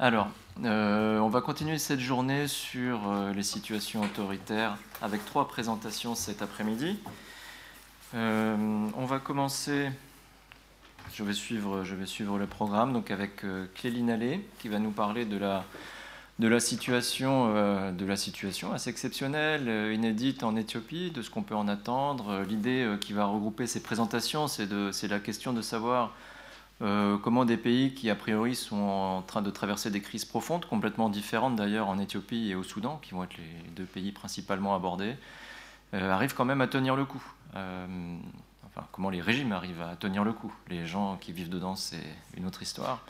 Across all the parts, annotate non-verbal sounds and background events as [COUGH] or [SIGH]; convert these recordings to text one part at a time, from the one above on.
Alors, euh, on va continuer cette journée sur euh, les situations autoritaires avec trois présentations cet après-midi. Euh, on va commencer, je vais, suivre, je vais suivre le programme, donc avec Cléline Allais qui va nous parler de la, de la, situation, de la situation assez exceptionnelle, inédite en Éthiopie, de ce qu'on peut en attendre. L'idée qui va regrouper ces présentations, c'est la question de savoir euh, comment des pays qui, a priori, sont en train de traverser des crises profondes, complètement différentes d'ailleurs en Éthiopie et au Soudan, qui vont être les deux pays principalement abordés, euh, arrivent quand même à tenir le coup. Euh, enfin, comment les régimes arrivent à tenir le coup. Les gens qui vivent dedans, c'est une autre histoire.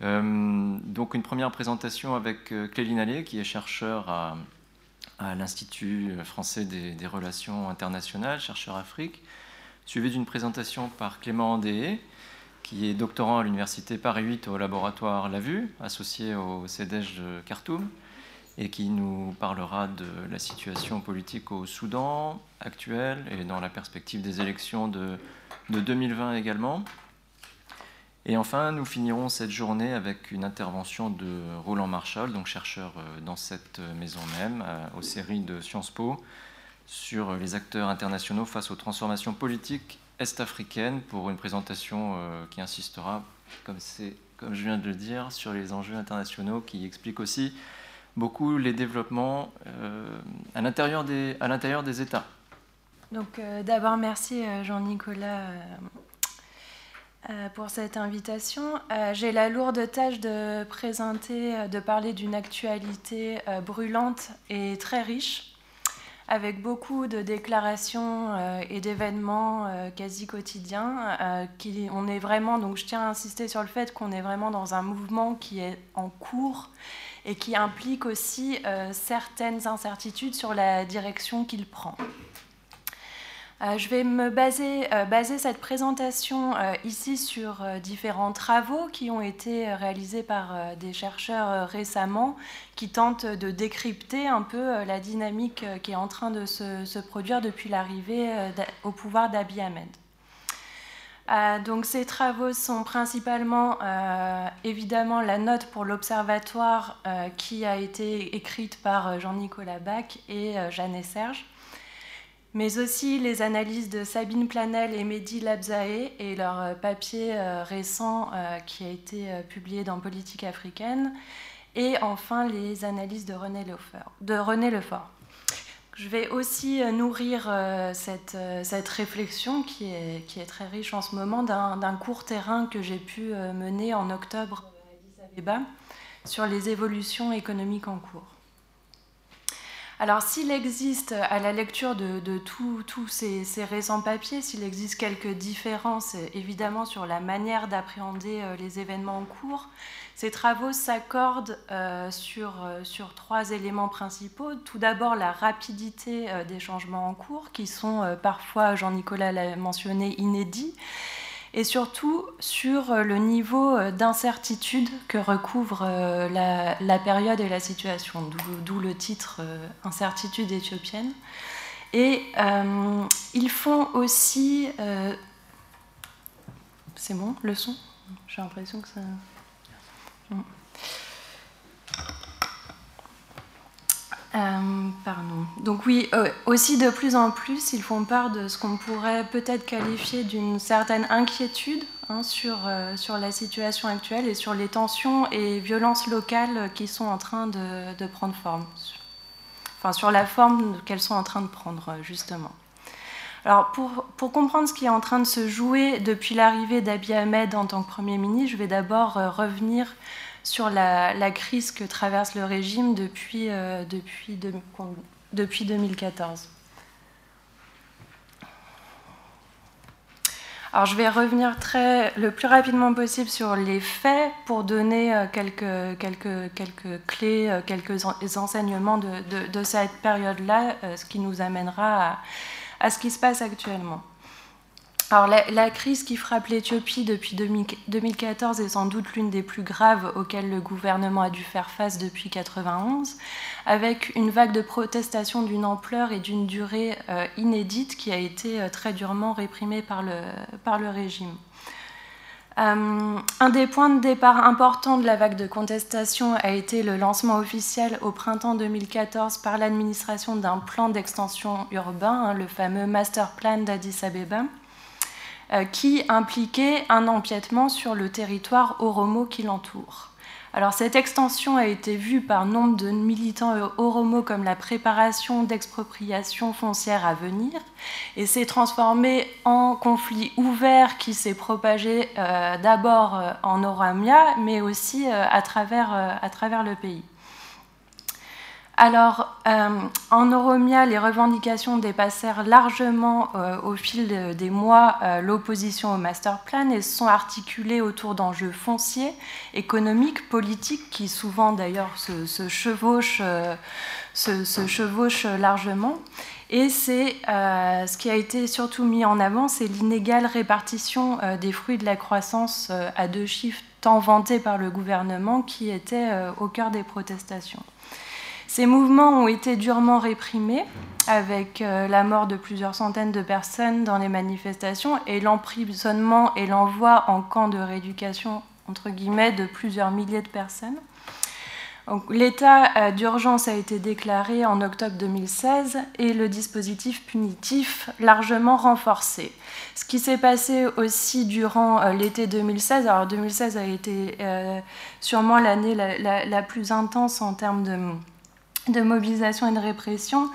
donc une première présentation avec Cléline Allais, qui est chercheur à, l'Institut français des, relations internationales, chercheur Afrique, suivi d'une présentation par Clément Andéé, qui est doctorant à l'université Paris 8 au laboratoire La Vue, associé au CEDEJ de Khartoum, et qui nous parlera de la situation politique au Soudan actuelle et dans la perspective des élections de, 2020 également. Et enfin, nous finirons cette journée avec une intervention de Roland Marshall, donc chercheur euh, dans cette maison même, euh, aux séries de Sciences Po, sur les acteurs internationaux face aux transformations politiques est-africaine pour une présentation euh, qui insistera, comme, je viens de le dire, sur les enjeux internationaux, qui explique aussi beaucoup les développements euh, à l'intérieur des, des États. Donc euh, d'abord, merci Jean-Nicolas pour cette invitation. J'ai la lourde tâche de présenter, de parler d'une actualité brûlante et très riche avec beaucoup de déclarations euh, et d'événements euh, quasi quotidiens. Euh, on est vraiment, donc je tiens à insister sur le fait qu'on est vraiment dans un mouvement qui est en cours et qui implique aussi certaines incertitudes sur la direction qu'il prend. Euh, je vais me baser, euh, cette présentation euh, ici sur différents travaux qui ont été réalisés par des chercheurs récemment qui tentent de décrypter un peu la dynamique qui est en train de se, produire depuis l'arrivée au pouvoir d'Abiy Ahmed. donc ces travaux sont principalement évidemment la note pour l'observatoire qui a été écrite par Jean-Nicolas Bach et Jeanne Serge mais aussi les analyses de Sabine Planel et Mehdi Labzae et leur euh, papier euh, récent euh, qui a été publié dans Politique africaine, et enfin les analyses de René Lefort. De René Lefort. Je vais aussi nourrir cette, cette réflexion qui est, qui est, très riche en ce moment d'un court terrain que j'ai pu mener en octobre à Addis sur les évolutions économiques en cours. Alors s'il existe, à la lecture de, tous ces, récents papiers, s'il existe quelques différences évidemment sur la manière d'appréhender euh, les événements en cours, ces travaux s'accordent euh, sur, euh, sur, trois éléments principaux. Tout d'abord la rapidité des changements en cours, qui sont parfois, Jean-Nicolas l'a mentionné, inédits et surtout sur euh, le niveau euh, d'incertitude que recouvre euh, la, période et la situation, d'où le titre Incertitude éthiopienne. Et ils font aussi... C'est bon, le son J'ai l'impression que ça... Euh, pardon. Donc oui, euh, aussi de plus en plus, ils font part de ce qu'on pourrait peut-être qualifier d'une certaine inquiétude hein, sur, euh, sur la situation actuelle et sur les tensions et violences locales qui sont en train de, de prendre forme. Enfin, sur la forme qu'elles sont en train de prendre, justement. Alors, pour, pour, comprendre ce qui est en train de se jouer depuis l'arrivée d'Abiy Ahmed en tant que Premier ministre, je vais d'abord revenir sur la, crise que traverse le régime depuis, euh, depuis, depuis 2014. Alors je vais revenir très, le plus rapidement possible sur les faits pour donner euh, quelques, quelques, quelques clés, euh, quelques enseignements de, de, cette période-là, ce qui nous amènera à, à, ce qui se passe actuellement. Alors la, crise qui frappe l'Éthiopie depuis 2014 est sans doute l'une des plus graves auxquelles le gouvernement a dû faire face depuis 1991, avec une vague de protestations d'une ampleur et d'une durée euh, inédite qui a été euh, très durement réprimée par le, par le régime. Euh, un des points de départ importants de la vague de contestation a été le lancement officiel au printemps 2014 par l'administration d'un plan d'extension urbain, hein, le fameux Master Plan d'Addis Abeba, qui impliquait un empiètement sur le territoire oromo qui l'entoure. Alors cette extension a été vue par nombre de militants oromo comme la préparation d'expropriation foncière à venir et s'est transformée en conflit ouvert qui s'est propagé euh, d'abord euh, en Oromia mais aussi euh, à travers le pays. Alors, euh, en Oromia, les revendications dépassèrent largement euh, au fil des mois euh, l'opposition au master plan et se sont articulées autour d'enjeux fonciers, économiques, politiques, qui souvent d'ailleurs se, chevauchent, largement. Et c'est ce qui a été surtout mis en avant, c'est l'inégale répartition des fruits de la croissance à deux chiffres tant vantés par le gouvernement qui était au cœur des protestations. Ces mouvements ont été durement réprimés, avec euh, la mort de plusieurs centaines de personnes dans les manifestations et l'emprisonnement et l'envoi en camp de rééducation, entre guillemets, de plusieurs milliers de personnes. L'état euh, d'urgence a été déclaré en octobre 2016 et le dispositif punitif largement renforcé. Ce qui s'est passé aussi durant euh, l'été 2016, alors 2016 a été sûrement l'année la, plus intense en termes de, de mobilisation et de répression,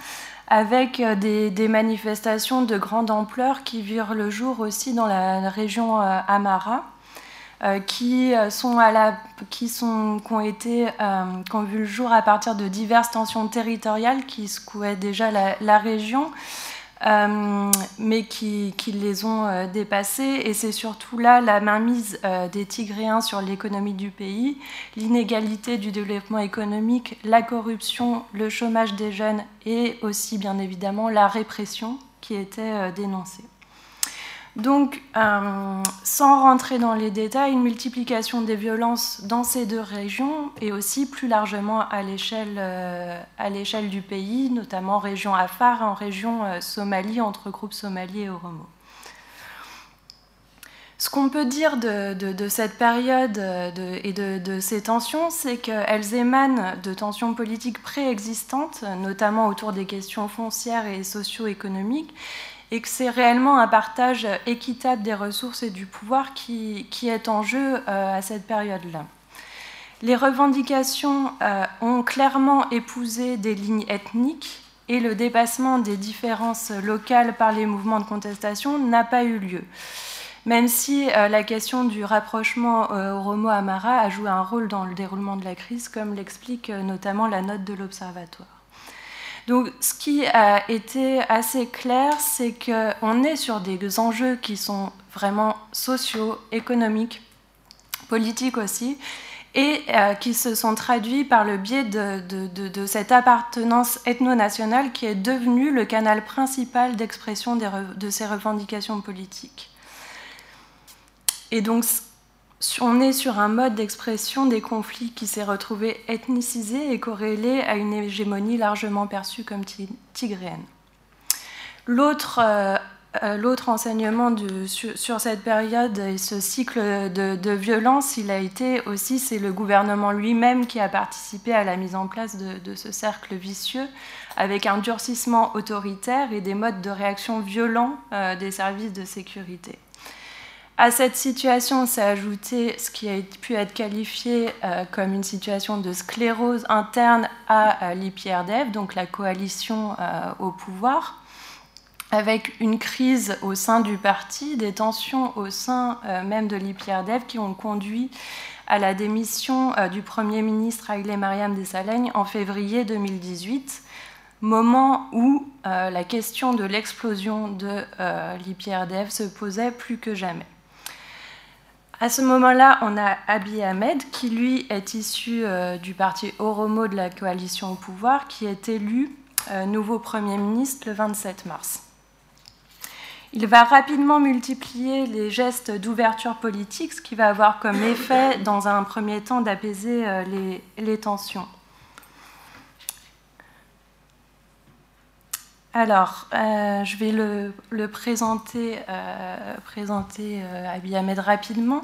avec euh, des, manifestations de grande ampleur qui virent le jour aussi dans la région euh, Amara. Euh, qui sont à la, qui ont été, qui ont vu le jour à partir de diverses tensions territoriales qui secouaient déjà la région, euh, mais qui, les ont euh, dépassés. Et c'est surtout là la mainmise euh, des Tigréens sur l'économie du pays, l'inégalité du développement économique, la corruption, le chômage des jeunes et aussi bien évidemment la répression qui était dénoncée. Donc, euh, sans rentrer dans les détails, une multiplication des violences dans ces deux régions et aussi plus largement à l'échelle euh, du pays, notamment en région Afar, en région euh, Somalie, entre groupes somaliens et Oromo. Ce qu'on peut dire de, cette période et de, ces tensions, c'est qu'elles émanent de tensions politiques préexistantes, notamment autour des questions foncières et socio-économiques, et que c'est réellement un partage équitable des ressources et du pouvoir qui, est en jeu euh, à cette période-là. Les revendications euh, ont clairement épousé des lignes ethniques et le dépassement des différences locales par les mouvements de contestation n'a pas eu lieu, même si euh, la question du rapprochement Oromo-Amara a joué un rôle dans le déroulement de la crise, comme l'explique notamment la note de l'Observatoire. Donc, ce qui a été assez clair, c'est qu'on est sur des enjeux qui sont vraiment sociaux, économiques, politiques aussi, et euh, qui se sont traduits par le biais de, cette appartenance ethno-nationale qui est devenue le canal principal d'expression de ces revendications politiques. Et donc, on est sur un mode d'expression des conflits qui s'est retrouvé ethnicisé et corrélé à une hégémonie largement perçue comme tigréenne. L'autre euh, euh, enseignement sur, cette période et ce cycle de, violence, il a été aussi, c'est le gouvernement lui-même qui a participé à la mise en place de, ce cercle vicieux, avec un durcissement autoritaire et des modes de réaction violents euh, des services de sécurité. À cette situation s'est ajouté ce qui a pu être qualifié euh, comme une situation de sclérose interne à l'IPRDF, donc la coalition euh, au pouvoir, avec une crise au sein du parti, des tensions au sein euh, même de l'IPRDF qui ont conduit à la démission du Premier ministre Haile Mariam Desalegn en février 2018 moment où la question de l'explosion de l'IPRDF se posait plus que jamais. À ce moment-là, on a Abiy Ahmed, qui lui est issu euh, du parti Oromo de la coalition au pouvoir, qui est élu euh, nouveau Premier ministre le 27 mars. Il va rapidement multiplier les gestes d'ouverture politique, ce qui va avoir comme effet, dans un premier temps, d'apaiser euh, les tensions. Alors, euh, je vais le, présenter, euh, présenter euh, Ahmed rapidement.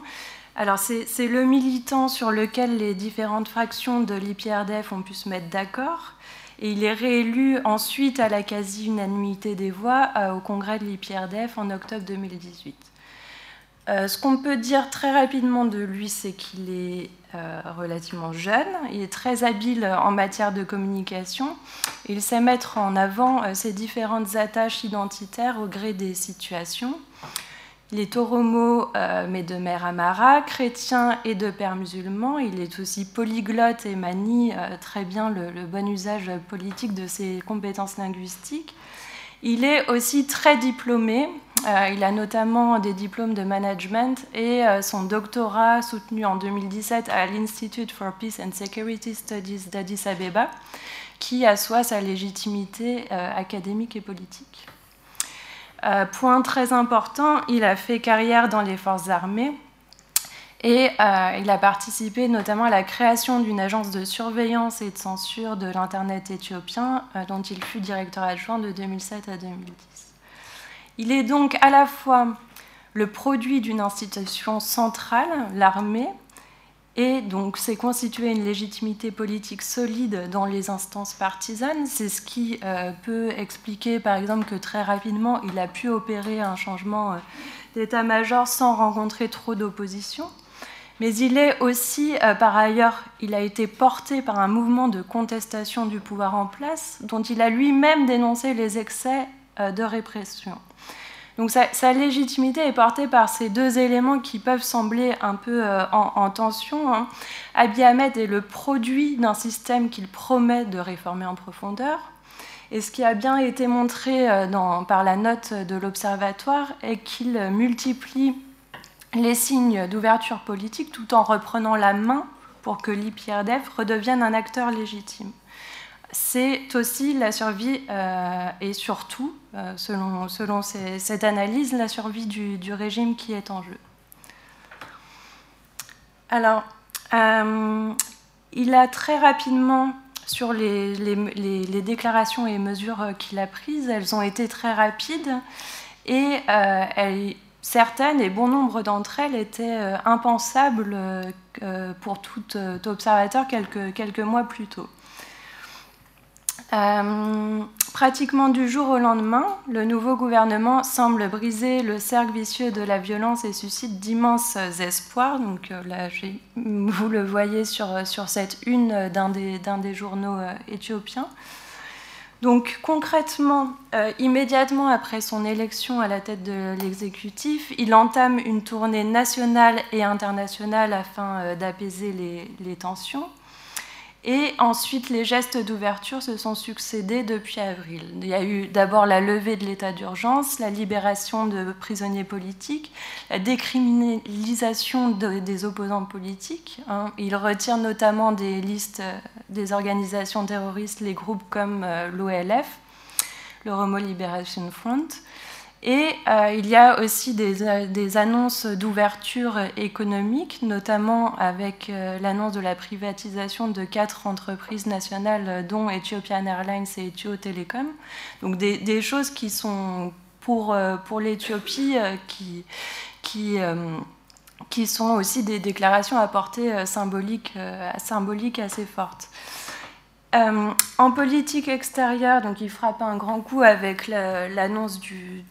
Alors c'est le militant sur lequel les différentes fractions de l'IPRDF ont pu se mettre d'accord. Et il est réélu ensuite à la quasi-unanimité des voix euh, au congrès de l'IPRDF en octobre 2018. Euh, ce qu'on peut dire très rapidement de lui, c'est qu'il est euh, relativement jeune, il est très habile en matière de communication, il sait mettre en avant ses différentes attaches identitaires au gré des situations. Il est oromo, euh, mais de mère amara, chrétien et de père musulman. Il est aussi polyglotte et manie euh, très bien le, bon usage politique de ses compétences linguistiques. Il est aussi très diplômé. Euh, il a notamment des diplômes de management et son doctorat soutenu en 2017 à l'Institute for Peace and Security Studies d'Addis Abeba, qui assoit sa légitimité académique et politique. Euh, point très important, il a fait carrière dans les forces armées et euh, il a participé notamment à la création d'une agence de surveillance et de censure de l'Internet éthiopien, euh, dont il fut directeur adjoint de 2007 à 2010. Il est donc à la fois le produit d'une institution centrale, l'armée, et donc, c'est constituer une légitimité politique solide dans les instances partisanes. C'est ce qui euh, peut expliquer, par exemple, que très rapidement, il a pu opérer un changement euh, d'état-major sans rencontrer trop d'opposition. Mais il est aussi, euh, par ailleurs, il a été porté par un mouvement de contestation du pouvoir en place, dont il a lui-même dénoncé les excès de répression. Donc sa, légitimité est portée par ces deux éléments qui peuvent sembler un peu euh, en, tension. Hein. Abiy Ahmed est le produit d'un système qu'il promet de réformer en profondeur. Et ce qui a bien été montré euh, par la note de l'Observatoire est qu'il multiplie les signes d'ouverture politique tout en reprenant la main pour que l'IPRDF redevienne un acteur légitime c'est aussi la survie euh, et surtout, euh, selon, cette analyse, la survie du, régime qui est en jeu. Alors, euh, il a très rapidement, sur les, déclarations et mesures qu'il a prises, elles ont été très rapides et certaines et bon nombre d'entre elles étaient impensables pour tout observateur quelques mois plus tôt. Euh, pratiquement du jour au lendemain, le nouveau gouvernement semble briser le cercle vicieux de la violence et suscite d'immenses espoirs. Donc euh, là, vous le voyez sur, sur cette une d'un des, journaux euh, éthiopiens. Donc concrètement, immédiatement après son élection à la tête de l'exécutif, il entame une tournée nationale et internationale afin d'apaiser les tensions. Et ensuite, les gestes d'ouverture se sont succédés depuis avril. Il y a eu d'abord la levée de l'état d'urgence, la libération de prisonniers politiques, la décriminalisation des opposants politiques. Hein. Il retire notamment des listes des organisations terroristes les groupes comme euh, l'OLF, le Romo Liberation Front. Et euh, il y a aussi des, euh, annonces d'ouverture économique, notamment avec euh, l'annonce de la privatisation de quatre entreprises nationales, dont Ethiopian Airlines et Ethio Telecom. Donc des, choses qui sont pour, pour l'Éthiopie qui, qui, qui sont aussi des déclarations à portée symbolique, symbolique assez forte. Euh, en politique extérieure, donc il frappe un grand coup avec l'annonce du,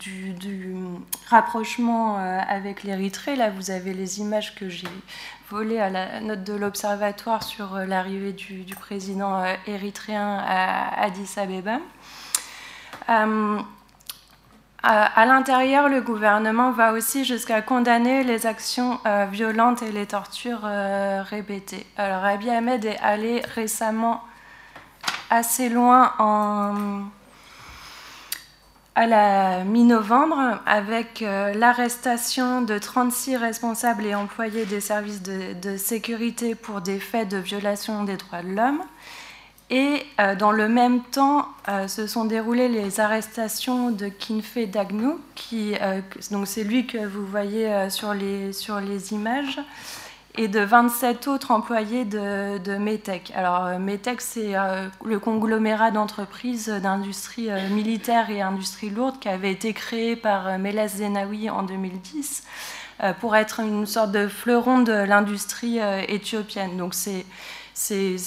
rapprochement euh, avec l'Érythrée. Là, vous avez les images que j'ai volées à la note de l'Observatoire sur euh, l'arrivée du, président érythréen à Addis Abeba. à, l'intérieur, le gouvernement va aussi jusqu'à condamner les actions violentes et les tortures répétées. Alors, Abiy Ahmed est allé récemment assez loin à la mi-novembre avec euh, l'arrestation de 36 responsables et employés des services de, sécurité pour des faits de violation des droits de l'homme. Et euh, dans le même temps, euh, se sont déroulées les arrestations de Kinfe Dagnou, qui, donc c'est lui que vous voyez sur, les, sur les images, et de 27 autres employés de, METEC. Alors, euh, METEC, c'est euh, le conglomérat d'entreprises d'industrie euh, militaire et industrie lourde qui avait été créé par Meles Zenawi en 2010 pour être une sorte de fleuron de l'industrie éthiopienne. Donc c'est il,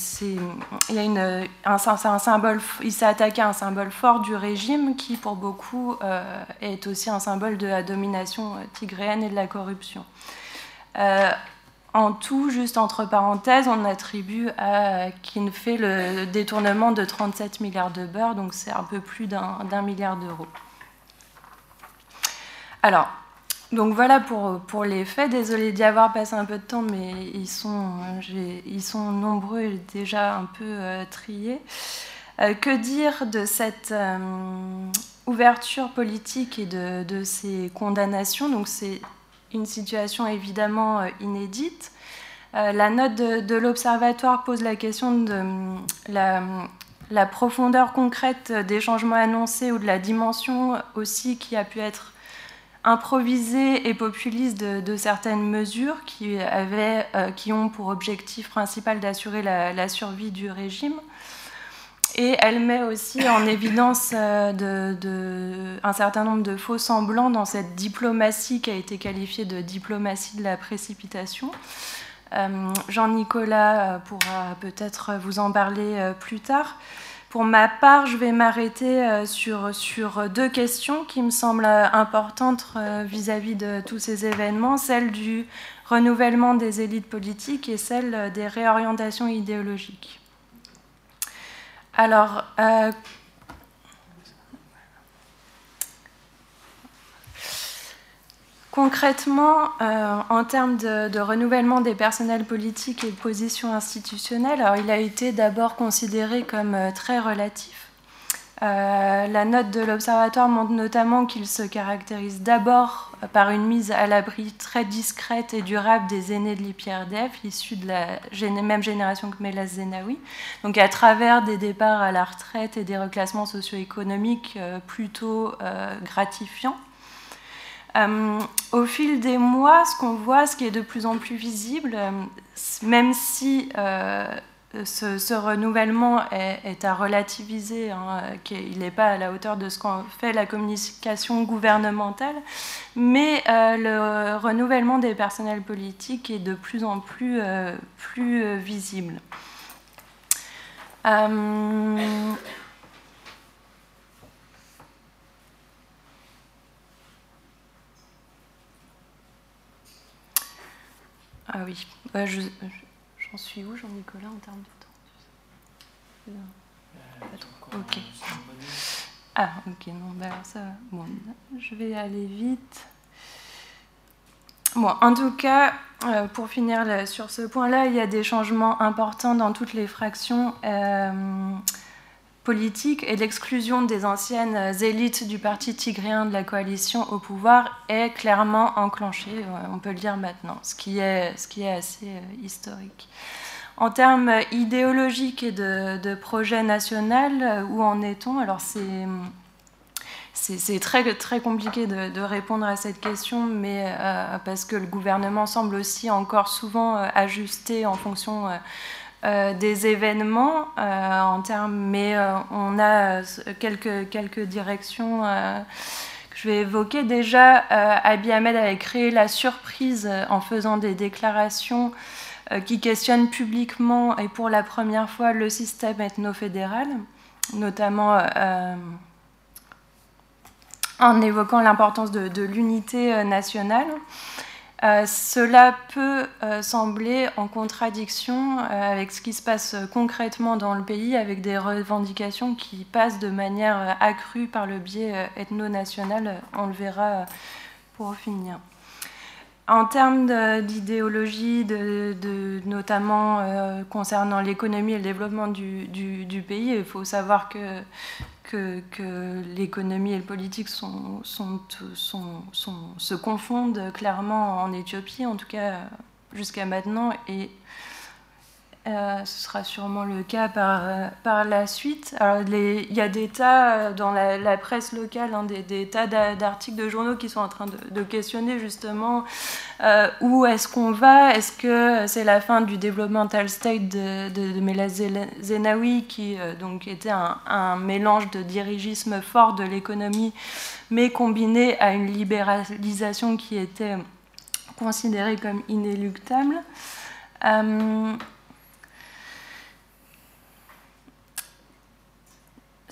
il s'est attaqué à un symbole fort du régime qui, pour beaucoup, est aussi un symbole de la domination tigréenne et de la corruption. En tout, juste entre parenthèses, on attribue à fait le détournement de 37 milliards de beurre, donc c'est un peu plus d'un milliard d'euros. Alors, donc voilà pour, les faits. Désolée d'y avoir passé un peu de temps, mais ils sont, nombreux et déjà un peu euh, triés. Euh, que dire de cette euh, ouverture politique et de, ces condamnations? Une situation évidemment euh, inédite. Euh, la note de, l'Observatoire pose la question de euh, la, profondeur concrète des changements annoncés ou de la dimension aussi qui a pu être improvisée et populiste de, certaines mesures qui, avaient, qui ont pour objectif principal d'assurer la, survie du régime. Et elle met aussi en [LAUGHS] évidence euh, un certain nombre de faux semblants dans cette diplomatie qui a été qualifiée de diplomatie de la précipitation. Euh, Jean-Nicolas euh, pourra peut-être vous en parler plus tard. Pour ma part, je vais m'arrêter sur, sur deux questions qui me semblent importantes vis-à-vis de tous ces événements, celle du renouvellement des élites politiques et celle des réorientations idéologiques. Alors, euh, concrètement, euh, en termes de, renouvellement des personnels politiques et positions institutionnelles, alors il a été d'abord considéré comme euh, très relatif. Euh, la note de l'Observatoire montre notamment qu'il se caractérise d'abord par une mise à l'abri très discrète et durable des aînés de l'IPRDF, issus de la même génération que Melas Zenawi, donc à travers des départs à la retraite et des reclassements socio-économiques euh, plutôt euh, gratifiants. au fil des mois, ce qu'on voit, ce qui est de plus en plus visible, même si ce, renouvellement est, à relativiser, hein, qu'il n'est pas à la hauteur de ce qu'en fait la communication gouvernementale, mais euh, le renouvellement des personnels politiques est de plus en plus, euh, plus euh, visible. ah oui, je, J'en suis où, Jean-Nicolas, en termes de temps Ok. Ah, ok, non, bah ça Bon, je vais aller vite. Bon, en tout cas, euh, pour finir sur ce point-là, il y a des changements importants dans toutes les fractions. Euh, politique et l'exclusion des anciennes élites du parti tigréen de la coalition au pouvoir est clairement enclenchée, on peut le dire maintenant, ce qui est, assez euh, historique. En termes idéologiques et de, de projet national, euh, où en est-on? Alors c'est très, compliqué de, répondre à cette question, mais euh, parce que le gouvernement semble aussi encore souvent ajuster en fonction euh, des événements euh, en termes, mais euh, on a quelques, quelques directions que je vais évoquer. Déjà, Abiy Ahmed avait créé la surprise en faisant des déclarations qui questionnent publiquement et pour la première fois le système ethno-fédéral, notamment en évoquant l'importance de l'unité nationale. Euh, cela peut euh, sembler en contradiction euh, avec ce qui se passe concrètement dans le pays, avec des revendications qui passent de manière accrue par le biais ethno-national. On le verra pour finir. En termes d'idéologie, notamment concernant l'économie et le développement du, pays, il faut savoir que que, l'économie et le politique se confondent clairement en Éthiopie, en tout cas jusqu'à maintenant, et euh, ce sera sûrement le cas par, euh, par la suite. Il y a des tas euh, dans la, presse locale, hein, des, tas d'articles de journaux qui sont en train de, questionner justement où est-ce qu'on va? Est-ce que c'est la fin du developmental state de, de, de Zenawi, qui donc était un, mélange de dirigisme fort de l'économie, mais combiné à une libéralisation qui était considéré comme inéluctable? Euh,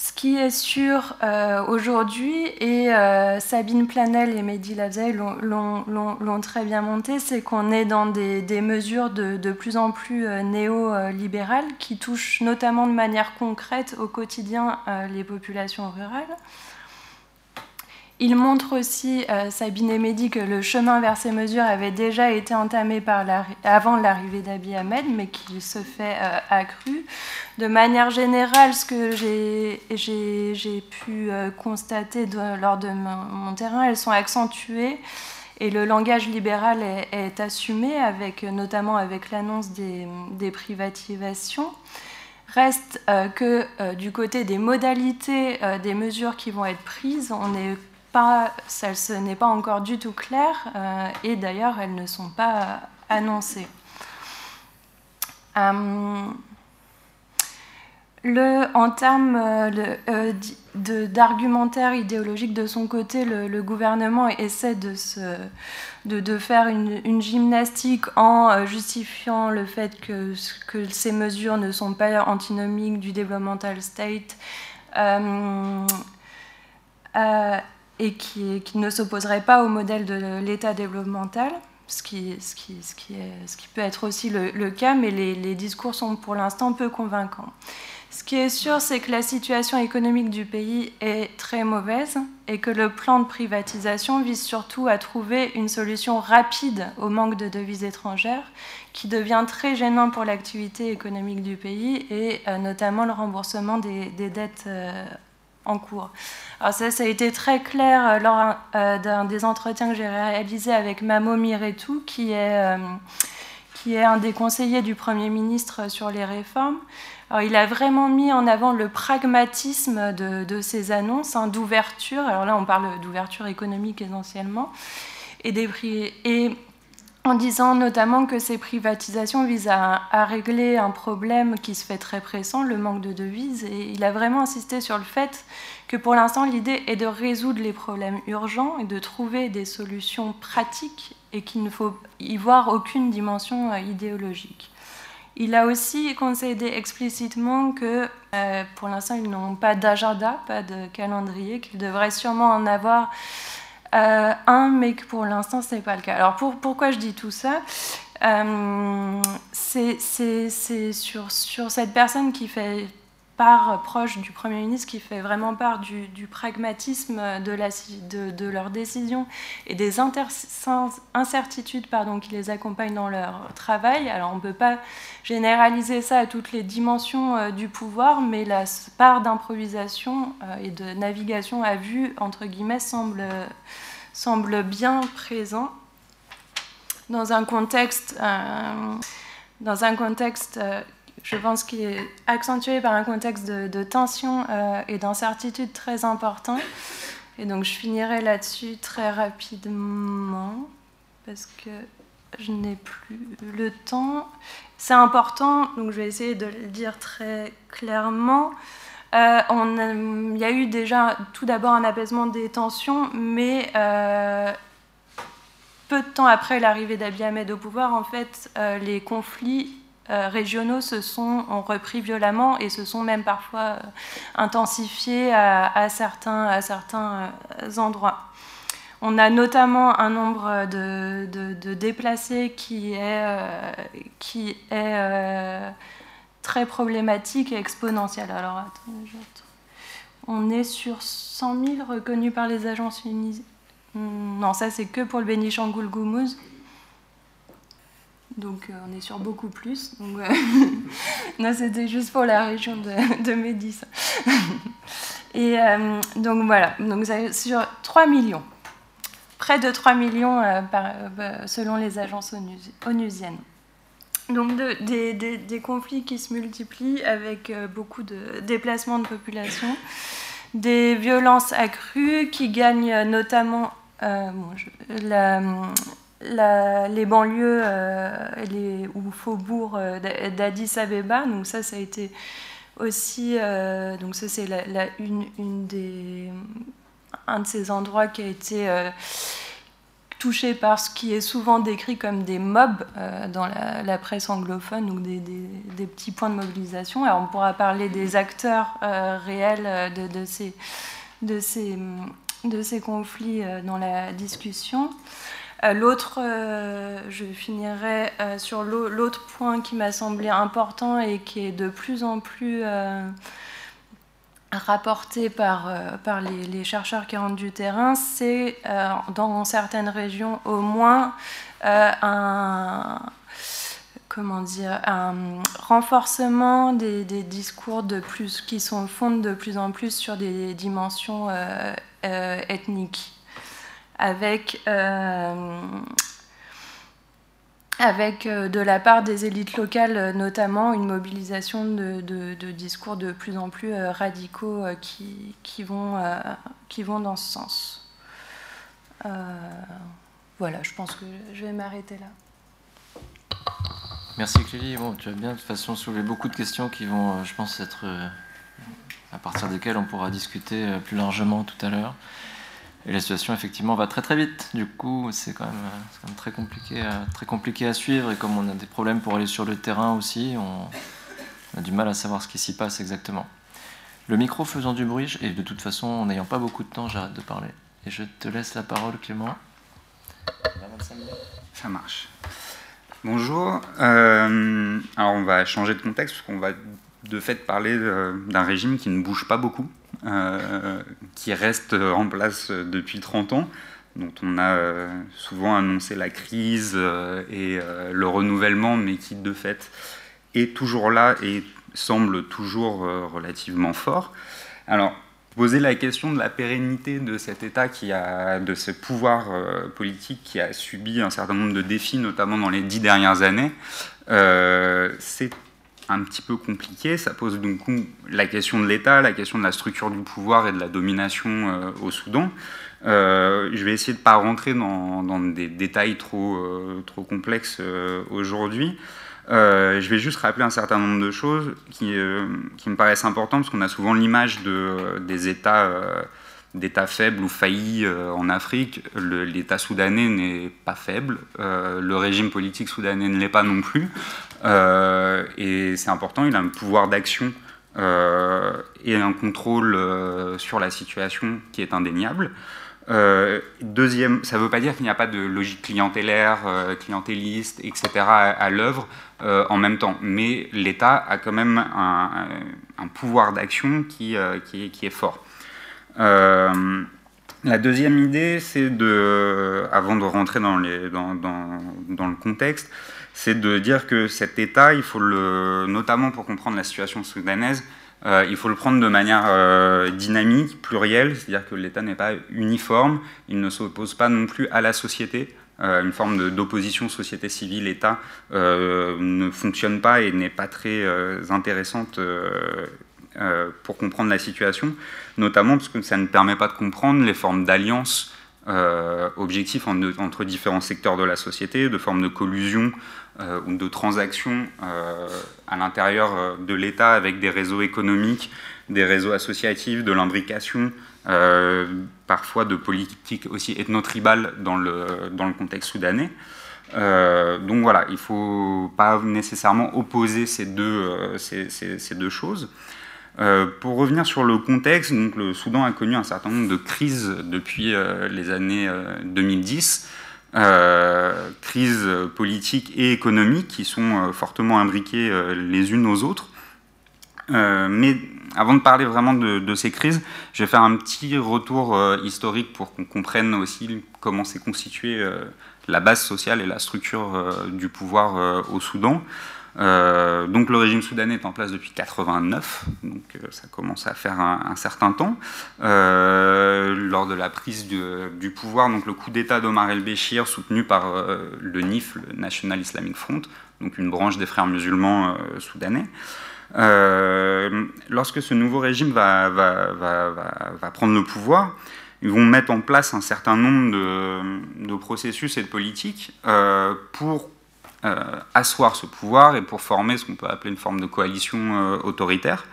ce qui est sûr euh, aujourd'hui, et euh, Sabine Planel et Mehdi Lavzaï l'ont très bien monté, c'est qu'on est dans des, mesures de, de, plus en plus néolibérales qui touchent notamment de manière concrète au quotidien les populations rurales. Il montre aussi, euh, Sabine et que le chemin vers ces mesures avait déjà été entamé avant l'arrivée d'Abiy Ahmed, mais qu'il se fait euh, accru. De manière générale, ce que j'ai pu euh, constater lors de mon, terrain, elles sont accentuées et le langage libéral est, assumé, avec, notamment avec l'annonce des, des, privatisations. Reste que du côté des modalités des mesures qui vont être prises, on est pas, ce n'est pas encore du tout clair euh, et d'ailleurs elles ne sont pas annoncées. Euh, en termes euh, d'argumentaire idéologique de son côté, le, gouvernement essaie de, faire une, gymnastique en justifiant le fait que, ces mesures ne sont pas antinomiques du developmental state et qui, ne s'opposerait pas au modèle de l'État développemental, ce qui, est, peut être aussi le, cas, mais les, discours sont pour l'instant peu convaincants. Ce qui est sûr, c'est que la situation économique du pays est très mauvaise et que le plan de privatisation vise surtout à trouver une solution rapide au manque de devises étrangères qui devient très gênant pour l'activité économique du pays et euh, notamment le remboursement des, dettes euh, en cours. Alors ça, ça a été très clair euh, lors euh, d'un des entretiens que j'ai réalisé avec Mamo Miretou, qui est, euh, qui est un des conseillers du Premier ministre sur les réformes. Alors, il a vraiment mis en avant le pragmatisme de, de ces annonces hein, d'ouverture. Alors là, on parle d'ouverture économique essentiellement. Et, des et en disant notamment que ces privatisations visent à, régler un problème qui se fait très pressant, le manque de devises. Et il a vraiment insisté sur le fait que pour l'instant, l'idée est de résoudre les problèmes urgents et de trouver des solutions pratiques et qu'il ne faut y voir aucune dimension euh, idéologique. Il a aussi concédé explicitement que euh, pour l'instant, ils n'ont pas d'agenda, pas de calendrier, qu'ils devraient sûrement en avoir euh, un, mais que pour l'instant, ce n'est pas le cas. Alors pour, pourquoi je dis tout ça euh, C'est sur, sur cette personne qui fait part proche du Premier ministre, qui fait vraiment part du, pragmatisme de, la, de, leurs décisions et des incertitudes pardon, qui les accompagnent dans leur travail. Alors on ne peut pas généraliser ça à toutes les dimensions euh, du pouvoir, mais la part d'improvisation euh, et de navigation à vue, entre guillemets, semble, semble bien présent dans un contexte, euh, dans un contexte je pense qu'il est accentué par un contexte de, tension euh, et d'incertitude très important. Et donc je finirai là-dessus très rapidement parce que je n'ai plus le temps. C'est important, donc je vais essayer de le dire très clairement. Euh, il y a eu déjà tout d'abord un apaisement des tensions, mais euh, peu de temps après l'arrivée d'Abiy Ahmed au pouvoir, en fait, les conflits régionaux se sont, ont repris violemment et se sont même parfois euh, intensifiés à, certains, à certains euh, endroits. On a notamment un nombre de, déplacés qui est, qui est très problématique et exponentiel. Alors, attendez, on est sur 100 000 reconnus par les agences unies. Non, ça c'est que pour le Bénichangoul Goumouz. Donc euh, on est sur beaucoup plus. Euh, [LAUGHS] non, c'était juste pour la région de, de Médis. [LAUGHS] Et euh, donc voilà, donc sur 3 millions, près de 3 millions selon les agences onusiennes. Donc des, conflits qui se multiplient avec beaucoup de déplacements de population, des violences accrues qui gagnent notamment la, les banlieues euh, ou faubourgs euh, d'Addis Abeba. Donc ça, ça a été aussi, euh, donc ça c'est la, un de ces endroits qui a été touchés par ce qui est souvent décrit comme des mobs dans la, presse anglophone ou des, petits points de mobilisation. Alors on pourra parler des acteurs réels de, ces, de, ces, de ces conflits dans la discussion. Euh, l'autre, euh, je finirai euh, sur l'autre point qui m'a semblé important et qui est de plus en plus rapporté par, par les, chercheurs qui rentrent du terrain, c'est dans certaines régions au moins un, comment dire, un renforcement des, discours de plus, qui sont fondent de plus en plus sur des dimensions ethniques avec, euh, avec euh, de la part des élites locales notamment une mobilisation de, discours de plus en plus euh, radicaux qui, qui, vont, qui vont dans ce sens. voilà, je pense que je vais m'arrêter là. Merci Clélie. Bon, tu as bien de toute façon soulevé beaucoup de questions qui vont, je pense, être à partir desquelles on pourra discuter plus largement tout à l'heure. Et la situation, effectivement, va très très vite. Du coup, c'est quand, même, très, compliqué à, très compliqué à suivre. Et comme on a des problèmes pour aller sur le terrain aussi, on, a du mal à savoir ce qui s'y passe exactement. Le micro faisant du bruit, et de toute façon, en n'ayant pas beaucoup de temps, j'arrête de parler. Et je te laisse la parole, Clément. Ça marche. Bonjour. Euh, alors, on va changer de contexte, parce qu'on va de fait parler euh, d'un régime qui ne bouge pas beaucoup. Euh, qui reste en place depuis 30 ans, dont on a euh, souvent annoncé la crise euh, et le renouvellement, mais qui de fait est toujours là et semble toujours relativement fort. Alors, poser la question de la pérennité de cet État de ce pouvoir politique qui a subi un certain nombre de défis, notamment dans les dix dernières années, c'est un petit peu compliqué. Ça pose donc la question de l'État, la question de la structure du pouvoir et de la domination euh, au Soudan. Euh, je vais essayer de ne pas rentrer dans, des détails trop, euh, trop complexes aujourd'hui. je vais juste rappeler un certain nombre de choses qui, qui me paraissent importantes, parce qu'on a souvent l'image de, des États d'États faibles ou faillis en Afrique. L'État soudanais n'est pas faible, le régime politique soudanais ne l'est pas non plus. Euh, et c'est important, il a un pouvoir d'action euh, et un contrôle euh, sur la situation qui est indéniable. deuxième, ça ne veut pas dire qu'il n'y a pas de logique clientélaire, clientéliste, etc. à, l'œuvre en même temps, mais l'État a quand même un, pouvoir d'action qui, est fort. La deuxième idée, c'est de, avant de rentrer dans, le contexte, c'est de dire que cet État, il faut le, notamment pour comprendre la situation soudanaise, euh, il faut le prendre de manière euh, dynamique, plurielle, c'est-à-dire que l'État n'est pas uniforme, il ne s'oppose pas non plus à la société. Euh, une forme d'opposition société civile-État ne fonctionne pas et n'est pas très intéressante pour comprendre la situation, notamment parce que ça ne permet pas de comprendre les formes d'alliance objectifs entre différents secteurs de la société, de formes de collusion euh, ou de transactions euh, à l'intérieur euh, de l'État avec des réseaux économiques, des réseaux associatifs, de l'imbrication, parfois de politique aussi ethno-tribale dans le, dans le contexte soudanais. donc voilà, il ne faut pas nécessairement opposer ces deux, ces, deux choses. Pour revenir sur le contexte, le Soudan a connu un certain nombre de crises depuis les années 2010. Euh, crises politiques et économiques qui sont euh, fortement imbriquées euh, les unes aux autres. mais avant de parler vraiment de, ces crises, je vais faire un petit retour historique pour qu'on comprenne aussi comment s'est constituée la base sociale et la structure du pouvoir au Soudan. Euh, donc le régime soudanais est en place depuis 89, donc euh, ça commence à faire un, certain temps. Euh, lors de la prise du, pouvoir, donc le coup d'État d'Omar el-Béchir, soutenu par le NIF, le National Islamic Front, donc une branche des frères musulmans soudanais. lorsque ce nouveau régime va, prendre le pouvoir, ils vont mettre en place un certain nombre de, processus et de politiques pour asseoir ce pouvoir et pour former ce qu'on peut appeler une forme de coalition euh, autoritaire.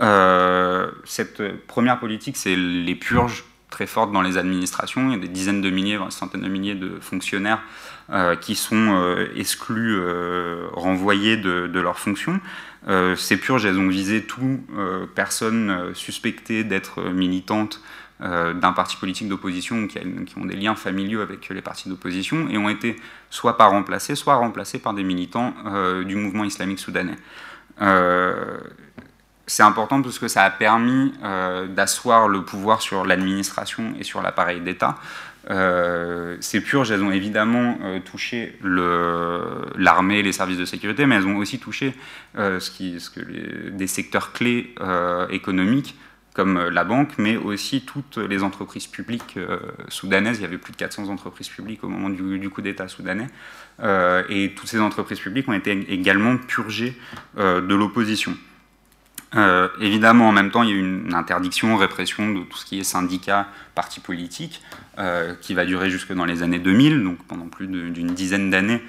Euh, cette première politique, c'est les purges très forte dans les administrations. Il y a des dizaines de milliers, voire des centaines de milliers de fonctionnaires qui sont exclus, renvoyés de, de leurs fonctions. ces purges, elles ont visé tout personnes suspectées d'être militantes euh, d'un parti politique d'opposition qui, qui, ont des liens familiaux avec les partis d'opposition et ont été soit pas remplacés, soit remplacés par des militants euh, du mouvement islamique soudanais. Euh, c'est important parce que ça a permis d'asseoir le pouvoir sur l'administration et sur l'appareil d'État. ces purges, elles ont évidemment touché l'armée, les services de sécurité, mais elles ont aussi touché ce qui, ce que des secteurs clés économiques comme euh, la banque, mais aussi toutes les entreprises publiques euh, soudanaises. Il y avait plus de 400 entreprises publiques au moment du, coup d'État soudanais. Euh, et toutes ces entreprises publiques ont été également purgées de l'opposition. évidemment, en même temps, il y a eu une interdiction, répression de tout ce qui est syndicat, parti politique, qui va durer jusque dans les années 2000, donc pendant plus d'une dizaine d'années.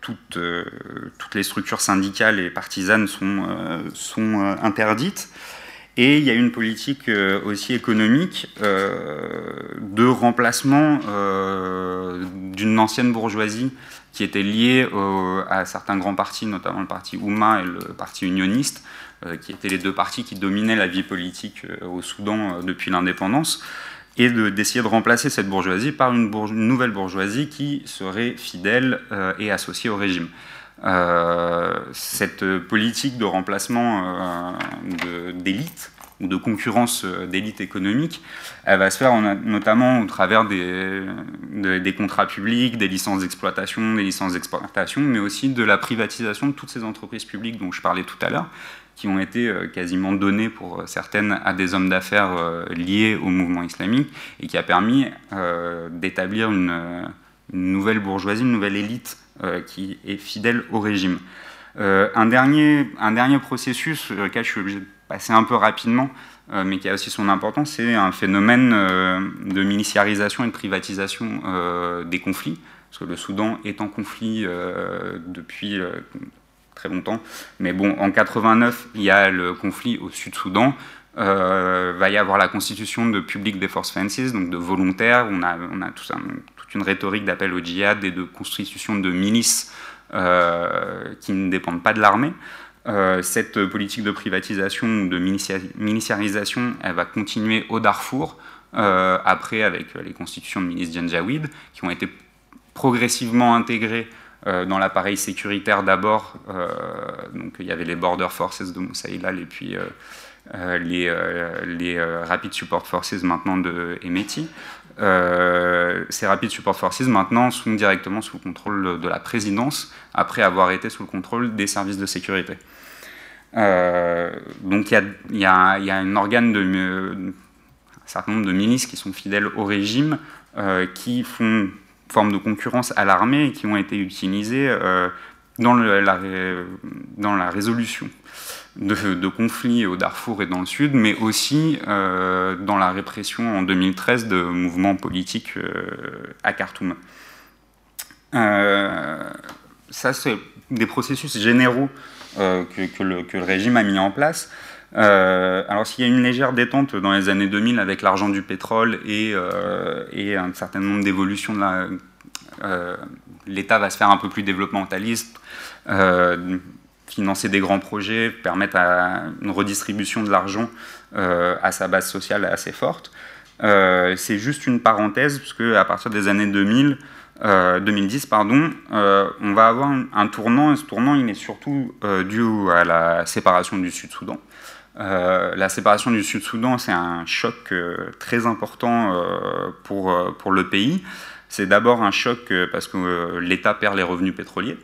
Toutes, les structures syndicales et partisanes sont interdites. Et il y a une politique euh, aussi économique euh, de remplacement euh, d'une ancienne bourgeoisie qui était liée à certains grands partis, notamment le parti Ouma et le parti unioniste, qui étaient les deux partis qui dominaient la vie politique au Soudan depuis l'indépendance, et d'essayer de, remplacer cette bourgeoisie par une, nouvelle bourgeoisie qui serait fidèle et associée au régime. Euh, cette politique de remplacement euh, d'élite ou de concurrence euh, d'élite économique, elle va se faire notamment au travers des, contrats publics, des licences d'exploitation, des licences d'exploitation, mais aussi de la privatisation de toutes ces entreprises publiques dont je parlais tout à l'heure, qui ont été quasiment données pour certaines à des hommes d'affaires liés au mouvement islamique, et qui a permis d'établir une, nouvelle bourgeoisie, une nouvelle élite qui est fidèle au régime. Euh, un, dernier, un dernier processus sur lequel je suis obligé de passer un peu rapidement, euh, mais qui a aussi son importance, c'est un phénomène de militarisation et de privatisation des conflits, parce que le Soudan est en conflit depuis très longtemps. Mais bon, en 89, il y a le conflit au Sud-Soudan. Euh, va y avoir la constitution de Public Defense Fences, donc de volontaires. On a, on a tout ça, une rhétorique d'appel au djihad et de constitution de milices euh, qui ne dépendent pas de l'armée. Euh, cette politique de privatisation ou de militarisation, elle va continuer au Darfour, euh, après avec les constitutions de milices Janjaweed, qui ont été progressivement intégrées dans l'appareil sécuritaire d'abord. donc il y avait les Border Forces de Moussaïlal et puis les, les Rapid Support Forces maintenant de Emeti. Euh, ces Rapid Support Forces maintenant sont directement sous le contrôle de la présidence après avoir été sous le contrôle des services de sécurité. Euh, donc il y, a un organe de un certain nombre de milices qui sont fidèles au régime, euh, qui font forme de concurrence à l'armée et qui ont été utilisées dans la résolution de, conflits au Darfour et dans le Sud, mais aussi euh, dans la répression en 2013 de mouvements politiques euh, à Khartoum. Euh, ça, c'est des processus généraux que, le, régime a mis en place. alors s'il y a une légère détente dans les années 2000 avec l'argent du pétrole et, un certain nombre d'évolutions. L'État va se faire un peu plus développementaliste, financer des grands projets, permettre une redistribution de l'argent euh, à sa base sociale assez forte. Euh, c'est juste une parenthèse, puisque à partir des années 2000, 2010, euh, pardon, on va avoir un, tournant, et ce tournant, il est surtout dû à la séparation du Sud-Soudan. la séparation du Sud-Soudan, c'est un choc très important pour, pour le pays. C'est d'abord un choc parce que l'État perd les revenus pétroliers,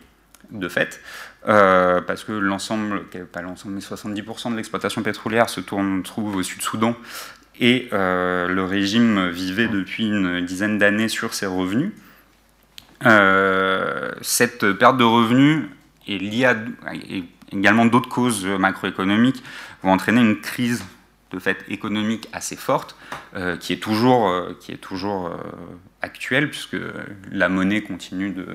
de fait. Euh, parce que l'ensemble, pas l'ensemble, mais 70% de l'exploitation pétrolière se trouve au Sud-Soudan, et euh, le régime vivait depuis une dizaine d'années sur ses revenus. Euh, cette perte de revenus est liée à également d'autres causes macroéconomiques, vont entraîner une crise de fait économique assez forte, qui est toujours, qui est toujours actuelle, puisque la monnaie continue de,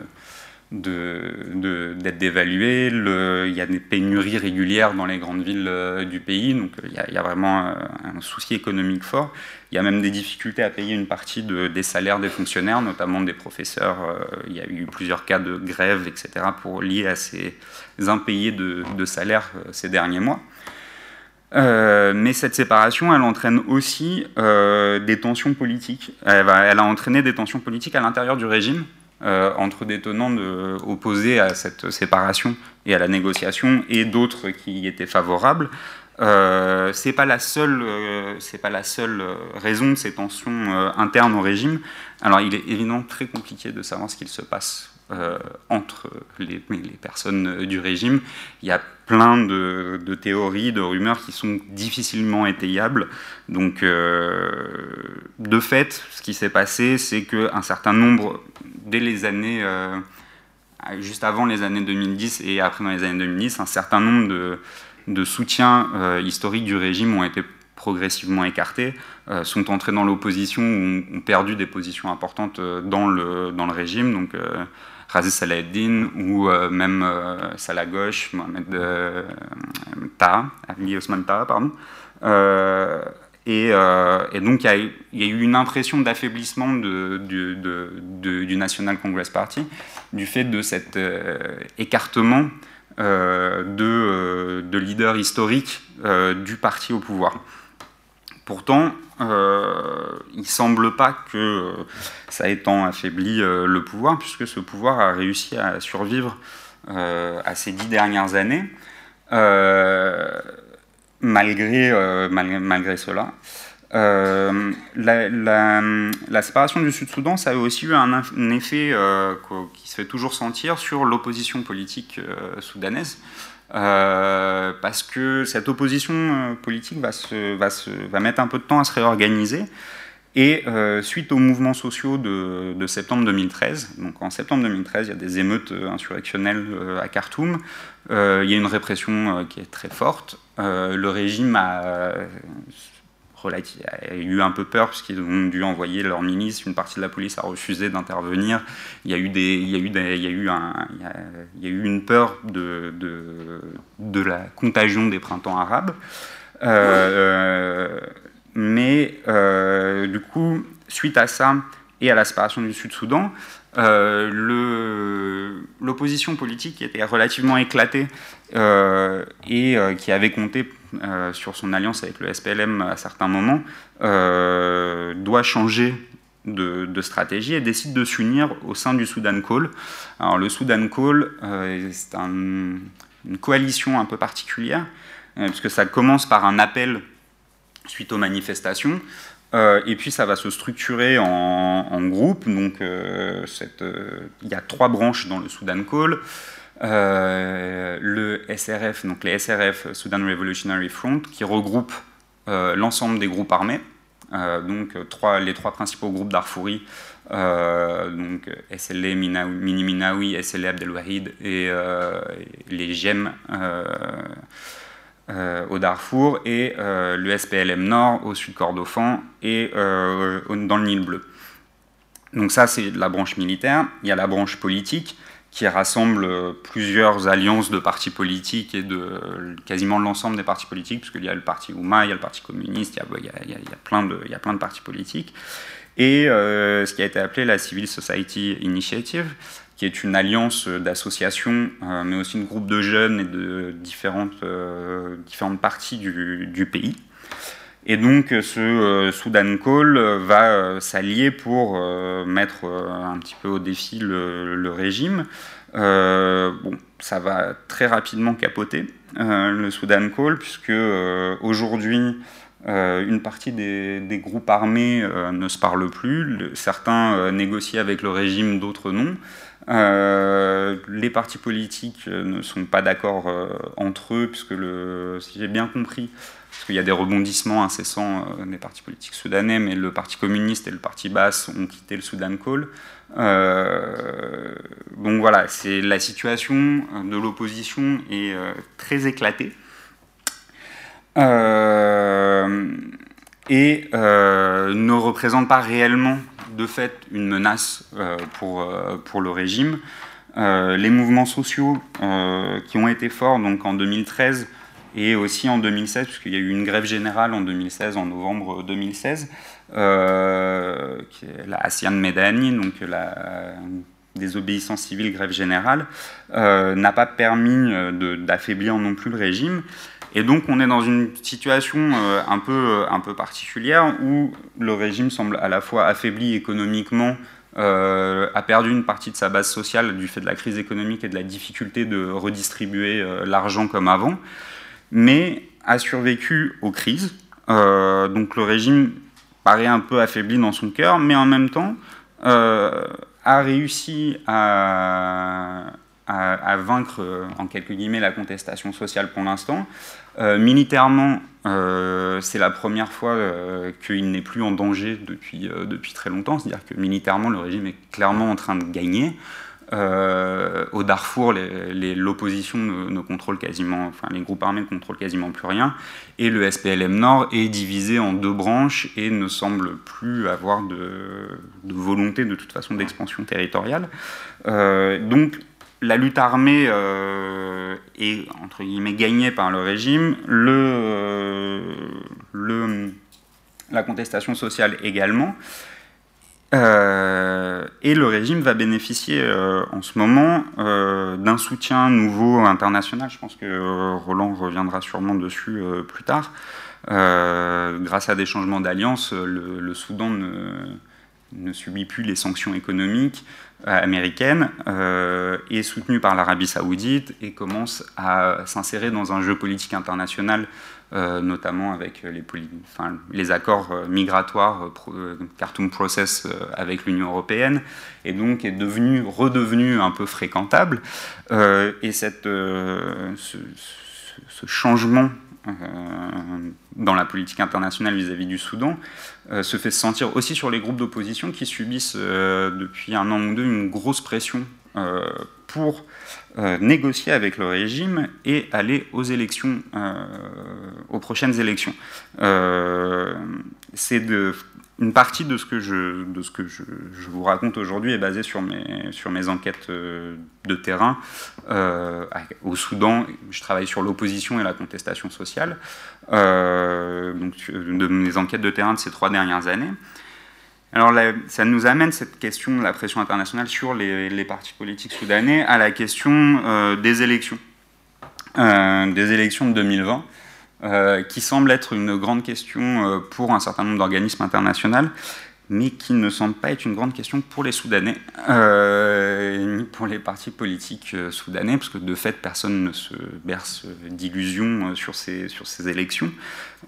d'être dévalué. il y a des pénuries régulières dans les grandes villes euh, du pays, donc il y, a, vraiment un souci économique fort. Il y a même des difficultés à payer une partie des salaires des fonctionnaires, notamment des professeurs. il y a eu plusieurs cas de grève, etc., pour liés à ces impayés de, de salaires ces derniers mois. Euh, mais cette séparation, elle entraîne aussi euh, des tensions politiques. Elle, a entraîné des tensions politiques à l'intérieur du régime, euh, entre des tenants opposés à cette séparation et à la négociation, et d'autres qui y étaient favorables. Euh, c'est pas la seule, c'est pas la seule raison de ces tensions internes au régime. Alors, il est évidemment très compliqué de savoir ce qu'il se passe euh, entre les, personnes du régime. Il y a plein de, théories, de rumeurs qui sont difficilement étayables. Donc, euh, de fait, ce qui s'est passé, c'est qu'un certain nombre, dès les années, euh, juste avant les années 2010 et après dans les années 2010, un certain nombre de, soutiens historiques du régime ont été progressivement écartés, sont entrés dans l'opposition ou ont, perdu des positions importantes dans le régime. Donc, Razi Salaheddin ou euh, même euh, Salah gauche, Mohamed euh, Ta, Ali Osman Ta, pardon. Et, donc il y, a eu une impression d'affaiblissement du, National Congress Party du fait de cet écartement de, de, leaders historiques du parti au pouvoir. Pourtant, euh, il ne semble pas que euh, ça ait tant affaibli euh, le pouvoir, puisque ce pouvoir a réussi à survivre à ces dix dernières années, malgré, malgré, cela. La, séparation du Sud-Soudan, ça a aussi eu un, effet qui se fait toujours sentir sur l'opposition politique soudanaise. Euh, parce que cette opposition euh, politique va, se, va, se, va, mettre un peu de temps à se réorganiser. Et euh, suite aux mouvements sociaux de, de, septembre 2013, donc en septembre 2013, il y a des émeutes insurrectionnelles à Khartoum, il y a une répression qui est très forte. le régime a il y a eu un peu peur puisqu'ils ont dû envoyer leur ministre, une partie de la police a refusé d'intervenir. Il y a eu une peur de, la contagion des printemps arabes. Euh, mais euh, du coup, suite à ça et à la séparation du Sud-Soudan, euh, l'opposition politique était relativement éclatée et qui avait compté euh, sur son alliance avec le SPLM à certains moments, euh, doit changer de, stratégie et décide de s'unir au sein du Sudan Call. Alors le Sudan Call, euh, c'est une coalition un peu particulière, puisque ça commence par un appel suite aux manifestations, et puis ça va se structurer en, en groupe. Donc il y a trois branches dans le Sudan Call. Euh, le SRF, donc les SRF, Sudan Revolutionary Front, qui regroupe euh, l'ensemble des groupes armés, euh, donc trois, les trois principaux groupes d'Arfouri, donc SLA Mini Minawi, SLA Abdelwahid et les GEM au Darfour, et le SPLM Nord au sud Kordofan et dans le Nil Bleu. Donc ça, c'est la branche militaire. Il y a la branche politique qui rassemble plusieurs alliances de partis politiques et de quasiment l'ensemble des partis politiques, puisqu'il y a le parti Ouma, il y a le parti communiste, il y a, plein, de, il y a plein de partis politiques. Et euh, ce qui a été appelé la Civil Society Initiative, qui est une alliance d'associations, euh, mais aussi de groupes de jeunes et de différentes, euh, différentes parties du pays. Et donc ce euh, Sudan Call va euh, s'allier pour euh, mettre un petit peu au défi le, régime. bon, ça va très rapidement capoter le Sudan Call, puisque aujourd'hui, une partie des, groupes armés ne se parlent plus. certains négocient avec le régime, d'autres non. les partis politiques ne sont pas d'accord entre eux, puisque si j'ai bien compris, parce qu'il y a des rebondissements incessants euh, des partis politiques soudanais, mais le Parti communiste et le Parti basse ont quitté le Sudan Call. Euh, donc voilà, c'est la situation de l'opposition est euh, très éclatée. et ne représente pas réellement de fait une menace pour, pour le régime. les mouvements sociaux qui ont été forts donc en 2013 et aussi en 2016, puisqu'il y a eu une grève générale en 2016, en novembre 2016, euh, qui est la Asian Medani, donc la désobéissance civile, grève générale, euh, n'a pas permis euh, d'affaiblir non plus le régime. Et donc on est dans une situation un, peu, un peu particulière où le régime semble à la fois affaibli économiquement, a perdu une partie de sa base sociale du fait de la crise économique et de la difficulté de redistribuer l'argent comme avant, mais a survécu aux crises. donc le régime paraît un peu affaibli dans son cœur, mais en même temps euh, a réussi à, vaincre, en quelques guillemets, la contestation sociale pour l'instant. Euh, militairement, euh, c'est la première fois qu'il n'est plus en danger depuis, depuis très longtemps, c'est-à-dire que militairement, le régime est clairement en train de gagner. Euh, au Darfour, l'opposition ne, contrôle quasiment, enfin les groupes armés ne contrôlent quasiment plus rien, et le SPLM Nord est divisé en deux branches et ne semble plus avoir de, volonté de toute façon d'expansion territoriale. Euh, donc la lutte armée euh, est entre guillemets gagnée par le régime, le, la contestation sociale également. Euh, et le régime va bénéficier euh, en ce moment euh, d'un soutien nouveau international. Je pense que Roland reviendra sûrement dessus plus tard. grâce à des changements d'alliance, le, Soudan ne, ne, subit plus les sanctions économiques américaines, est soutenu par l'Arabie saoudite et commence à s'insérer dans un jeu politique international notamment avec les, les accords euh, migratoires euh, Khartoum Process avec l'Union européenne, et donc est devenu, redevenu un peu fréquentable. et cette, ce, changement dans la politique internationale vis-à-vis du Soudan se fait sentir aussi sur les groupes d'opposition qui subissent depuis un an ou deux une grosse pression pour euh, négocier avec le régime et aller aux élections, euh, aux prochaines élections. Euh, c'est une partie de ce que je, de ce que je, vous raconte aujourd'hui est basée sur mes, sur mes enquêtes de terrain. au Soudan, je travaille sur l'opposition et la contestation sociale. donc, de mes enquêtes de terrain de ces trois dernières années. Alors ça nous amène cette question de la pression internationale sur les, partis politiques soudanais à la question euh, des élections, euh, des élections de 2020, euh, qui semble être une grande question pour un certain nombre d'organismes internationaux mais qui ne semble pas être une grande question pour les Soudanais, euh, ni pour les partis politiques euh, soudanais, parce que de fait, personne ne se berce d'illusions euh, sur ces, sur ces élections.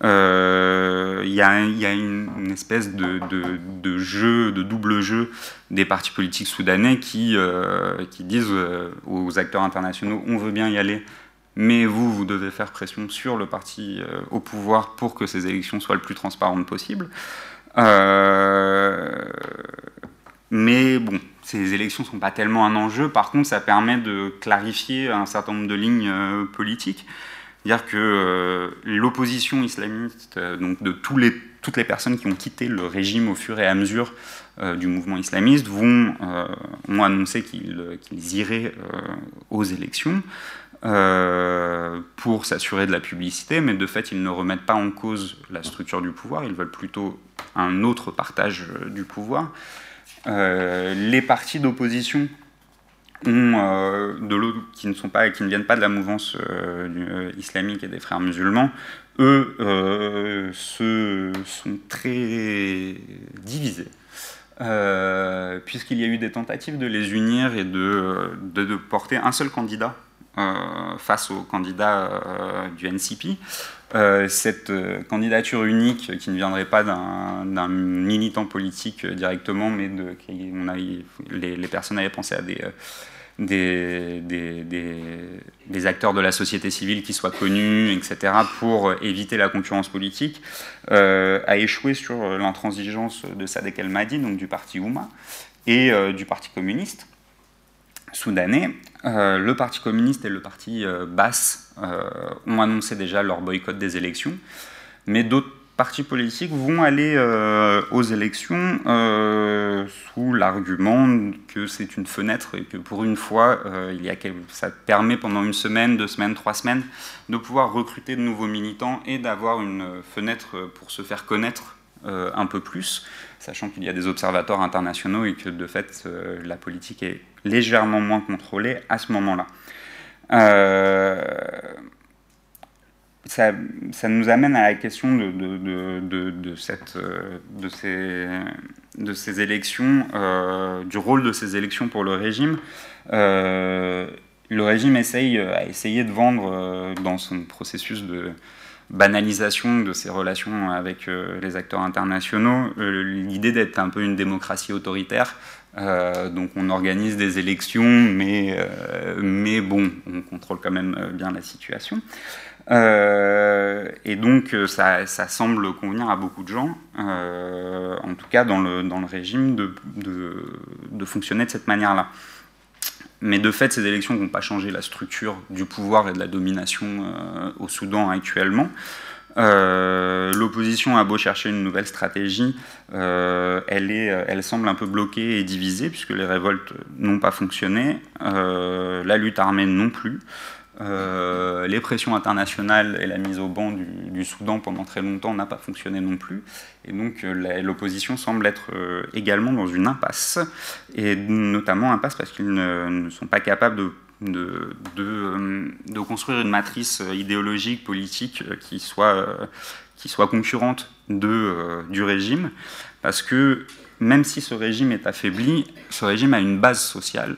Il y, a, une, espèce de, de, jeu, de double jeu des partis politiques soudanais qui, qui disent aux acteurs internationaux on veut bien y aller, mais vous, vous devez faire pression sur le parti au pouvoir pour que ces élections soient le plus transparentes possible. Euh, mais bon, ces élections ne sont pas tellement un enjeu. Par contre, ça permet de clarifier un certain nombre de lignes euh, politiques. Dire que euh, l'opposition islamiste, donc de toutes les personnes qui ont quitté le régime au fur et à mesure du mouvement islamiste, vont, ont annoncé qu'ils iraient aux élections. Euh, pour s'assurer de la publicité, mais de fait, ils ne remettent pas en cause la structure du pouvoir, ils veulent plutôt un autre partage euh, du pouvoir. Euh, les partis d'opposition qui ne sont pas, qui ne viennent pas de la mouvance islamique et des frères musulmans, eux se, sont très divisés. puisqu'il y a eu des tentatives de les unir et de, porter un seul candidat face au candidat euh, du NCP. Euh, cette candidature unique qui ne viendrait pas d'un militant politique directement, mais de, les, personnes avaient pensé à des, acteurs de la société civile qui soient connus, etc., pour éviter la concurrence politique, a échoué sur l'intransigeance de Sadek El Mahdi, donc du parti Ouma, et du Parti communiste soudanais, euh, le Parti communiste et le Parti euh, basse euh, ont annoncé déjà leur boycott des élections, mais d'autres partis politiques vont aller aux élections sous l'argument que c'est une fenêtre et que pour une fois, il y a ça permet pendant une semaine, deux semaines, trois semaines de pouvoir recruter de nouveaux militants et d'avoir une fenêtre pour se faire connaître un peu plus, sachant qu'il y a des observateurs internationaux et que de fait la politique est légèrement moins contrôlée à ce moment-là ça, nous amène à la question de, de, de, ces, de ces élections, euh, du rôle de ces élections pour le régime. Euh, le régime essaye, a essayé de vendre euh, dans son processus de banalisation de ses relations avec les acteurs internationaux l'idée d'être un peu une démocratie autoritaire. donc on organise des élections, mais, mais bon, on contrôle quand même bien la situation. Euh, et donc euh, ça, semble convenir à beaucoup de gens, euh, en tout cas dans le, dans le régime, de, de, fonctionner de cette manière-là. Mais de fait, ces élections n'ont pas changé la structure du pouvoir et de la domination au Soudan actuellement. L'opposition a beau chercher une nouvelle stratégie, elle, est, elle semble un peu bloquée et divisée puisque les révoltes n'ont pas fonctionné, la lutte armée non plus. Euh, les pressions internationales et la mise au banc du, Soudan pendant très longtemps n'a pas fonctionné non plus. Et donc euh, l'opposition semble être euh, également dans une impasse, et notamment impasse parce qu'ils ne, sont pas capables de, construire une matrice idéologique, politique qui soit, concurrente du régime, parce que même si ce régime est affaibli, ce régime a une base sociale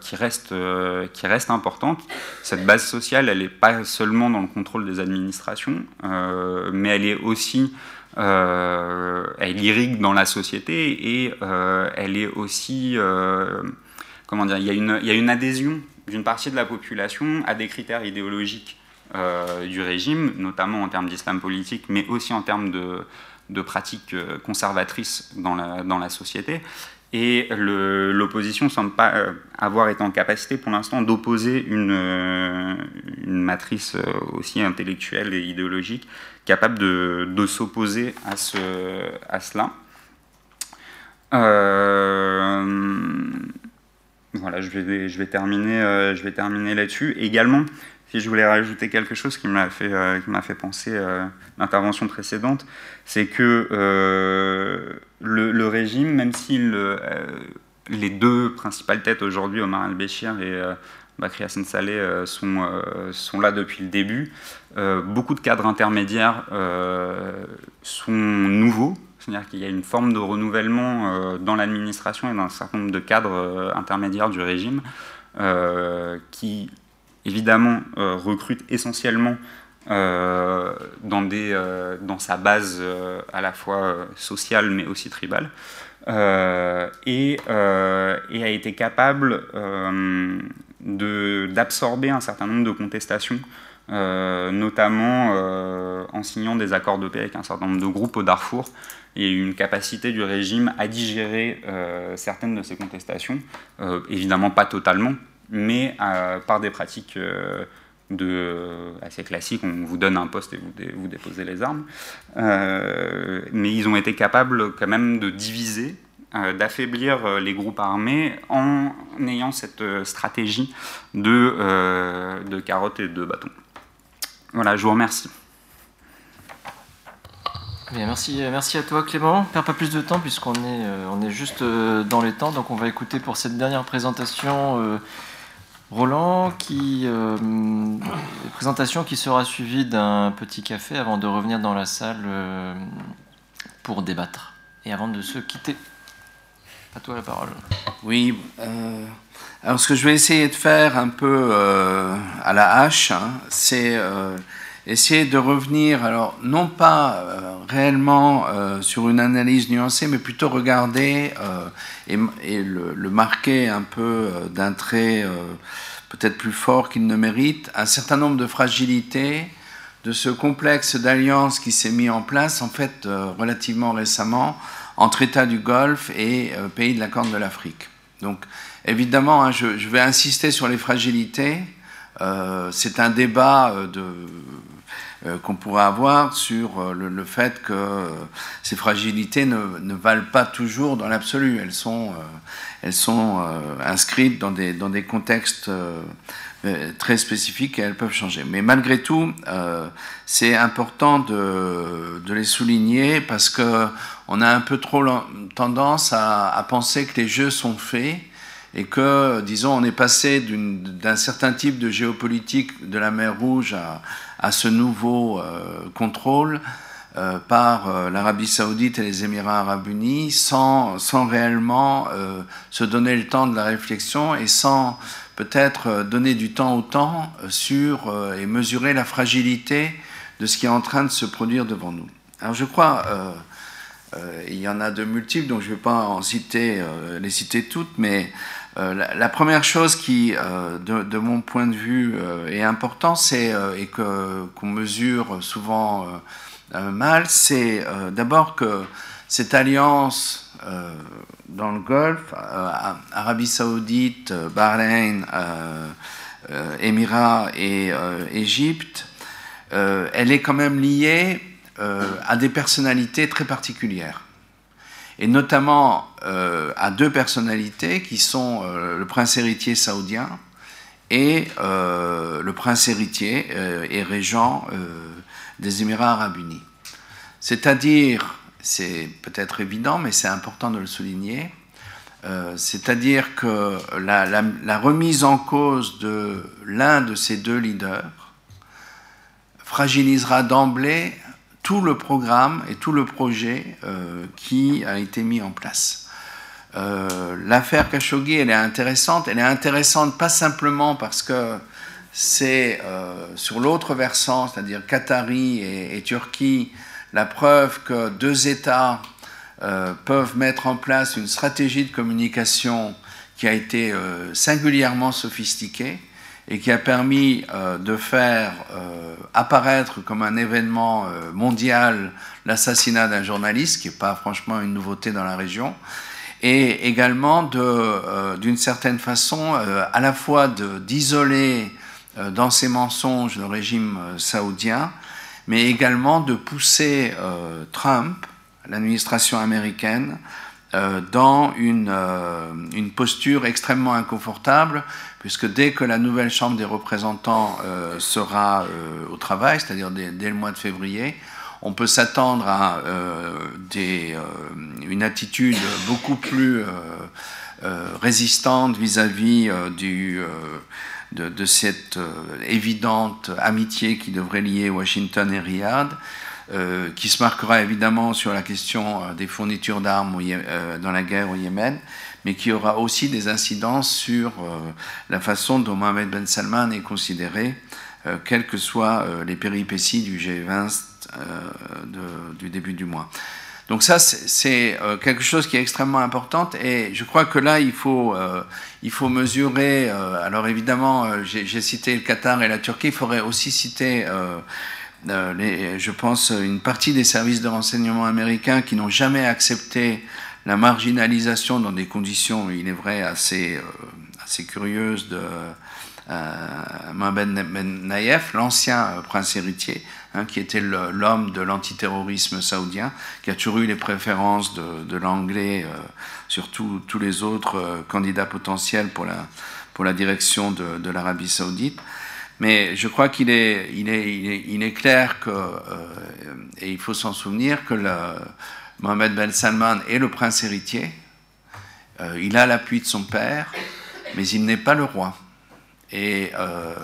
qui, reste, euh, qui reste importante. Cette base sociale, elle n'est pas seulement dans le contrôle des administrations, euh, mais elle est aussi, elle irrigue dans la société et elle est aussi, comment dire, il y, a une, adhésion d'une partie de la population à des critères idéologiques du régime, notamment en termes d'islam politique, mais aussi en termes de, pratiques conservatrices dans la société. Et l'opposition ne semble pas euh, avoir été en capacité pour l'instant d'opposer une, euh, matrice euh, aussi intellectuelle et idéologique capable de, s'opposer à, ce, à cela. voilà, je vais, je vais terminer, terminer là-dessus. Également, si je voulais rajouter quelque chose qui m'a fait, m'a fait penser à l'intervention précédente, c'est que le, régime, même si euh, les deux principales têtes aujourd'hui, Omar al-Béchir et euh, Bakri Hassan Saleh, euh, sont, sont là depuis le début, beaucoup de cadres intermédiaires sont nouveaux, c'est-à-dire qu'il y a une forme de renouvellement dans l'administration et dans un certain nombre de cadres intermédiaires du régime qui, évidemment, recrutent essentiellement euh, euh, dans sa base euh, à la fois sociale mais aussi tribale, et, et, a été capable d'absorber un certain nombre de contestations, notamment en signant des accords de paix avec un certain nombre de groupes au Darfour. Eu une capacité du régime à digérer certaines de ces contestations, évidemment pas totalement, mais par des pratiques de, assez classique, on vous donne un poste et vous, déposez les armes. Euh, mais ils ont été capables quand même de diviser, euh, d'affaiblir euh, les groupes armés en ayant cette stratégie de, de carottes et de bâtons. Voilà, je vous remercie. Bien, merci, merci à toi Clément. Perds pas plus de temps puisqu'on est, on est juste dans les temps, donc on va écouter pour cette dernière présentation Roland, qui euh, présentation qui sera suivie d'un petit café avant de revenir dans la salle euh, pour débattre et avant de se quitter. À toi la parole. Oui. Euh, alors ce que je vais essayer de faire un peu à la hache, hein, c'est essayer de revenir, alors non pas euh, réellement euh, sur une analyse nuancée, mais plutôt regarder euh, et, le, marquer un peu d'un trait peut-être plus fort qu'il ne mérite, un certain nombre de fragilités de ce complexe d'alliance qui s'est mis en place en fait relativement récemment entre États du Golfe et pays de la Corne de l'Afrique. Donc évidemment, hein, je, je, vais insister sur les fragilités. c'est un débat de qu'on pourrait avoir sur le, fait que ces fragilités ne, valent pas toujours dans l'absolu. Elles sont, inscrites dans des, contextes très spécifiques et elles peuvent changer. Mais malgré tout, c'est important de, les souligner parce qu'on a un peu trop tendance à penser que les jeux sont faits et que, disons, on est passé d'un certain type de géopolitique de la mer Rouge à, ce nouveau euh, contrôle euh, par euh, l'Arabie saoudite et les Émirats arabes unis sans, sans réellement se donner le temps de la réflexion et sans peut-être donner du temps au temps sur et mesurer la fragilité de ce qui est en train de se produire devant nous. Alors je crois, il y en a de multiples, donc je ne vais pas en citer, les citer toutes, mais euh, la, première chose qui, euh, de, mon point de vue, euh, est importante, c'est et qu'on mesure souvent mal, c'est d'abord que cette alliance dans le Golfe, Arabie Saoudite, Bahreïn, Émirats et Égypte, elle est quand même liée à des personnalités très particulières et notamment euh, à deux personnalités qui sont euh, le prince héritier saoudien et euh, le prince héritier et régent des Émirats arabes unis. C'est-à-dire, c'est peut-être évident, mais c'est important de le souligner, c'est-à-dire que la, la, remise en cause de l'un de ces deux leaders fragilisera d'emblée tout le programme et tout le projet euh, qui a été mis en place. Euh, l'affaire Khashoggi, elle est intéressante. Elle est intéressante pas simplement parce que c'est euh, sur l'autre versant, c'est-à-dire Qatari et, Turquie, la preuve que deux États peuvent mettre en place une stratégie de communication qui a été singulièrement sophistiquée et qui a permis euh, de faire euh, apparaître comme un événement euh, mondial l'assassinat d'un journaliste, qui n'est pas franchement une nouveauté dans la région, et également d'une certaine façon à la fois d'isoler dans ses mensonges le régime saoudien, mais également de pousser Trump, l'administration américaine, dans une, une posture extrêmement inconfortable puisque dès que la nouvelle Chambre des représentants euh, sera euh, au travail, c'est-à-dire dès, le mois de février, on peut s'attendre à euh, une attitude beaucoup plus résistante vis-à-vis de, cette évidente amitié qui devrait lier Washington et Riyad. qui se marquera évidemment sur la question des fournitures d'armes dans la guerre au Yémen, mais qui aura aussi des incidences sur euh, la façon dont Mohamed Ben Salman est considéré, euh, quelles que soient euh, les péripéties du G20 du début du mois. Donc ça, c'est quelque chose qui est extrêmement important et je crois que là, il faut, il faut mesurer, alors évidemment, j'ai cité le Qatar et la Turquie, il faudrait aussi citer, je pense, une partie des services de renseignement américains qui n'ont jamais accepté la marginalisation dans des conditions, il est vrai, assez, euh, assez curieuses de euh, Ben Naïef, l'ancien euh, prince héritier, hein, qui était l'homme de l'antiterrorisme saoudien, qui a toujours eu les préférences de, l'anglais sur tous les autres candidats potentiels pour la, pour la direction de, l'Arabie saoudite. Mais je crois qu'il est, il est, il est, clair que, et il faut s'en souvenir, que le, Mohamed Ben Salman est le prince héritier. Euh, il a l'appui de son père, mais il n'est pas le roi. Et, euh,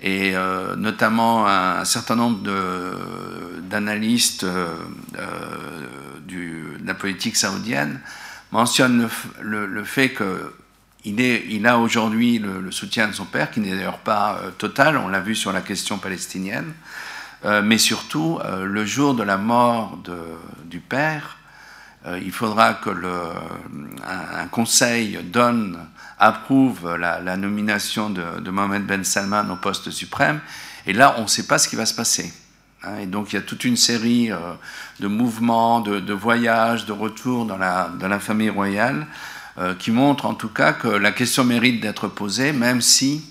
et euh, notamment un, certain nombre d'analystes de la politique saoudienne mentionnent le, fait qu'il il a aujourd'hui le, soutien de son père, qui n'est d'ailleurs pas total, on l'a vu sur la question palestinienne, euh, mais surtout, euh, le jour de la mort du père, euh, il faudra que un, conseil donne, approuve la, nomination de, Mohamed Ben Salman au poste suprême. Et là, on ne sait pas ce qui va se passer. Hein. et donc, il y a toute une série de mouvements, de, voyages, de retours dans la, dans la famille royale qui montrent en tout cas que la question mérite d'être posée, même si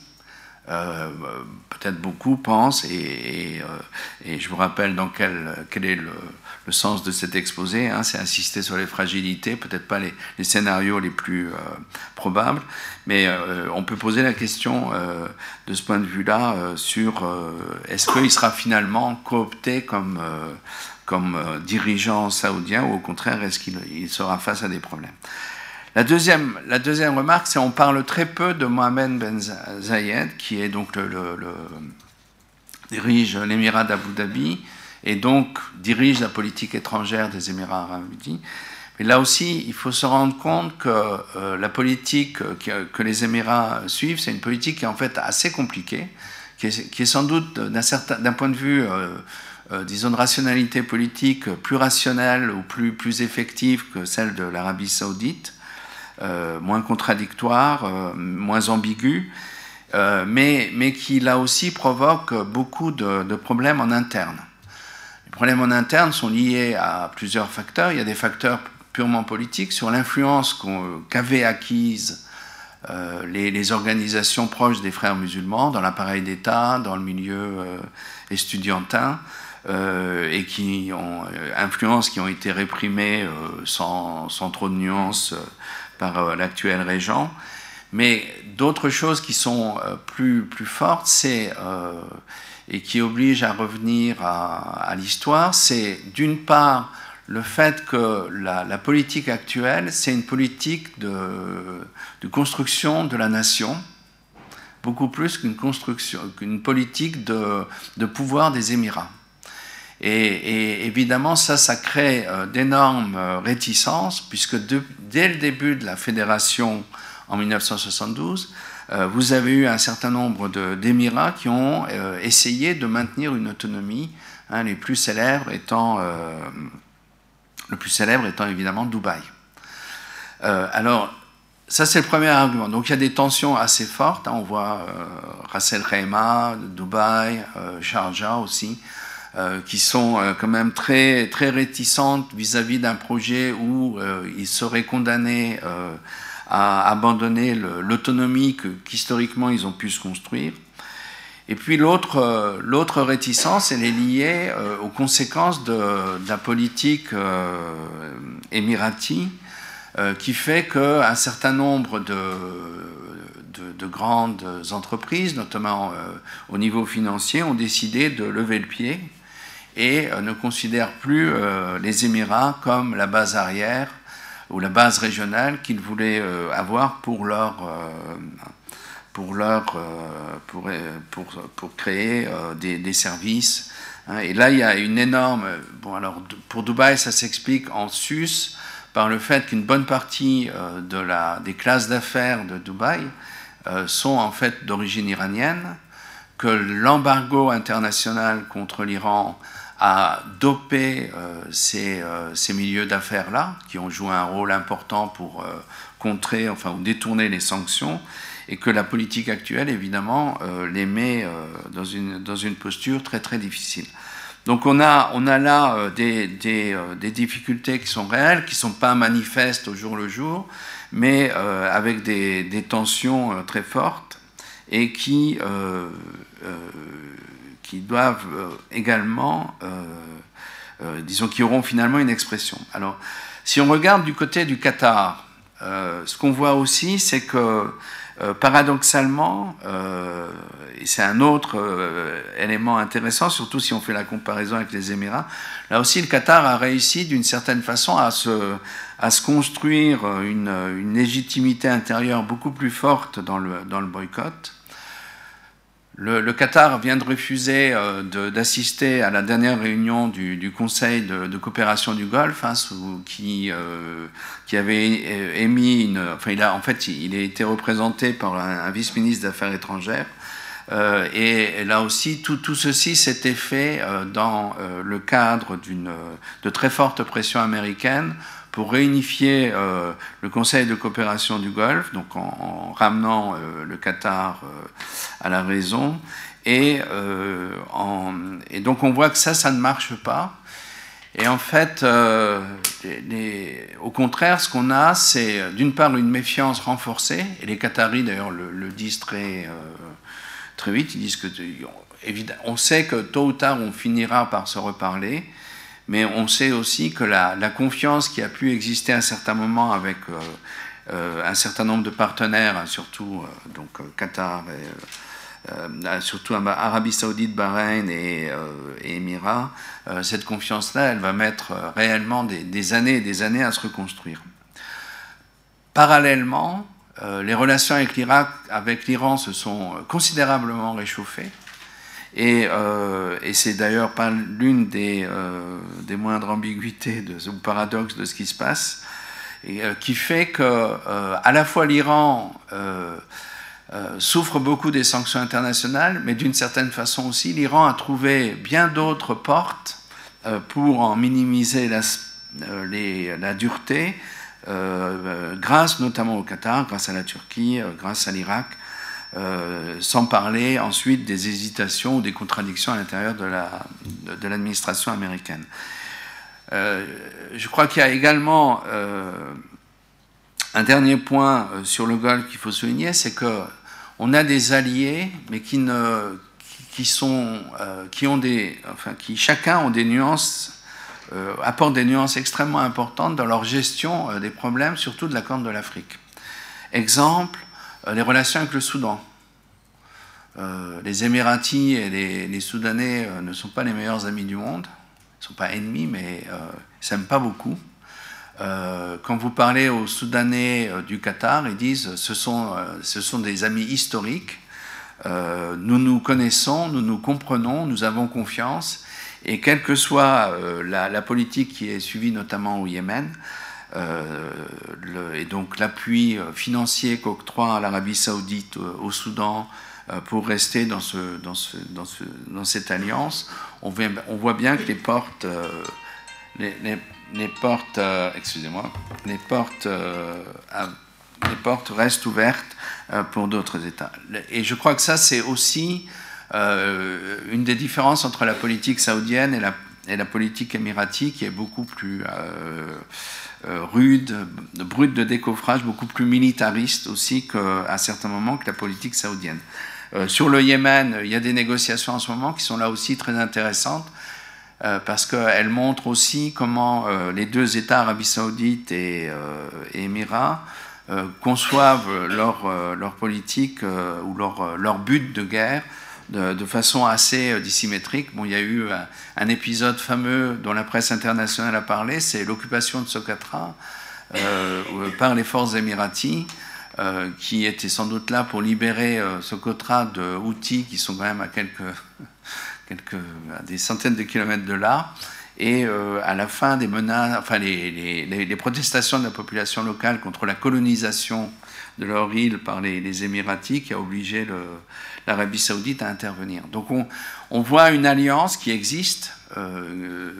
peut-être beaucoup pensent, et, je vous rappelle dans quel, quel est le, sens de cet exposé, hein, c'est insister sur les fragilités, peut-être pas les, scénarios les plus probables, mais on peut poser la question de ce point de vue-là sur est-ce qu'il sera finalement coopté comme comme euh, dirigeant saoudien ou au contraire est-ce qu'il sera face à des problèmes? La deuxième, la deuxième remarque, c'est on parle très peu de Mohamed Ben Zayed, qui est donc dirige l'émirat d'Abu Dhabi et donc dirige la politique étrangère des Émirats arabes unis. Mais là aussi, il faut se rendre compte que euh, la politique que, les Émirats suivent, c'est une politique qui est en fait assez compliquée, qui est, sans doute d'un point de vue euh, euh, disons, de rationalité politique plus rationnelle ou plus, plus effective que celle de l'Arabie saoudite, moins contradictoire, euh, moins ambiguë, mais, mais, qui là aussi provoque beaucoup de, problèmes en interne. Les problèmes en interne sont liés à plusieurs facteurs. Il y a des facteurs purement politiques sur l'influence qu'avaient acquise les, organisations proches des frères musulmans dans l'appareil d'État, dans le milieu estudiantin, euh, et qui ont euh, qui ont été réprimées euh, sans, sans, trop de nuances par l'actuel régent. Mais d'autres choses qui sont plus, plus fortes, c'est et qui obligent à revenir à, l'histoire, c'est d'une part le fait que la, politique actuelle, c'est une politique de, construction de la nation, beaucoup plus qu'une construction, qu'une politique de pouvoir des Émirats. Et, évidemment, ça, ça crée euh, d'énormes euh, réticences, puisque dès le début de la fédération en 1972, euh, vous avez eu un certain nombre d'émirats qui ont essayé de maintenir une autonomie, hein, les plus célèbres étant, le plus célèbre étant évidemment Dubaï. alors, ça, c'est le premier argument. Donc, il y a des tensions assez fortes. Hein. on voit Ras El Khaimah, Dubaï, Sharjah aussi. Euh, qui sont euh, quand même très, très réticentes vis-à-vis d'un projet où euh, ils seraient condamnés à abandonner l'autonomie qu'historiquement ils ont pu se construire. Et puis l'autre, l'autre réticence, elle est liée aux conséquences de, la politique émirati, qui fait qu'un certain nombre de, de, de, grandes entreprises, notamment au niveau financier, ont décidé de lever le pied et euh, ne considèrent plus euh, les Émirats comme la base arrière ou la base régionale qu'ils voulaient euh, avoir pour leur pour leur pour, pour créer des, des, services. Hein. Et là, il y a une énorme. Bon, alors pour Dubaï, ça s'explique en sus par le fait qu'une bonne partie de la, des classes d'affaires de Dubaï sont en fait d'origine iranienne, que l'embargo international contre l'Iran a dopé euh, ces, euh, ces, milieux d'affaires-là, qui ont joué un rôle important pour euh, contrer, enfin, ou détourner les sanctions, et que la politique actuelle, évidemment, les met dans, une, dans une posture très, très difficile. Donc on a, on a là des, des, des, difficultés qui sont réelles, qui ne sont pas manifestes au jour le jour, mais avec des, des, tensions très fortes et qui qui doivent euh, également, euh, euh, disons, qui auront finalement une expression. Alors, si on regarde du côté du Qatar, ce qu'on voit aussi, c'est que paradoxalement, et c'est un autre élément intéressant, surtout si on fait la comparaison avec les Émirats, là aussi le Qatar a réussi d'une certaine façon à se, construire une, légitimité intérieure beaucoup plus forte dans le boycott. Le, Qatar vient de refuser euh, d'assister à la dernière réunion du, Conseil de, coopération du Golfe, hein, qui, euh, qui, avait euh, émis une. Enfin, il a, en fait, il a été représenté par un, vice-ministre d'Affaires étrangères. et, là aussi, tout, tout ceci s'était fait dans le cadre de très forte pression américaine pour réunifier euh, le Conseil de coopération du Golfe, donc en, ramenant euh, le Qatar euh, à la raison. Et, donc on voit que ça, ça ne marche pas. Et en fait, au contraire, ce qu'on a, c'est d'une part une méfiance renforcée, et les Qataris d'ailleurs le, le, disent très, très vite, ils disent que on sait que tôt ou tard on finira par se reparler, mais on sait aussi que la, confiance qui a pu exister à un certain moment avec un certain nombre de partenaires, hein, surtout donc Qatar et surtout Arabie Saoudite, Bahreïn et, Émirats, cette confiance-là, elle va mettre réellement des, des, années et des années à se reconstruire. Parallèlement, euh, les relations avec l'Iran se sont euh, considérablement réchauffées. Et, euh, et c'est d'ailleurs pas l'une des, des, moindres ambiguïtés ou paradoxes de ce qui se passe, et, qui fait que à la fois l'Iran souffre beaucoup des sanctions internationales, mais d'une certaine façon aussi, l'Iran a trouvé bien d'autres portes pour en minimiser la, dureté euh, grâce notamment au Qatar, grâce à la Turquie, euh, grâce à l'Irak, euh, sans parler ensuite des hésitations ou des contradictions à l'intérieur de l'administration américaine. je crois qu'il y a également un dernier point sur le Golfe qu'il faut souligner, c'est que on a des alliés, mais qui qui, sont, qui ont des, enfin, qui chacun ont des nuances euh, apportent des nuances extrêmement importantes dans leur gestion euh, des problèmes, surtout de la Corne de l'Afrique. Exemple, euh, les relations avec le Soudan. les Émiratis et les, Soudanais ne sont pas les meilleurs amis du monde. Ils ne sont pas ennemis, mais ils ne s'aiment pas beaucoup. quand vous parlez aux Soudanais du Qatar, ils disent ce sont, des amis historiques. nous nous connaissons, nous nous comprenons, nous avons confiance et quelle que soit euh, la, politique qui est suivie notamment au Yémen, euh, et donc l'appui euh, financier qu'octroie l'Arabie saoudite au Soudan pour rester dans, ce, dans, ce, dans, ce, dans cette alliance, on, voit bien que les portes, les, portes, excusez-moi, les portes, restent ouvertes pour d'autres États. Et je crois que ça, c'est aussi euh, une des différences entre la politique saoudienne et la, politique émiratie, qui est beaucoup plus euh, euh, rude, brute de décoffrage, beaucoup plus militariste aussi qu'à certains moments que la politique saoudienne. sur le Yémen, il y a des négociations en ce moment qui sont là aussi très intéressantes. parce qu'elles montrent aussi comment les deux États, Arabie saoudite et, et Émirats, conçoivent leur, leur politique ou leur, leur but de guerre de, façon assez euh, dissymétrique. Bon, il y a eu un, épisode fameux dont la presse internationale a parlé, c'est l'occupation de Socotra euh, par les forces émiraties, euh, qui étaient sans doute là pour libérer Socotra de outils qui sont quand même à quelques, [LAUGHS] des centaines de kilomètres de là. Et à la fin des menaces, enfin les, protestations de la population locale contre la colonisation de leur île par les, les qui a obligé l'Arabie saoudite à intervenir. Donc on, on, voit une alliance qui existe. Euh,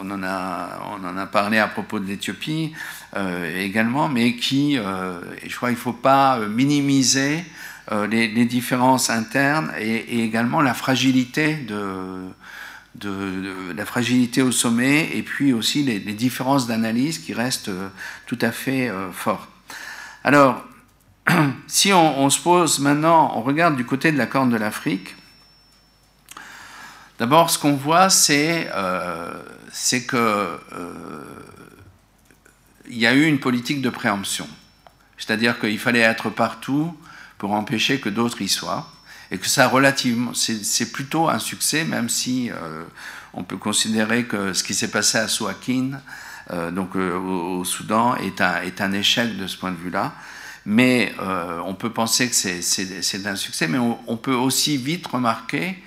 on, en a, on en a parlé à propos de l'Éthiopie euh, également, mais qui, euh, je crois qu'il ne faut pas minimiser les, les, différences internes et, également la fragilité de, de, la fragilité au sommet et puis aussi les, les différences d'analyse qui restent tout à fait fortes. Alors, [CLEARS THROAT] si on, se pose maintenant, on regarde du côté de la Corne de l'Afrique, d'abord ce qu'on voit, c'est euh, que euh, y a eu une politique de préemption. C'est-à-dire qu'il fallait être partout pour empêcher que d'autres y soient. Et que ça, relativement, c'est plutôt un succès, même si euh, on peut considérer que ce qui s'est passé à Souakin, donc au, Soudan, est un échec de ce point de vue-là. Mais euh, on peut penser que c'est un succès, mais on, peut aussi vite remarquer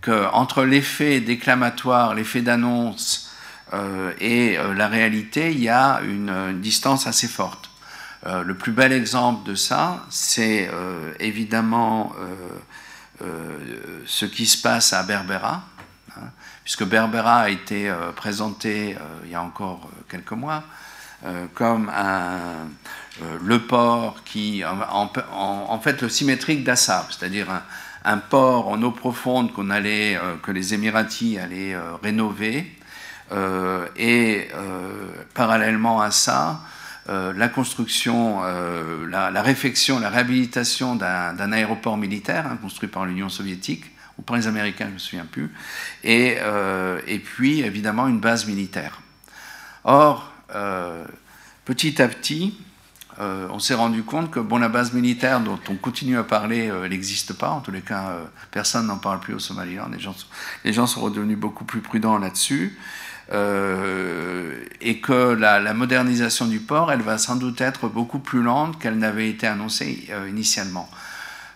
qu'entre l'effet déclamatoire, l'effet d'annonce euh, et euh, la réalité, il y a une, distance assez forte. le plus bel exemple de ça, c'est évidemment ce qui se passe à Berbera, hein, puisque Berbera a été présenté il y a encore quelques mois comme un le port qui, en, fait, le symétrique d'Assab, c'est-à-dire un, port en eau profonde qu'on allait, euh, que les Émiratis allaient euh, rénover, et parallèlement à ça, la construction, la, réfection, la réhabilitation d'un aéroport militaire hein, construit par l'Union soviétique ou par les Américains, je ne me souviens plus, et puis évidemment une base militaire. Or, petit à petit, euh, on s'est rendu compte que bon, la base militaire dont on continue à parler, euh, n'existe pas. En tous les cas, euh, personne n'en parle plus au Somaliland. Les gens, les gens sont redevenus beaucoup plus prudents là-dessus. et que la, modernisation du port, elle va sans doute être beaucoup plus lente qu'elle n'avait été annoncée initialement.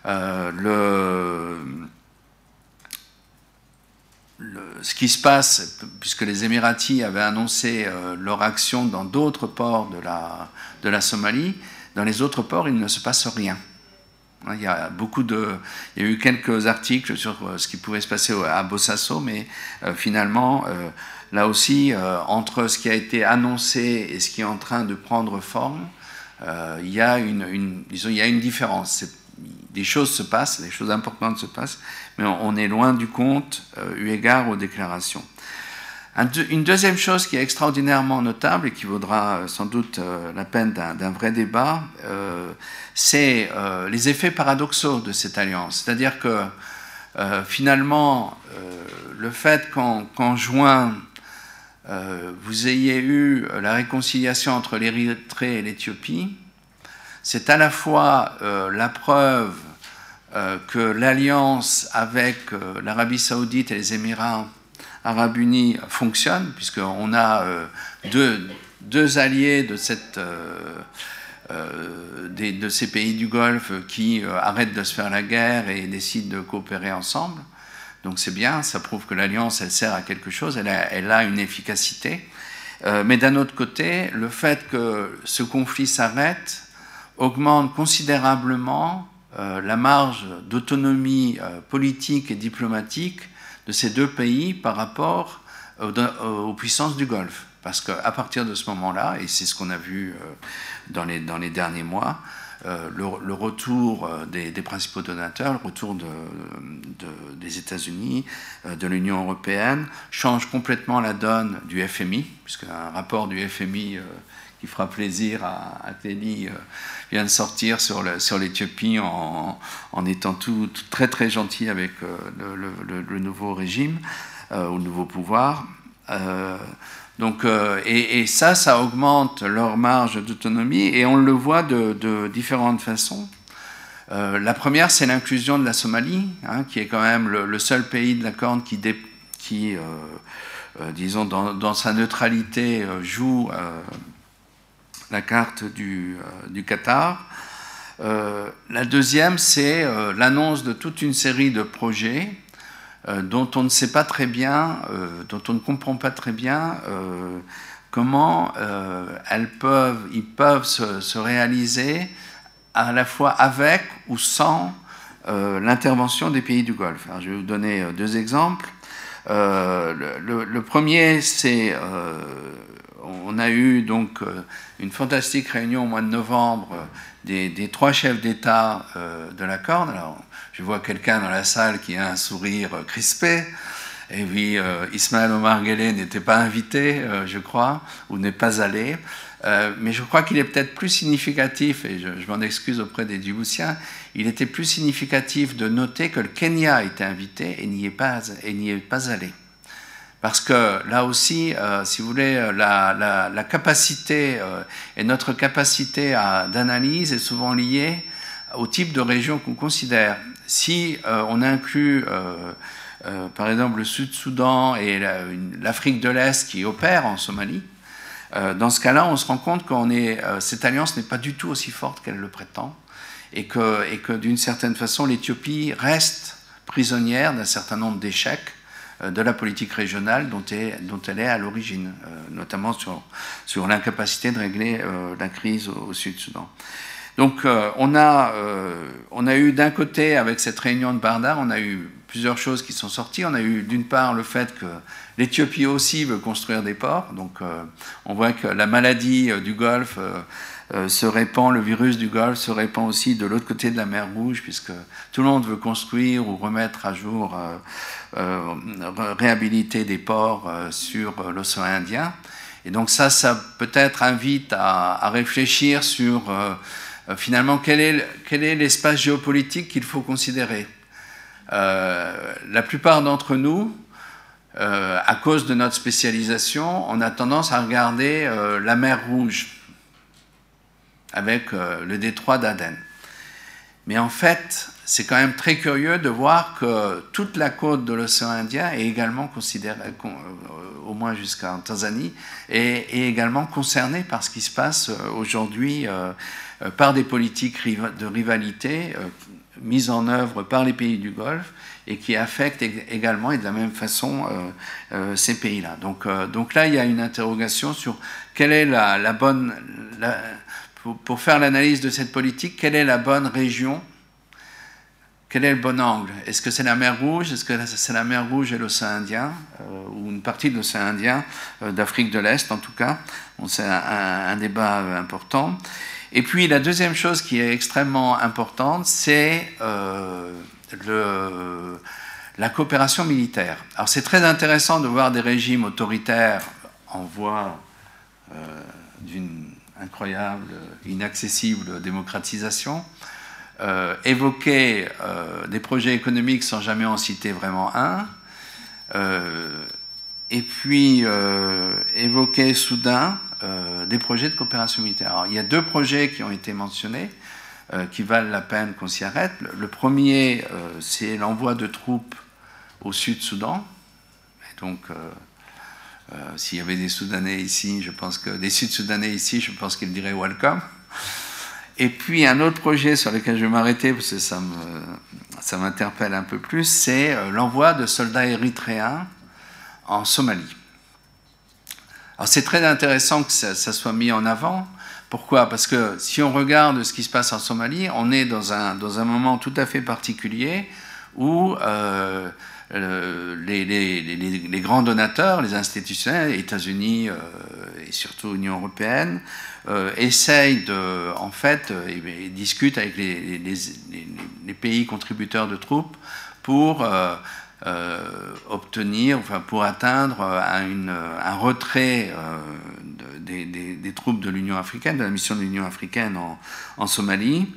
le, ce qui se passe, puisque les Émiratis avaient annoncé leur action dans d'autres ports de la, Somalie, dans les autres ports, il ne se passe rien. Hein, il y a eu quelques articles sur euh, ce qui pouvait se passer à Bossasso, mais euh, finalement, euh, là aussi, entre ce qui a été annoncé et ce qui est en train de prendre forme, il y a une différence. Des choses se passent, des choses importantes se passent, mais on est loin du compte eu égard aux déclarations. Une deuxième chose qui est extraordinairement notable et qui vaudra euh, sans doute euh, la peine d'un vrai débat, euh, c'est les effets paradoxaux de cette alliance. C'est-à-dire que finalement, le fait qu'en juin, vous ayez eu la réconciliation entre l'Érythrée et l'Éthiopie, c'est à la fois la preuve que l'alliance avec l'Arabie saoudite et les Émirats arabes unis fonctionne, puisqu'on a euh, deux, deux, alliés de, cette, euh, euh, de ces pays du Golfe qui arrêtent de se faire la guerre et décident de coopérer ensemble. Donc c'est bien, ça prouve que l'alliance, elle sert à quelque chose, elle a, elle a une efficacité. mais d'un autre côté, le fait que ce conflit s'arrête augmente considérablement la marge d'autonomie politique et diplomatique de ces deux pays par rapport aux, puissances du Golfe. Parce qu'à partir de ce moment-là, et c'est ce qu'on a vu euh, dans les, derniers mois, euh, le, retour euh, des, principaux donateurs, le retour de, des États-Unis, de l'Union européenne, change complètement la donne du FMI, puisqu'un rapport du FMI qui fera plaisir à, à vient de sortir sur l'Éthiopie en, étant tout, très très gentil avec euh, le, nouveau régime, euh, le nouveau pouvoir. Euh, donc, et, ça, ça augmente leur marge d'autonomie et on le voit de, différentes façons. la première, c'est l'inclusion de la Somalie, hein, qui est quand même le, seul pays de la Corne qui, disons, dans, sa neutralité, joue la carte du, euh, Qatar. Euh, la deuxième, c'est euh, l'annonce de toute une série de projets dont on ne sait pas très bien, dont on ne comprend pas très bien comment elles peuvent, ils peuvent se, réaliser à la fois avec ou sans l'intervention des pays du Golfe. je vais vous donner deux exemples. le, premier, c'est on a eu donc euh, une fantastique réunion au mois de novembre euh, des, trois chefs d'État euh, de la Corne. Alors, je vois quelqu'un dans la salle qui a un sourire crispé. Et oui, Ismaël Omar Guelleh n'était pas invité, je crois, ou n'est pas allé. mais je crois qu'il est peut-être plus significatif, et je, m'en excuse auprès des Djiboutiens, il était plus significatif de noter que le Kenya était invité et n'y est pas, et n'y est pas allé. Parce que là aussi, euh, si vous voulez, euh, la, capacité euh, et notre capacité d'analyse est souvent liée au type de région qu'on considère. Si on inclut, par exemple, le Sud-Soudan et l'Afrique de l'Est qui opèrent en Somalie, dans ce cas-là, on se rend compte que cette alliance n'est pas du tout aussi forte qu'elle le prétend, et que, et que d'une certaine façon, l'Éthiopie reste prisonnière d'un certain nombre d'échecs de la politique régionale dont, elle est à l'origine, euh, notamment sur, l'incapacité de régler euh, la crise au, Sud-Soudan. Donc on, a, on a eu d'un côté, avec cette réunion de Bardar, on a eu plusieurs choses qui sont sorties. On a eu d'une part le fait que l'Éthiopie aussi veut construire des ports. Donc on voit que la maladie du Golfe se répand, le virus du Golfe se répand aussi de l'autre côté de la mer Rouge, puisque tout le monde veut construire ou remettre à jour euh, réhabiliter des ports euh, sur l'océan Indien. Et donc ça, ça peut-être invite à, réfléchir sur finalement quel est, quel est l'espace géopolitique qu'il faut considérer. la plupart d'entre nous, à cause de notre spécialisation, on a tendance à regarder la mer Rouge avec le détroit d'Aden. Mais en fait, c'est quand même très curieux de voir que toute la côte de l'océan Indien est également considérée, euh, au moins jusqu'en Tanzanie, est, également concernée par ce qui se passe euh, aujourd'hui euh, par des politiques de rivalité mises en œuvre par les pays du Golfe et qui affectent également et de la même façon ces pays-là. Donc, donc là, il y a une interrogation sur quelle est la, bonne, pour, faire l'analyse de cette politique, quelle est la bonne région? Quel est le bon angle? Est-ce que c'est la mer Rouge? Est-ce que c'est la mer Rouge et l'océan Indien euh, Ou une partie de l'océan Indien, euh, d'Afrique de l'Est en tout cas? C'est un, débat euh, important. Et puis la deuxième chose qui est extrêmement importante, c'est la coopération militaire. Alors c'est très intéressant de voir des régimes autoritaires en voie d'une incroyable, inaccessible démocratisation, euh, évoquer euh, des projets économiques sans jamais en citer vraiment un, euh, et puis évoquer soudain des projets de coopération militaire. Alors, il y a deux projets qui ont été mentionnés, qui valent la peine qu'on s'y arrête. Le, premier, c'est l'envoi de troupes au Sud-Soudan. Donc, s'il y avait des Soudanais ici, je pense que des Sud-Soudanais ici, je pense qu'ils diraient welcome. Et puis un autre projet sur lequel je vais m'arrêter, parce que ça m'interpelle un peu plus, c'est euh, l'envoi de soldats érythréens en Somalie. Alors c'est très intéressant que ça, soit mis en avant. Pourquoi? Parce que si on regarde ce qui se passe en Somalie, on est dans un, dans un moment tout à fait particulier où euh, les, les, grands donateurs, les institutionnels, États-Unis euh, et surtout l'Union européenne, euh, essayent de, en fait, euh, et, discutent avec les, pays contributeurs de troupes pour obtenir, enfin, pour atteindre un retrait des, troupes de l'Union africaine, de la mission de l'Union africaine en Somalie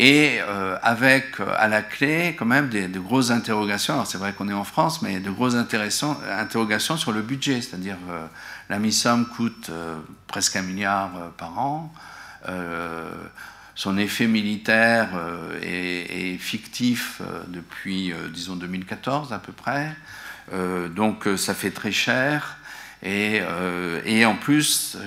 et euh, avec euh, à la clé quand même des, de grosses interrogations. Alors c'est vrai qu'on est en France, mais de grosses interrogations sur le budget, c'est-à-dire euh, la mi-somme coûte presque un milliard par an. son effet militaire est, est fictif depuis, disons, 2014 à peu près. donc ça fait très cher. Et, euh, et, en plus,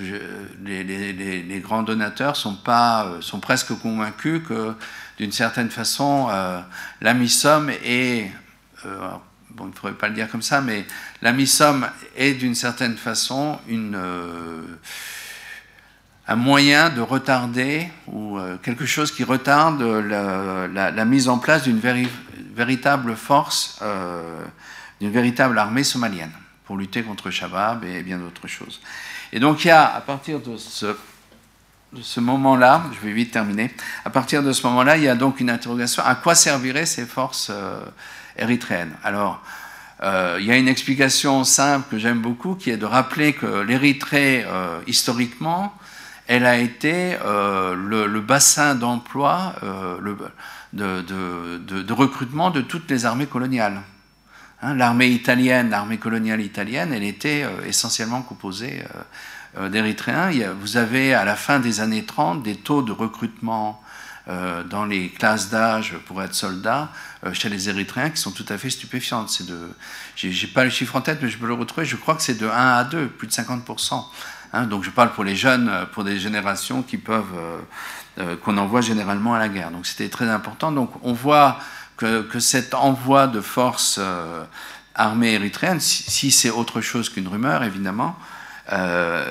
les, les, les, grands donateurs sont, pas, euh, sont presque convaincus que, d'une certaine façon, euh, la mi-somme est, euh, bon, il ne faudrait pas le dire comme ça, mais la mi-somme est d'une certaine façon une, un moyen de retarder, ou quelque chose qui retarde la, la, la mise en place d'une véritable force, d'une véritable armée somalienne pour lutter contre Shabab et bien d'autres choses. Et donc il y a, à partir de ce, moment-là, je vais vite terminer, à partir de ce moment-là, il y a donc une interrogation, à quoi serviraient ces forces euh, érythréennes? Alors, euh, il y a une explication simple que j'aime beaucoup, qui est de rappeler que l'Érythrée, euh, historiquement, elle a été le, bassin d'emploi, de, de, recrutement de toutes les armées coloniales. Hein, l'armée italienne, l'armée coloniale italienne, elle était euh, essentiellement composée euh, euh, d'Érythréens. Vous avez à la fin des années 30 des taux de recrutement dans les classes d'âge pour être soldat chez les Érythréens qui sont tout à fait stupéfiantes. C'est de, j'ai pas le chiffre en tête, mais je peux le retrouver. Je crois que c'est de 1 à 2, plus de 50% hein, Donc je parle pour les jeunes, pour des générations qui peuvent qu'on envoie généralement à la guerre. Donc c'était très important. Donc on voit que, cet envoi de forces euh, armées érythréennes, si, c'est autre chose qu'une rumeur, évidemment, euh,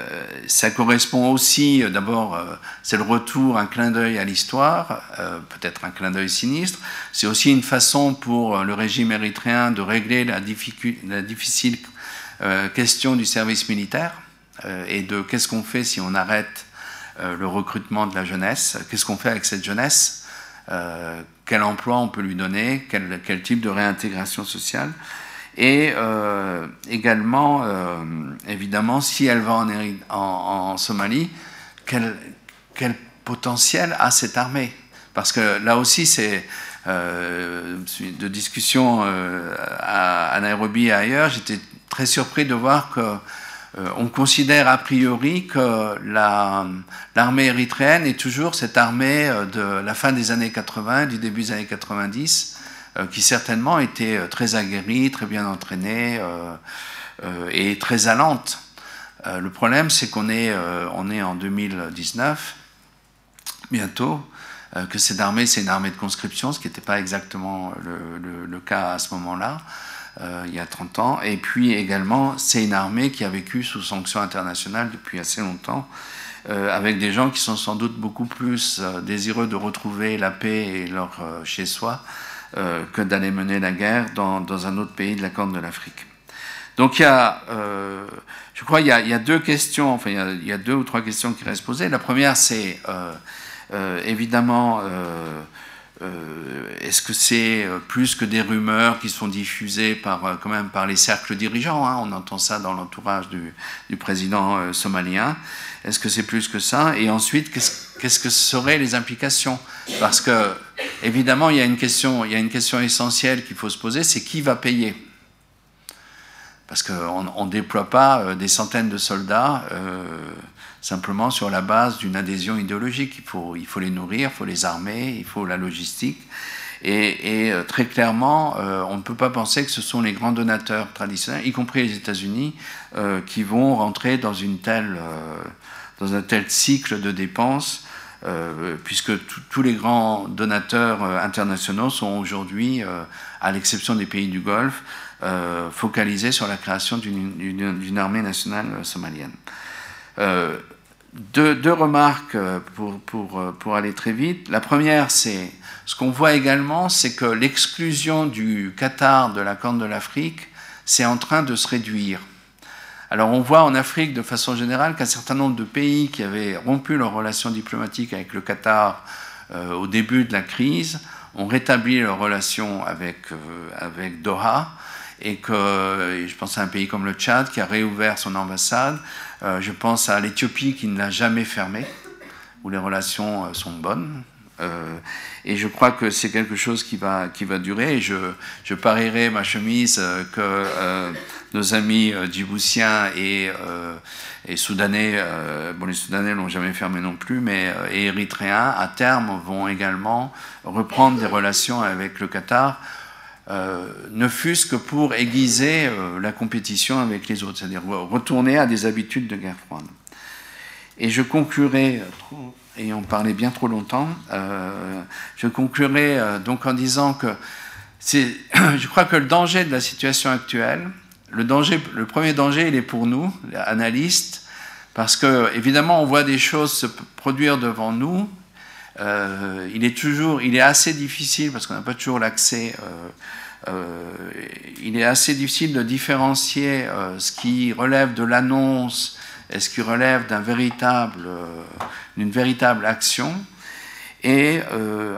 ça correspond aussi, euh, d'abord, c'est le retour, un clin d'œil à l'histoire, peut-être un clin d'œil sinistre. C'est aussi une façon pour le régime érythréen de régler la, la difficile question du service militaire et de qu'est-ce qu'on fait si on arrête le recrutement de la jeunesse, qu'est-ce qu'on fait avec cette jeunesse quel emploi on peut lui donner, quel, type de réintégration sociale. Et également, évidemment, si elle va en, Somalie, quel, potentiel a cette armée? Parce que là aussi, c'est euh, de discussions euh, à, Nairobi et ailleurs, j'étais très surpris de voir que euh, on considère a priori que l'armée érythréenne est toujours cette armée de la fin des années 80, du début des années 90, qui certainement était très aguerrie, très bien entraînée et très allante. le problème, c'est qu'on est, en 2019, bientôt, euh, que cette armée, c'est une armée de conscription, ce qui n'était pas exactement le, cas à ce moment-là, euh, il y a 30 ans. Et puis également, c'est une armée qui a vécu sous sanctions internationales depuis assez longtemps, euh, avec des gens qui sont sans doute beaucoup plus désireux de retrouver la paix et leur chez-soi que d'aller mener la guerre dans, un autre pays de la Corne de l'Afrique. Donc il y a, je crois, il y, a, deux questions, enfin il y, a, deux ou trois questions qui restent posées. La première, c'est euh, évidemment, euh, euh, est-ce que c'est plus que des rumeurs qui sont diffusées par, quand même par les cercles dirigeants hein? On entend ça dans l'entourage du, président somalien. Est-ce que c'est plus que ça? Et ensuite, qu'est-ce que seraient les implications? Parce que, évidemment, il y a une question essentielle qu'il faut se poser, c'est qui va payer? Parce qu'on ne déploie pas des centaines de soldats simplement sur la base d'une adhésion idéologique. Il faut, les nourrir, il faut les armer, il faut la logistique. Et, euh, très clairement, euh, on ne peut pas penser que ce sont les grands donateurs traditionnels, y compris les États-Unis, euh, qui vont rentrer dans un tel cycle de dépenses, puisque tous les grands donateurs internationaux sont aujourd'hui, à l'exception des pays du Golfe, focalisés sur la création d'une armée nationale somalienne. Deux, remarques euh, pour, pour, euh, pour, aller très vite. La première, c'est ce qu'on voit également, c'est que l'exclusion du Qatar de la Corne de l'Afrique, c'est en train de se réduire. Alors on voit en Afrique de façon générale qu'un certain nombre de pays qui avaient rompu leurs relations diplomatiques avec le Qatar euh, au début de la crise ont rétabli leurs relations avec, avec Doha et que je pense à un pays comme le Tchad qui a réouvert son ambassade. Euh, je pense à l'Éthiopie qui ne l'a jamais fermée, où les relations euh, sont bonnes. Euh, et je crois que c'est quelque chose qui va, qui va durer. Je parierai ma chemise que nos amis djiboutiens et, et soudanais, bon les soudanais l'ont jamais fermé non plus, mais et érythréens à terme vont également reprendre des relations avec le Qatar euh, ne fût-ce que pour aiguiser euh, la compétition avec les autres, c'est-à-dire retourner à des habitudes de guerre froide. Et je conclurai, et on parlait bien trop longtemps, euh, je conclurai donc en disant que [COUGHS] je crois que le danger de la situation actuelle, le, danger, le premier danger, il est pour nous, analystes, parce que évidemment on voit des choses se produire devant nous, euh, il est toujours, il est assez difficile parce qu'on n'a pas toujours l'accès. Euh, euh, il est assez difficile de différencier ce qui relève de l'annonce et ce qui relève d'un véritable, d'une véritable action. Et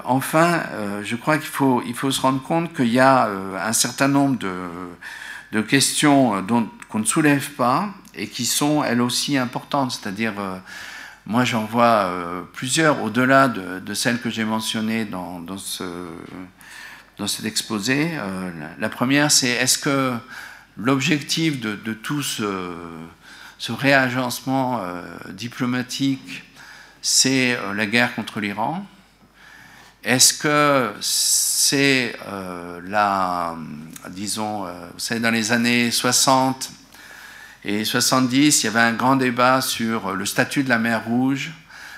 enfin, je crois qu'il faut, il faut se rendre compte qu'il y a un certain nombre de, de questions qu'on ne soulève pas et qui sont elles aussi importantes, c'est-à-dire moi, j'en vois euh, plusieurs, au-delà de, celles que j'ai mentionnées dans, dans, ce, dans cet exposé. Euh, la, première, c'est est-ce que l'objectif de, tout ce, ce réagencement euh, diplomatique, c'est la guerre contre l'Iran? Est-ce que c'est la, disons, vous savez, dans les années 60, et 70, il y avait un grand débat sur le statut de la mer Rouge,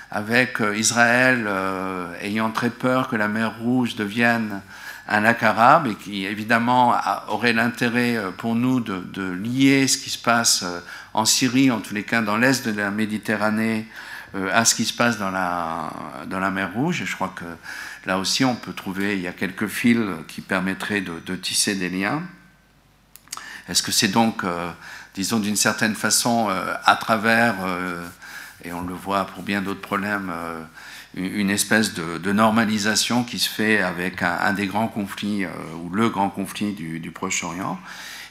avec euh, Israël euh, ayant très peur que la mer Rouge devienne un lac arabe et qui évidemment aurait l'intérêt euh, pour nous de, lier ce qui se passe en Syrie, en tous les cas dans l'est de la Méditerranée, à ce qui se passe dans la, dans la mer Rouge. Et je crois que là aussi on peut trouver, il y a quelques fils qui permettraient de, tisser des liens. Est-ce que c'est donc disons d'une certaine façon, euh, à travers, euh, et on le voit pour bien d'autres problèmes, euh, une espèce de, normalisation qui se fait avec un, des grands conflits, ou le grand conflit du, Proche-Orient.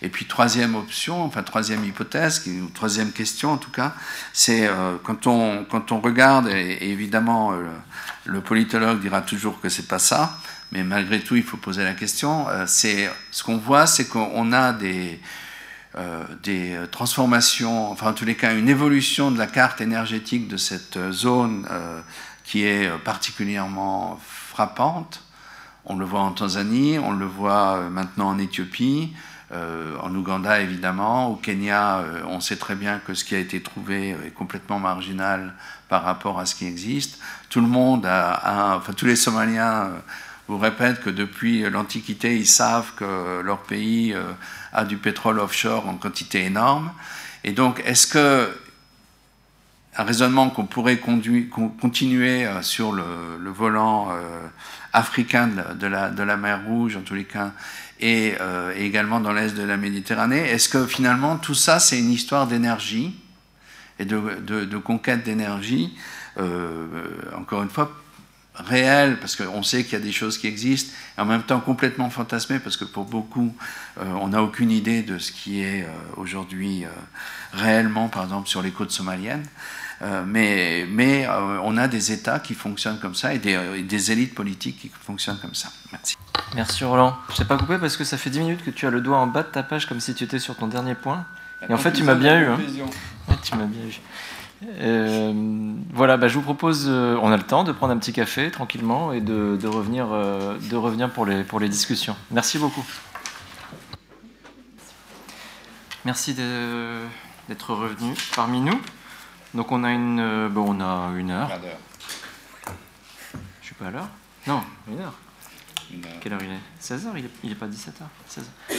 Et puis troisième option, enfin troisième hypothèse, ou troisième question en tout cas, c'est quand, on, quand on regarde, et, évidemment le politologue dira toujours que c'est pas ça, mais malgré tout il faut poser la question, c'est ce qu'on voit, c'est qu'on a des des euh, transformations, enfin en tous les cas une évolution de la carte énergétique de cette euh, zone qui est particulièrement frappante. On le voit en Tanzanie, on le voit maintenant en Éthiopie, en Ouganda évidemment, au Kenya, on sait très bien que ce qui a été trouvé est complètement marginal par rapport à ce qui existe. Tout le monde a, enfin tous les Somaliens vous répètent que depuis l'Antiquité, ils savent que leur pays a du pétrole offshore en quantité énorme. Et donc, est-ce que un raisonnement qu'on pourrait continuer euh, sur le, volant euh, africain de la, mer Rouge, en tous les cas, et, euh, également dans l'est de la Méditerranée, est-ce que finalement tout ça, c'est une histoire d'énergie et de conquête d'énergie, encore une fois, réel, parce qu'on sait qu'il y a des choses qui existent, et en même temps complètement fantasmées, parce que pour beaucoup, euh, on n'a aucune idée de ce qui est euh, aujourd'hui euh, réellement, par exemple, sur les côtes somaliennes. mais mais on a des États qui fonctionnent comme ça et des, des, élites politiques qui fonctionnent comme ça. Merci. Merci Roland. Je t'ai pas coupé parce que ça fait 10 minutes que tu as le doigt en bas de ta page comme si tu étais sur ton dernier point. Et en fait, tu m'as bien eu. Hein. tu m'as bien eu. Euh, voilà, bah, je vous propose, euh, on a le temps de prendre un petit café tranquillement et de, revenir, euh, de revenir pour, les, pour les discussions. Merci beaucoup. Merci d'être revenu parmi nous. Donc on a une, bon, on a une heure. Je suis pas à l'heure Non, une heure. Quelle heure il est? 16h Il n'est pas 17h 16h.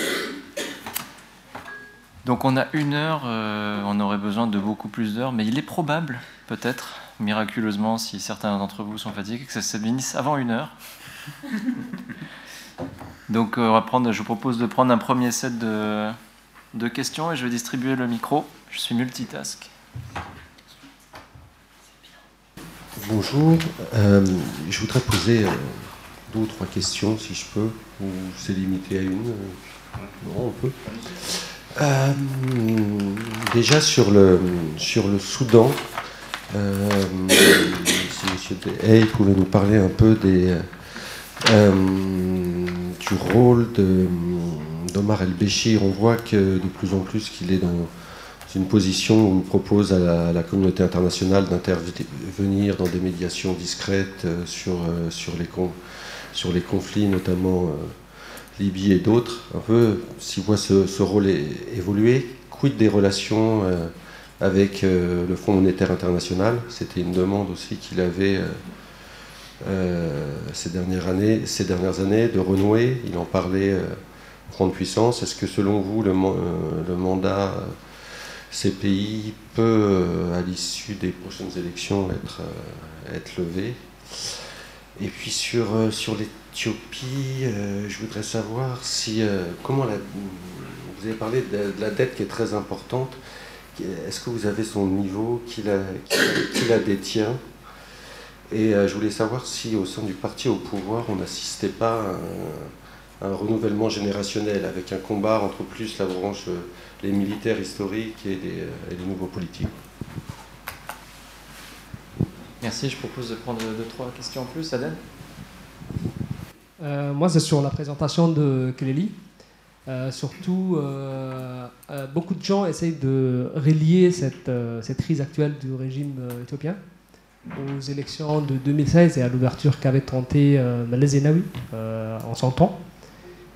Donc on a une heure, euh, on aurait besoin de beaucoup plus d'heures, mais il est probable, peut-être, miraculeusement, si certains d'entre vous sont fatigués, que ça se finisse avant une heure. [LAUGHS] Donc euh, on va prendre, je vous propose de prendre un premier set de, questions et je vais distribuer le micro. Je suis multitask. Bonjour, euh, je voudrais poser deux ou trois questions si je peux, ou c'est limité à une. non, on peut. Euh, déjà sur le, sur le Soudan, euh, si M. Hay pouvait nous parler un peu des, euh, du rôle d'Omar El-Béchir. On voit que de plus en plus qu'il est dans une position où il propose à la, communauté internationale d'intervenir dans des médiations discrètes sur, sur, les, sur les conflits, notamment Libye et d'autres, un peu, s'il voit ce, rôle évoluer, quid des relations euh, avec euh, le Fonds monétaire international? C'était une demande aussi qu'il avait euh, ces, dernières années, ces dernières années de renouer. Il en parlait grande puissance. Est-ce que selon vous, le, le mandat CPI peut, à l'issue des prochaines élections, être, être levé? Et puis sur, sur les Éthiopie, euh, je voudrais savoir si euh, comment vous avez parlé de, la dette qui est très importante. Est-ce que vous avez son niveau, qui la, détient? Et euh, je voulais savoir si au sein du parti au pouvoir, on n'assistait pas à un, renouvellement générationnel avec un combat entre plus la branche, les militaires historiques et les, nouveaux politiques. Merci, je propose de prendre deux, trois questions en plus, Adèle? Euh, moi, c'est sur la présentation de Kelly. Euh, surtout, euh, beaucoup de gens essayent de relier cette, crise actuelle du régime éthiopien aux élections de 2016 et à l'ouverture qu'avait tenté Malais Zenawi en son temps.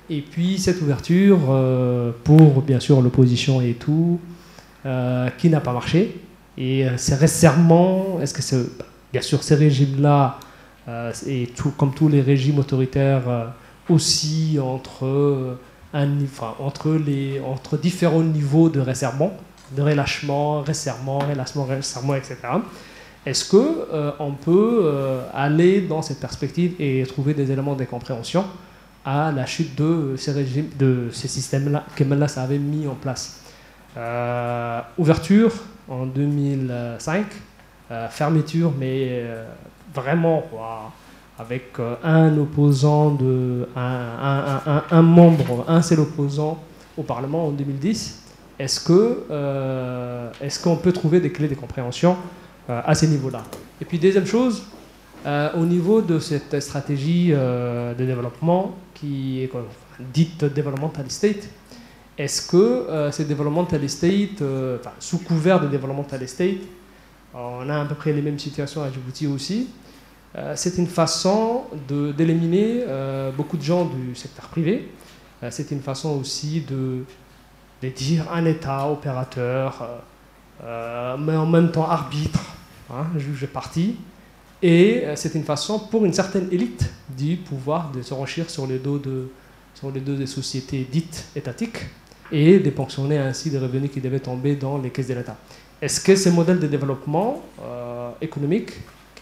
Et puis cette ouverture pour, bien sûr, l'opposition et tout, qui n'a pas marché. Et c'est récemment, est-ce que c'est, bien sûr, ces régimes-là euh, et tout, comme tous les régimes autoritaires euh, aussi entre, euh, entre, les, entre différents niveaux de resserrement, de relâchement, resserrement, relâchement, resserrement, etc. Est-ce qu'on on peut aller dans cette perspective et trouver des éléments de compréhension à la chute de ces, régimes, de ces systèmes-là que Melas avait mis en place? Ouverture en 2005, fermeture, mais vraiment avec euh, un opposant, un, membre, un seul opposant au Parlement en 2010. Est-ce que est-ce qu'on peut trouver des clés de compréhension à ces niveaux-là Et puis deuxième chose, au niveau de cette stratégie de développement qui est dite developmental state, est-ce que euh, ces developmental state, sous couvert de developmental state, on a à peu près les mêmes situations à Djibouti aussi, euh, c'est une façon d'éliminer euh, beaucoup de gens du secteur privé. Euh, c'est une façon aussi de, dire un État opérateur, mais en même temps arbitre, hein, juge parti. Et c'est une façon pour une certaine élite du pouvoir de se renchir sur les sur les dos des sociétés dites étatiques et de ponctionner ainsi des revenus qui devaient tomber dans les caisses de l'État. Est-ce que ce modèle de développement économique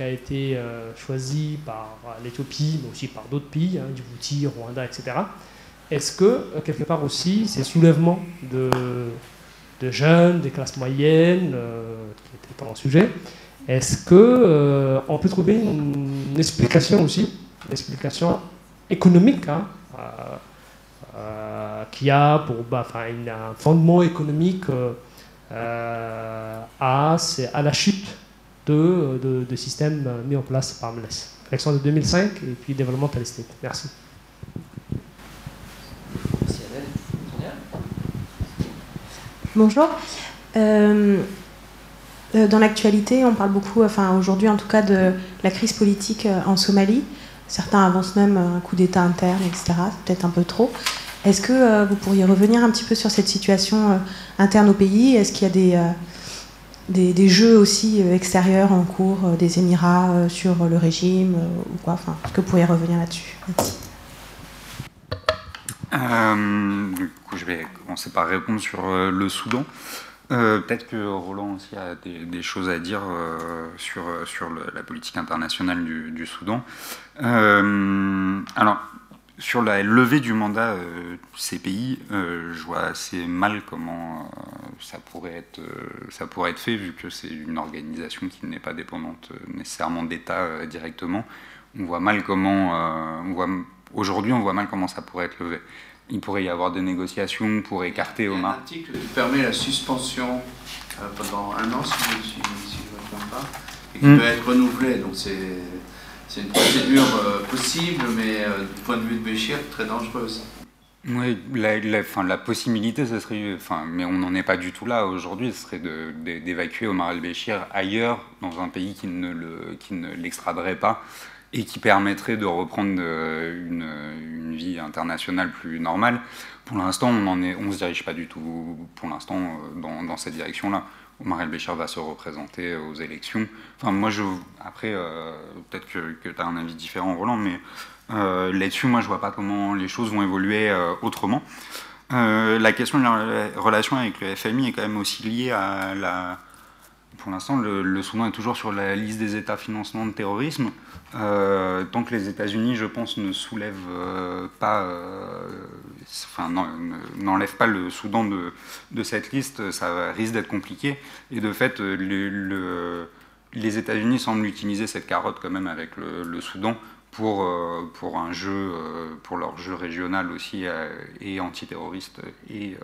qui a été euh, choisi par l'Éthiopie, mais aussi par d'autres pays, hein, Djibouti, Rwanda, etc. Est-ce que, euh, quelque part aussi, ces soulèvements de, jeunes, des classes moyennes, euh, qui n'étaient pas sujet, est-ce qu'on on peut trouver une, explication aussi, une explication économique, hein, qui a pour bah, un fondement économique à, à la chute de, de, systèmes mis en place par MELES. Réaction de 2005 et puis développement talistique. Merci. Bonjour. Euh, euh, dans l'actualité, on parle beaucoup, enfin aujourd'hui en tout cas, de la crise politique euh, en Somalie. Certains avancent même un coup d'État interne, etc. Peut-être un peu trop. Est-ce que vous pourriez revenir un petit peu sur cette situation interne au pays? Est-ce qu'il y a des, des, jeux aussi euh, extérieurs en cours euh, des Émirats euh, sur le régime ou quoi? Enfin, Est-ce que vous pourriez revenir là-dessus? Du coup, je vais commencer par répondre sur le Soudan. Peut-être que Roland aussi a des, choses à dire sur, sur la politique internationale du, du Soudan. alors, sur la levée du mandat euh, CPI, euh, je vois assez mal comment euh, ça, pourrait être, ça pourrait être fait, vu que c'est une organisation qui n'est pas dépendante nécessairement d'État directement. On voit mal comment, aujourd'hui, on voit mal comment ça pourrait être levé. Il pourrait y avoir des négociations pour écarter Omar. Un article qui permet la suspension pendant un an, si je ne me trompe pas, et qui hmm. peut être renouvelé. Donc c'est c'est une procédure euh, possible, mais euh, du point de vue de Béchir, très dangereuse. Oui, la, la, possibilité, ce serait, enfin, mais on n'en est pas du tout là aujourd'hui, ce serait d'évacuer Omar el-Béchir ailleurs, dans un pays qui ne, l'extraderait pas et qui permettrait de reprendre euh, une, une, vie internationale plus normale. Pour l'instant, on ne se dirige pas du tout, pour dans, dans cette direction-là. Omar El-Béchir va se représenter aux élections. Enfin, moi, après, euh, peut-être que, tu as un avis différent, Roland, mais euh, là-dessus, moi, je vois pas comment les choses vont évoluer euh, autrement. la question de la relation avec le FMI est quand même aussi liée à la. Pour l'instant, le, Soudan est toujours sur la liste des États financement de terrorisme. tant que les États-Unis, je pense, ne soulèvent pas enfin, n'enlève pas le Soudan de, cette liste, ça risque d'être compliqué. Et de fait, le, les États-Unis semblent utiliser cette carotte quand même avec le, Soudan pour, euh, pour un jeu, euh, pour leur jeu régional aussi euh, et antiterroriste et,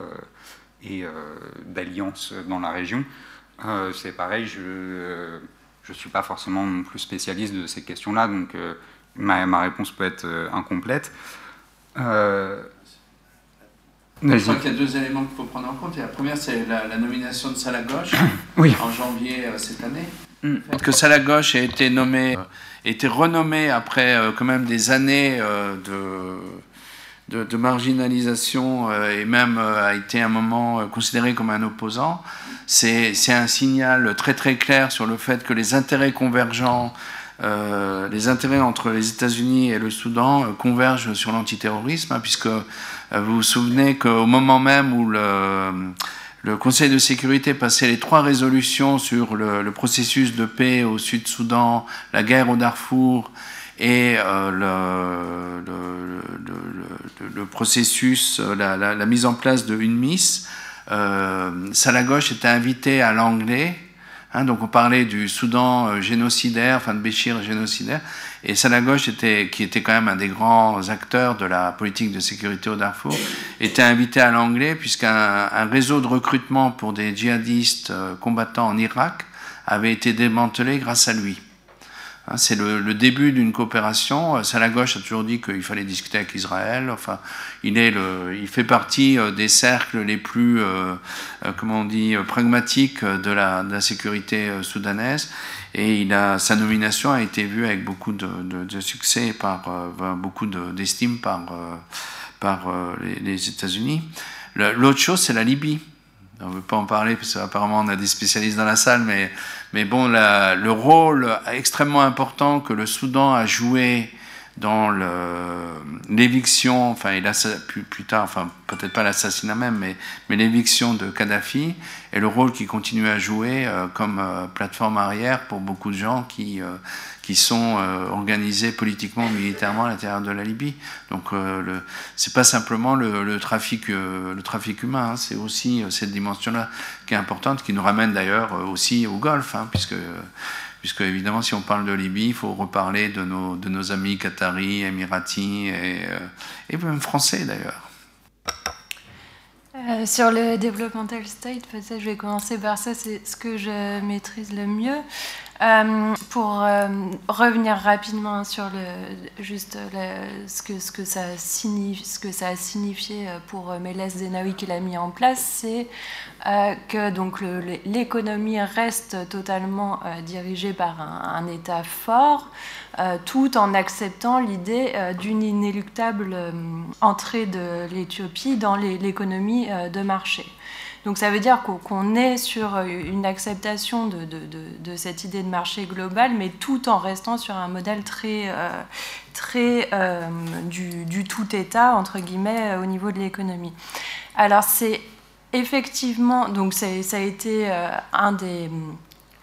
d'alliance dans la région. C'est pareil, je ne suis pas forcément plus spécialiste de ces questions-là, donc ma, réponse peut être incomplète. Je crois qu'il y a deux éléments qu'il faut prendre en compte. la première, c'est la, nomination de Salah Gauche [COUGHS] en janvier euh, cette année. Mm. Que Salah Gauche a été nommé, euh, été renommé après euh, quand même des années de, de, marginalisation et même a été un moment considéré comme un opposant. C'est un signal très très clair sur le fait que les intérêts convergents les intérêts entre les États-Unis et le Soudan convergent sur l'antiterrorisme, hein, puisque euh, vous vous souvenez qu'au moment même où le, Conseil de sécurité passait les trois résolutions sur le, processus de paix au Sud-Soudan, la guerre au Darfour et euh, le, processus, la, mise en place de une miss, euh, Salah Gauche était invité à l'anglais Hein, donc on parlait du Soudan euh, génocidaire, enfin Béchir génocidaire, et Salah qui était quand même un des grands acteurs de la politique de sécurité au Darfour, était invité à l'anglais puisqu'un un réseau de recrutement pour des djihadistes euh, combattants en Irak avait été démantelé grâce à lui. Hein, c'est le, début d'une coopération. Salah Gauche a toujours dit qu'il fallait discuter avec Israël. Enfin, il, est il fait partie euh, des cercles les plus, euh, euh, comment on dit, pragmatiques de la, la sécurité soudanaise. Et sa nomination a été vue avec beaucoup de, succès, par, beaucoup d'estime par, par les, les États-Unis. L'autre chose, c'est la Libye. On ne veut pas en parler parce qu'apparemment on a des spécialistes dans la salle, mais, mais bon, le rôle extrêmement important que le Soudan a joué dans l'éviction, enfin, a, plus, plus tard, enfin, peut-être pas l'assassinat même, mais, l'éviction de Kadhafi, et le rôle qu'il continue à jouer euh, comme euh, plateforme arrière pour beaucoup de gens qui, euh, qui sont organisés politiquement, militairement à l'intérieur de la Libye. Donc, ce c'est pas simplement le, trafic, le trafic humain, hein, c'est aussi cette dimension-là qui est importante, qui nous ramène d'ailleurs aussi au Golfe, hein, puisque puisque évidemment, si on parle de Libye, il faut reparler de nos, de nos amis qataris, émiratis et, euh, et même français d'ailleurs. Euh, sur le developmental state, je vais commencer par ça, c'est ce que je maîtrise le mieux. Euh, pour euh, revenir rapidement sur le, juste ce, que, ce, que ça signifie, ce que ça a signifié pour Méles Zenawi qu'il a mis en place, c'est que donc l'économie reste totalement dirigée par un, un État fort, tout en acceptant l'idée d'une inéluctable entrée de l'Éthiopie dans l'économie de marché. Donc ça veut dire qu'on est sur une acceptation de, cette idée de marché global, mais tout en restant sur un modèle très, euh, très euh, du, tout État, entre guillemets, au niveau de l'économie. Alors c'est effectivement, donc ça a été euh,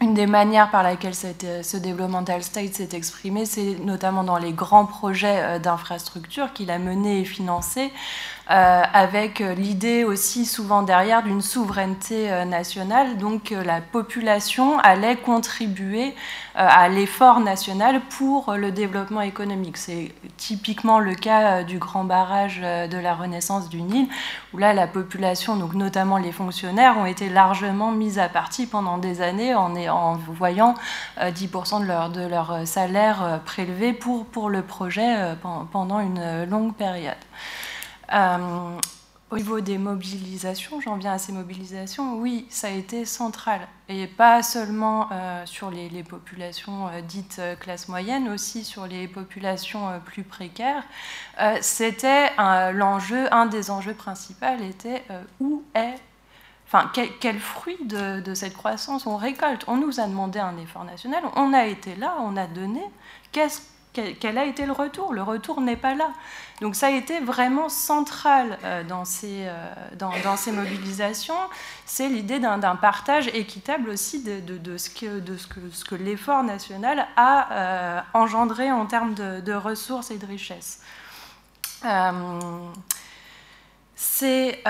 une des manières par laquelle ce developmental state s'est exprimé, c'est notamment dans les grands projets d'infrastructure qu'il a menés et financés, euh, avec l'idée aussi souvent derrière d'une souveraineté euh, nationale. Donc la population allait contribuer euh, à l'effort national pour le développement économique. C'est typiquement le cas du grand barrage de la Renaissance du Nil, où là la population, donc notamment les fonctionnaires, ont été largement mis à partie pendant des années en, voyant 10% de leur, salaire prélevé pour le projet pendant une longue période. Euh, au niveau des mobilisations, j'en viens à ces mobilisations, oui, ça a été central. Et pas seulement euh, sur les, populations euh, dites classe moyenne, aussi sur les populations plus précaires. C'était l'enjeu, un des enjeux principaux était où est Enfin, quel, fruit de, cette croissance on récolte On nous a demandé un effort national, on a été là, on a donné. Quel a été le retour? Le retour n'est pas là. Donc ça a été vraiment central euh, dans, ces, euh, dans, ces mobilisations. C'est l'idée d'un partage équitable aussi de, de, ce que, de ce que, ce que l'effort national a euh, engendré en termes de, ressources et de richesses. c'est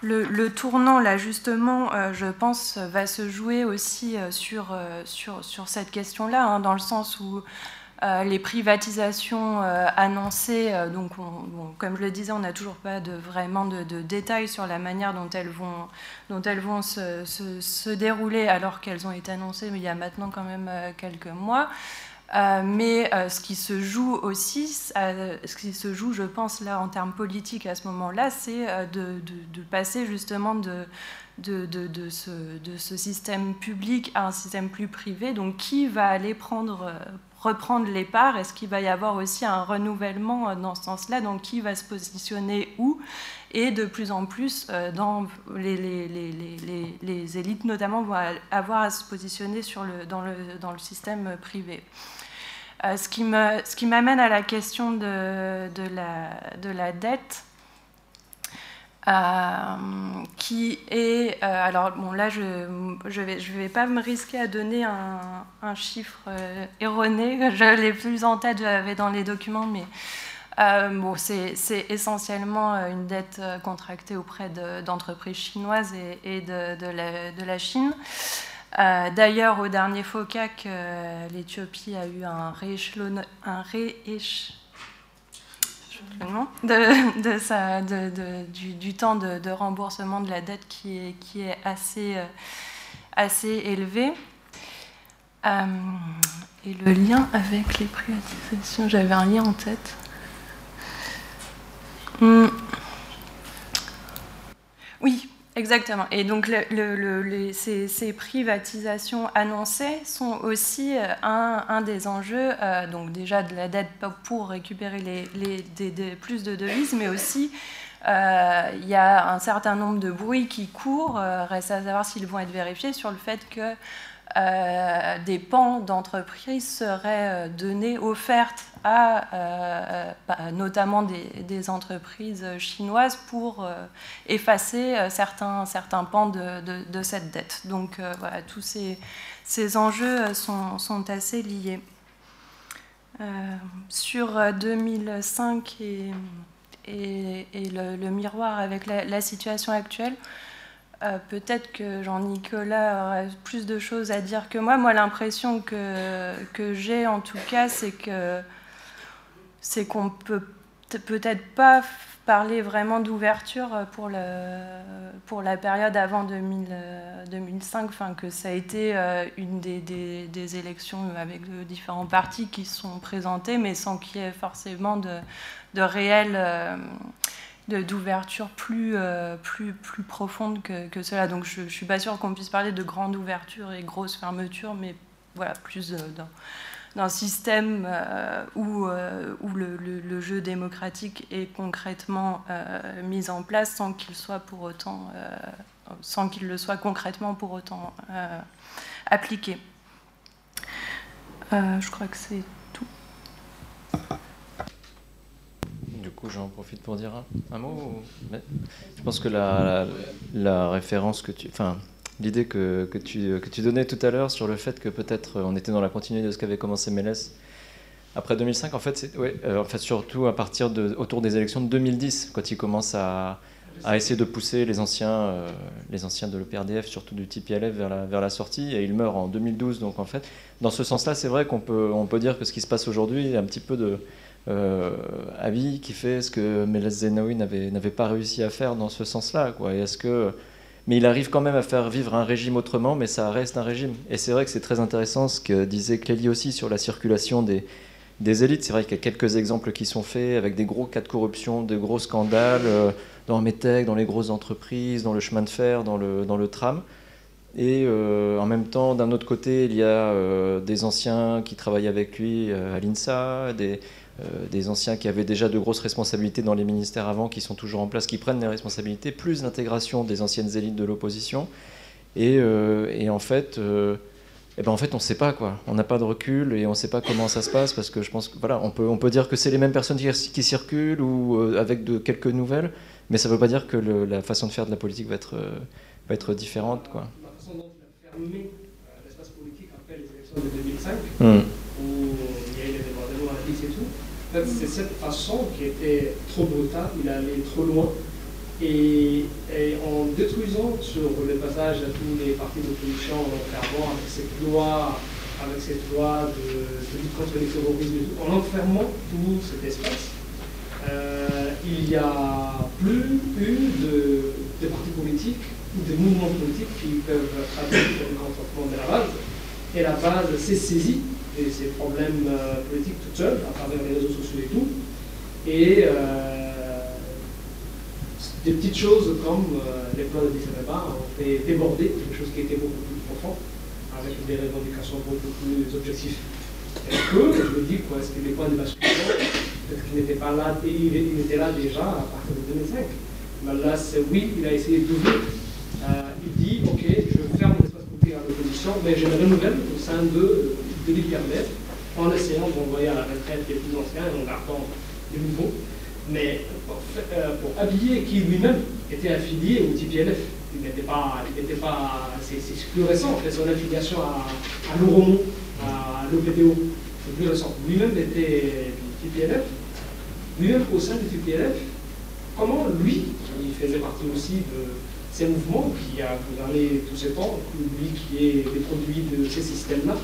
le, tournant, là, justement, je pense, va se jouer aussi sur, sur, sur, cette question-là, hein, dans le sens où les privatisations annoncées, donc comme je le disais, on n'a toujours pas vraiment de, détails sur la manière dont elles vont, se, dérouler alors qu'elles ont été annoncées il y a maintenant quand même quelques mois. Euh, mais euh, ce qui se joue aussi, euh, ce qui se joue, je pense, là, en termes politiques à ce moment-là, c'est de, passer justement de, ce, système public à un système plus privé. Donc, qui va aller prendre, reprendre les parts Est-ce qu'il va y avoir aussi un renouvellement dans ce sens-là? Donc, qui va se positionner où? Et de plus en plus, dans les, élites notamment vont avoir à se positionner dans, le, système privé. Euh, ce qui m'amène à la question de la, dette. Euh, qui est euh, alors bon là je je vais je vais pas me risquer à donner un, chiffre erroné [LAUGHS] je l'ai plus en tête j'avais dans les documents mais bon, c'est essentiellement une dette contractée auprès d'entreprises chinoises et, de, de, la, Chine. D'ailleurs, au dernier FOCAC, l'Éthiopie a eu un rééchelon, un de, du, temps de, remboursement de la dette qui est, qui est assez, euh, assez élevé. Euh, et le lien avec les privatisations, j'avais un lien en tête. Hmm. Oui, Exactement. Et donc ces, privatisations annoncées sont aussi euh, un, des enjeux, euh, donc déjà de la dette pour récupérer plus de devises, mais aussi euh, il y a un certain nombre de bruits qui courent, reste à savoir s'ils vont être vérifiés, sur le fait que euh, des pans d'entreprises seraient euh, donnés, offertes à euh, bah, notamment des, entreprises chinoises pour effacer certains, certains pans de, cette dette. Donc voilà, tous ces, ces enjeux sont, assez liés. sur 2005 et, et, le, miroir avec la situation actuelle, euh, peut-être que Jean-Nicolas aurait plus de choses à dire que moi. Moi, l'impression que, que j'ai, en tout cas, c'est que c'est qu'on peut peut-être pas parler vraiment d'ouverture pour, le, pour la période avant 2000, 2005, enfin, que ça a été euh, une des, des, élections avec différents partis qui sont présentés, mais sans qu'il y ait forcément de, de réel euh, d'ouverture plus, euh, plus, plus profonde que, cela. Donc je ne suis pas sûre qu'on puisse parler de grande ouverture et grosse fermeture, mais voilà, plus euh, d'un système euh, où, où le, le, jeu démocratique est concrètement mis en place sans qu'il soit pour autant, sans qu'il le soit concrètement pour autant appliqué. je crois que c'est tout j'en profite pour dire un, mot. Je pense que la, référence que tu. Enfin, l'idée que, que, tu, que tu donnais tout à l'heure sur le fait que peut-être on était dans la continuité de ce qu'avait commencé Mélès après 2005, en fait, ouais, euh, en fait, surtout à partir de, autour des élections de 2010, quand il commence à, à essayer de pousser les anciens, euh, les anciens de l'EPRDF, surtout du TPLF, vers la, vers la sortie, et il meurt en 2012. Donc en fait, dans ce sens-là, c'est vrai qu'on peut, on peut dire que ce qui se passe aujourd'hui est un petit peu de, euh, Abiy qui fait ce que Meles Zenawi n'avait pas réussi à faire dans ce sens-là. Que mais il arrive quand même à faire vivre un régime autrement, mais ça reste un régime. Et c'est vrai que c'est très intéressant ce que disait Clélie aussi sur la circulation des, des élites. C'est vrai qu'il y a quelques exemples qui sont faits avec des gros cas de corruption, des gros scandales euh, dans Metec, dans les grosses entreprises, dans le chemin de fer, dans le, dans le tram. Et euh, en même temps, d'un autre côté, il y a des anciens qui travaillent avec lui à l'INSA, des, des anciens qui avaient déjà de grosses responsabilités dans les ministères avant, qui sont toujours en place, qui prennent les responsabilités, plus l'intégration des anciennes élites de l'opposition. Et, euh, en fait, euh, eh ben en fait, on ne sait pas quoi. On n'a pas de recul et on ne sait pas comment ça se passe parce que je pense que voilà, on peut, on peut dire que c'est les mêmes personnes qui, circulent ou avec de, quelques nouvelles, mais ça ne veut pas dire que la façon de faire de la politique va être, va être différente quoi. La façon dont a fermé l'espace politique après les élections de 2005, mmh. où il y a eu des débordements à et tout, c'est cette façon qui était trop brutale, il allait trop loin. Et, en détruisant sur le passage à tous les partis d'opposition, en avec cette loi, avec cette loi de, lutte contre les terrorisme, en enfermant tout cet espace, euh, il n'y a plus eu de, partis politiques ou de mouvements politiques qui peuvent traduire le consentement de la base. Et la base s'est saisie et ses problèmes euh, politiques toute seule, à travers les réseaux sociaux et tout. Et euh, des petites choses comme euh, les plans de Disneyland ont fait déborder quelque chose qui était beaucoup plus profond, avec des revendications beaucoup plus objectives. Est-ce que, je me dis, quoi, est-ce que les points de basculement, peut-être qu'il n'était pas là, il, il, était là déjà à partir de 2005. Mais là, oui, il a essayé d'ouvrir. il dit, ok, je ferme l'espace politique à l'opposition, mais je me renouvelle au sein de de l'IPRDF en essayant d'envoyer à la retraite les plus anciens et en gardant les nouveaux, mais pour, euh, pour habiller qui lui-même était affilié au TPLF. Il n'était pas, pas, c'est plus récent, fait son affiliation à, à l'Oromont, à l'OPTO, c'est plus récent. Lui-même était TPLF, lui-même au sein du TPLF, comment lui, il faisait partie aussi de ces mouvements qui a gouverné tous ces temps, lui qui est le produit de ces systèmes-là,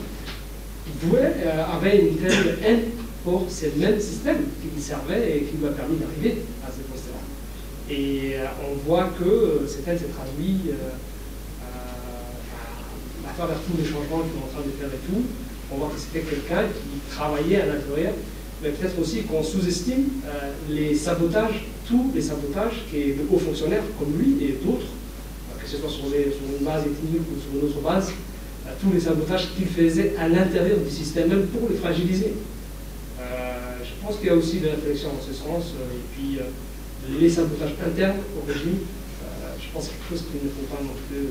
avait une telle haine pour ce même système qui lui servait et qui lui a permis d'arriver à ce poste-là. Et euh, on voit que euh, cette haine s'est traduite à travers tous les changements qu'il est en train de faire et tout. On voit que c'était quelqu'un qui travaillait à l'intérieur mais peut-être aussi qu'on sous-estime euh, les sabotages, tous les sabotages que de hauts fonctionnaires comme lui et d'autres, euh, que ce soit sur, une base ethnique ou sur une autre base, euh, tous les sabotages qu'il faisait à l'intérieur du système même pour le fragiliser. je pense qu'il y a aussi de réflexion en ce sens, et puis les sabotages internes au régime, je pense que c'est quelque chose qu'il ne faut pas non plus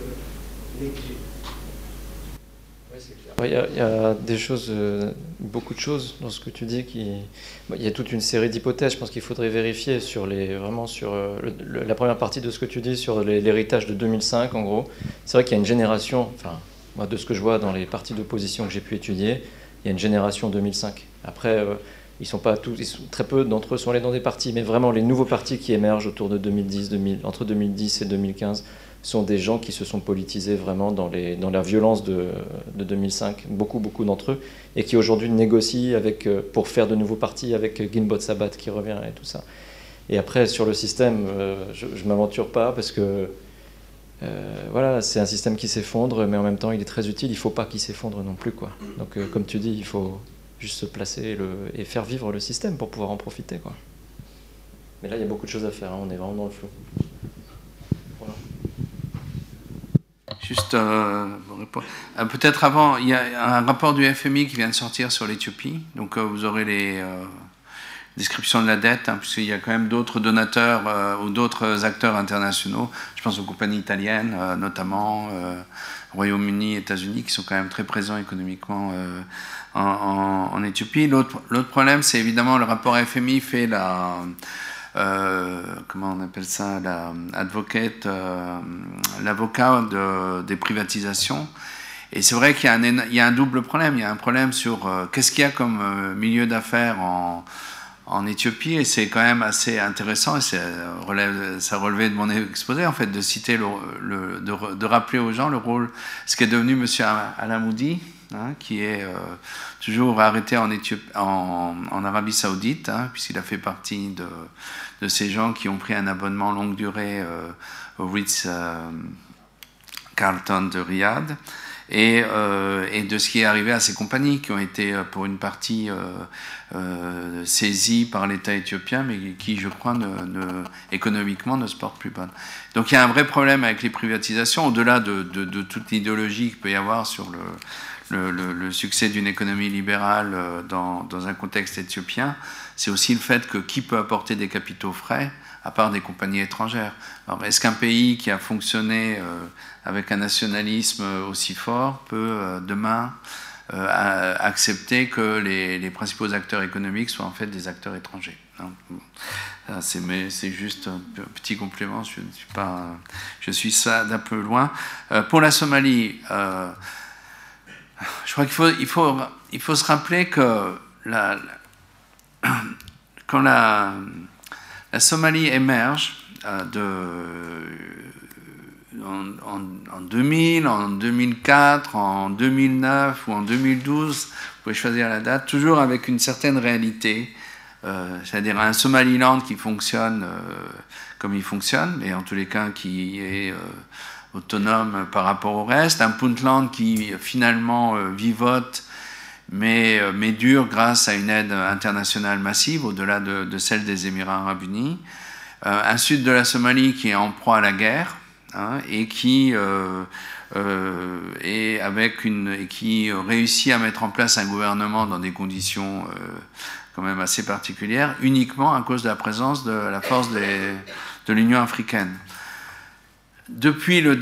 négliger. Il y, a, des choses, euh, beaucoup de choses dans ce que tu dis. Qui, il y a toute une série d'hypothèses. Je pense qu'il faudrait vérifier sur les, vraiment sur euh, la première partie de ce que tu dis sur l'héritage de 2005, en gros. C'est vrai qu'il y a une génération, enfin, moi, de ce que je vois dans les partis d'opposition que j'ai pu étudier, il y a une génération 2005. Après, euh, ils sont pas tous, très peu d'entre eux sont allés dans des partis, mais vraiment les nouveaux partis qui émergent autour de 2010, 2000, entre 2010 et 2015 sont des gens qui se sont politisés vraiment dans, la violence de, de 2005, beaucoup, beaucoup d'entre eux, et qui aujourd'hui négocient avec, euh, pour faire de nouveaux partis avec Ginbot Sabat qui revient et tout ça. Et après, sur le système, euh, je ne m'aventure pas parce que euh, voilà, c'est un système qui s'effondre, mais en même temps, il est très utile. Il ne faut pas qu'il s'effondre non plus. Quoi. Donc, comme tu dis, il faut juste se placer et faire vivre le système pour pouvoir en profiter. Quoi. Mais là, il y a beaucoup de choses à faire. Hein. on est vraiment dans le flou. Juste euh, euh, peut-être avant, il y a un rapport du FMI qui vient de sortir sur l'Éthiopie. Donc euh, vous aurez les descriptions de la dette, hein, puisqu'il y a quand même d'autres donateurs ou d'autres acteurs internationaux. Je pense aux compagnies italiennes, notamment Royaume-Uni, États-Unis, qui sont quand même très présents économiquement en, en, Éthiopie. L'autre problème, c'est évidemment le rapport FMI fait la euh, comment on appelle ça, euh, l'avocat de, des privatisations. Et c'est vrai qu'il y, a un double problème. Il y a un problème sur euh, qu'est-ce qu'il y a comme milieu d'affaires en, en, Éthiopie, et c'est quand même assez intéressant, et relève, ça relevait de mon exposé, en fait, de citer, de, rappeler aux gens le rôle, ce qui est devenu M. Alamoudi, Hein, qui est euh, toujours arrêté en, en, Arabie Saoudite, hein, puisqu'il a fait partie de, ces gens qui ont pris un abonnement longue durée euh, au Ritz euh, Carlton de Riyad. Et, et, de ce qui est arrivé à ces compagnies qui ont été pour une partie saisies par l'État éthiopien, mais qui, je crois, économiquement ne se portent plus bonne. Donc il y a un vrai problème avec les privatisations, au-delà de, toute l'idéologie qu'il peut y avoir sur le, succès d'une économie libérale euh, dans, un contexte éthiopien, c'est aussi le fait que qui peut apporter des capitaux frais à part des compagnies étrangères. Est-ce qu'un pays qui a fonctionné euh, avec un nationalisme aussi fort peut euh, demain accepter que les, principaux acteurs économiques soient en fait des acteurs étrangers? C'est juste un petit complément, je ne suis pas, je suis ça d'un peu loin. pour la Somalie, je crois qu'il faut, il faut, il faut se rappeler que quand la, la, Somalie émerge euh, en, en, 2000, en 2004, en 2009 ou en 2012, vous pouvez choisir la date, toujours avec une certaine réalité, euh, c'est-à-dire un Somaliland qui fonctionne euh, comme il fonctionne, et en tous les cas qui est autonome par rapport au reste, un Puntland qui finalement vivote mais, euh, mais dure grâce à une aide internationale massive au-delà de, celle des Émirats arabes unis, euh, un sud de la Somalie qui est en proie à la guerre hein, et qui qui réussit à mettre en place un gouvernement dans des conditions quand même assez particulières uniquement à cause de la présence de la force de l'Union africaine. Depuis le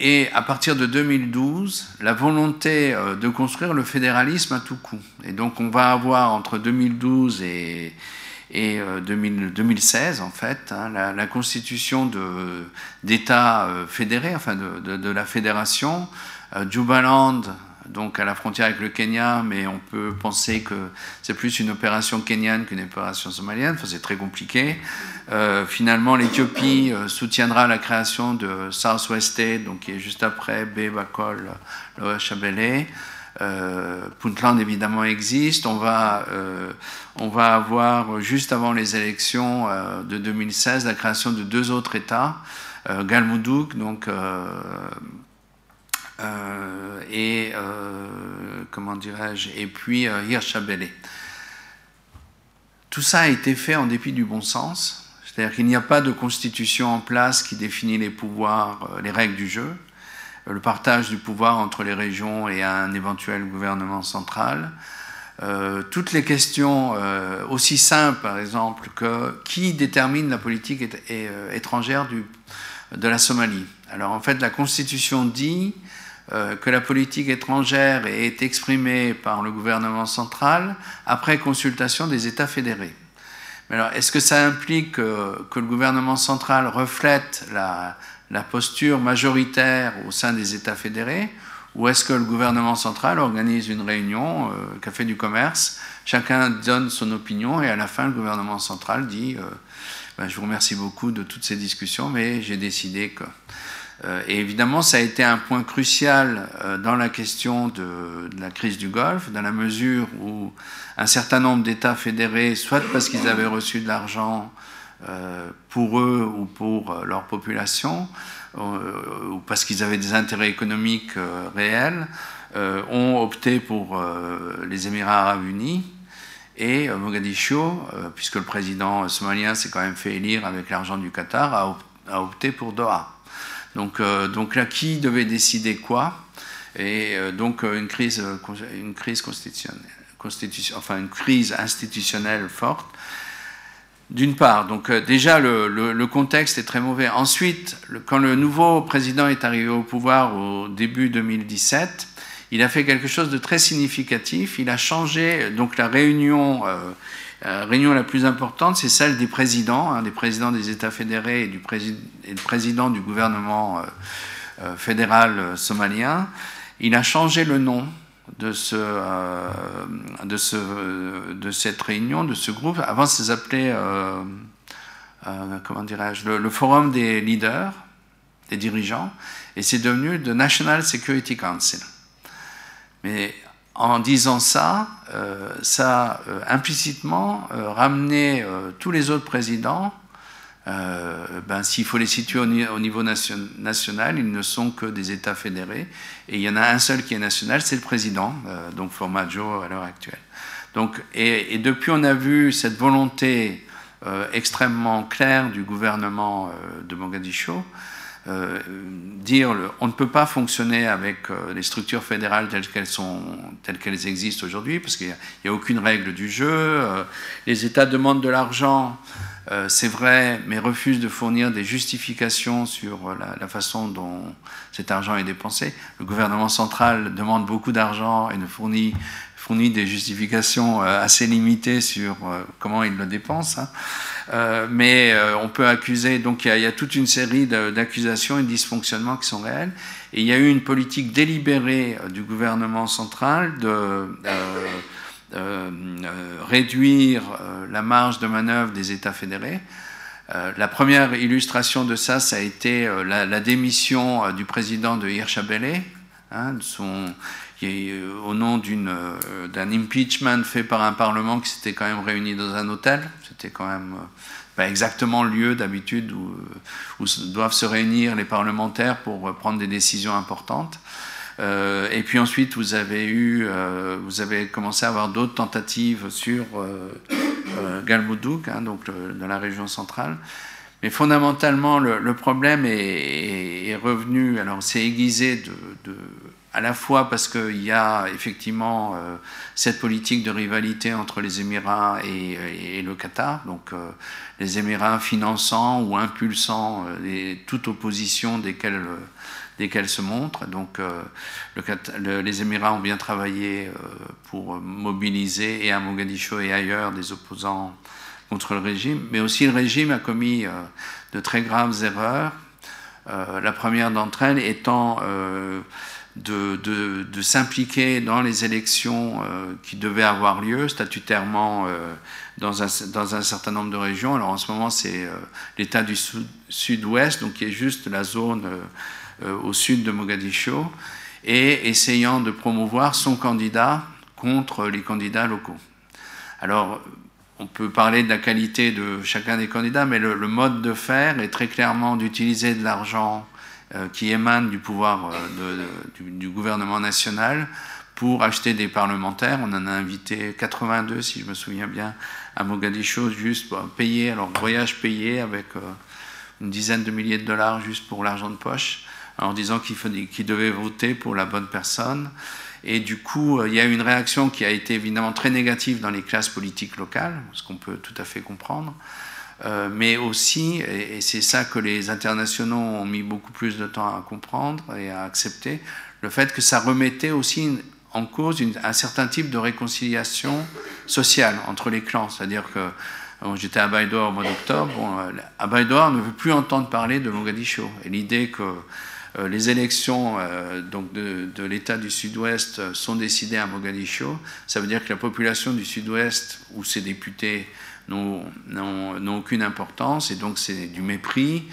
et à partir de 2012, la volonté euh, de construire le fédéralisme à tout coup. Et donc on va avoir entre 2012 et, et 2016, euh, en fait, hein, la, constitution d'États euh, fédérés, enfin de, de, la fédération. Jubaland, donc à la frontière avec le Kenya, mais on peut penser que c'est plus une opération kenyane qu'une opération somalienne. Enfin, c'est très compliqué. Euh, finalement, l'Éthiopie euh, soutiendra la création de Southwest State, donc qui est juste après Bay, Bakol, Lower Shabelle. Euh, Puntland évidemment existe. On va, on va avoir juste avant les élections de 2016 la création de deux autres États, Galmudug, donc et comment dirais-je et puis Hirshabelle. Tout ça a été fait en dépit du bon sens, c'est-à-dire qu'il n'y a pas de constitution en place qui définit les pouvoirs, les règles du jeu, le partage du pouvoir entre les régions et un éventuel gouvernement central. toutes les questions aussi simples, par exemple, que qui détermine la politique étrangère de la Somalie. Alors en fait, la Constitution dit euh, que la politique étrangère est exprimée par le gouvernement central après consultation des États fédérés. Alors, est-ce que ça implique que, le gouvernement central reflète la, posture majoritaire au sein des États fédérés? Ou est-ce que le gouvernement central organise une réunion, euh, café du commerce, chacun donne son opinion et à la fin le gouvernement central dit euh, ben, je vous remercie beaucoup de toutes ces discussions, mais j'ai décidé que et évidemment, ça a été un point crucial euh, dans la question de, la crise du Golfe, dans la mesure où un certain nombre d'États fédérés, soit parce qu'ils avaient reçu de l'argent euh, pour eux ou pour leur population, ou parce qu'ils avaient des intérêts économiques réels, ont opté pour les Émirats arabes unis. Et Mogadiscio, puisque le président somalien s'est quand même fait élire avec l'argent du Qatar, a opté pour Doha. Donc, euh, donc là, qui devait décider quoi Et euh, donc euh, une crise, une crise constitutionnelle, enfin une crise institutionnelle forte. D'une part, donc déjà le, contexte est très mauvais. Ensuite, quand le nouveau président est arrivé au pouvoir au début 2017, il a fait quelque chose de très significatif. Il a changé donc la réunion euh, réunion la plus importante, c'est celle des présidents, hein, des présidents des États fédérés et du président du gouvernement euh, euh, fédéral somalien. Il a changé le nom de cette réunion, de ce groupe. Avant, ça s'appelait, comment dirais-je, le, le, Forum des leaders, des dirigeants, et c'est devenu le National Security Council. Mais en disant ça, euh, ça euh, implicitement euh, ramené tous les autres présidents. Ben, S'il faut les situer au, niveau national, ils ne sont que des États fédérés. Et il y en a un seul qui est national, c'est le président, donc Formaggio à l'heure actuelle. Donc, et, et, depuis, on a vu cette volonté extrêmement claire du gouvernement de Mogadiscio euh, dire le, on ne peut pas fonctionner avec euh, les structures fédérales telles qu'elles sont, telles qu'elles existent aujourd'hui, parce qu'il n'y a, aucune règle du jeu. Euh, les États demandent de l'argent, c'est vrai, mais refusent de fournir des justifications sur la, façon dont cet argent est dépensé. Le gouvernement central demande beaucoup d'argent et ne fournit fournit des justifications assez limitées sur comment il le dépense. Hein. Euh, mais euh, on peut accuser, donc il y, a toute une série d'accusations et de dysfonctionnements qui sont réels. Et il y a eu une politique délibérée euh, du gouvernement central de réduire la marge de manœuvre des États fédérés. la première illustration de ça, ça a été la, démission du président de Hirshabelle, hein, son, au nom d'un impeachment fait par un parlement qui s'était quand même réuni dans un hôtel. C'était quand même pas exactement le lieu d'habitude où, doivent se réunir les parlementaires pour prendre des décisions importantes. Euh, et puis ensuite, vous avez eu, euh, vous avez commencé à avoir d'autres tentatives sur euh, Galmudug, hein, donc dans la région centrale. Mais fondamentalement, le, problème est, revenu, alors c'est aiguisé de, à la fois parce qu'il y a effectivement euh, cette politique de rivalité entre les Émirats et, le Qatar, donc euh, les Émirats finançant ou impulsant euh, toute opposition desquelles, desquelles se montrent. Donc le, les Émirats ont bien travaillé pour mobiliser et à Mogadiscio et ailleurs des opposants contre le régime, mais aussi le régime a commis de très graves erreurs. la première d'entre elles étant de, s'impliquer dans les élections qui devaient avoir lieu statutairement dans, un, dans, un, certain nombre de régions. Alors en ce moment, c'est l'État du sud-ouest, donc qui est juste la zone au sud de Mogadiscio, et essayant de promouvoir son candidat contre les candidats locaux. Alors, on peut parler de la qualité de chacun des candidats, mais le, mode de faire est très clairement d'utiliser de l'argent euh, qui émane du pouvoir euh, du, gouvernement national pour acheter des parlementaires. On en a invité 82, si je me souviens bien, à Mogadiscio, juste pour payer, alors voyage payé avec euh, une dizaine de milliers de dollars juste pour l'argent de poche, en disant qu'il devait voter pour la bonne personne. Et du coup, euh, il y a eu une réaction qui a été évidemment très négative dans les classes politiques locales, ce qu'on peut tout à fait comprendre. Euh, mais aussi, et, c'est ça que les internationaux ont mis beaucoup plus de temps à comprendre et à accepter, le fait que ça remettait aussi en cause un certain type de réconciliation sociale entre les clans. C'est-à-dire que j'étais à Baïdoa au mois d'octobre, bon, euh, on ne veut plus entendre parler de Mogadiscio. Et l'idée que euh, les élections donc de, l'État du Sud-Ouest sont décidées à Mogadiscio. Ça veut dire que la population du Sud-Ouest, où ces députés n'ont aucune importance, et donc c'est du mépris.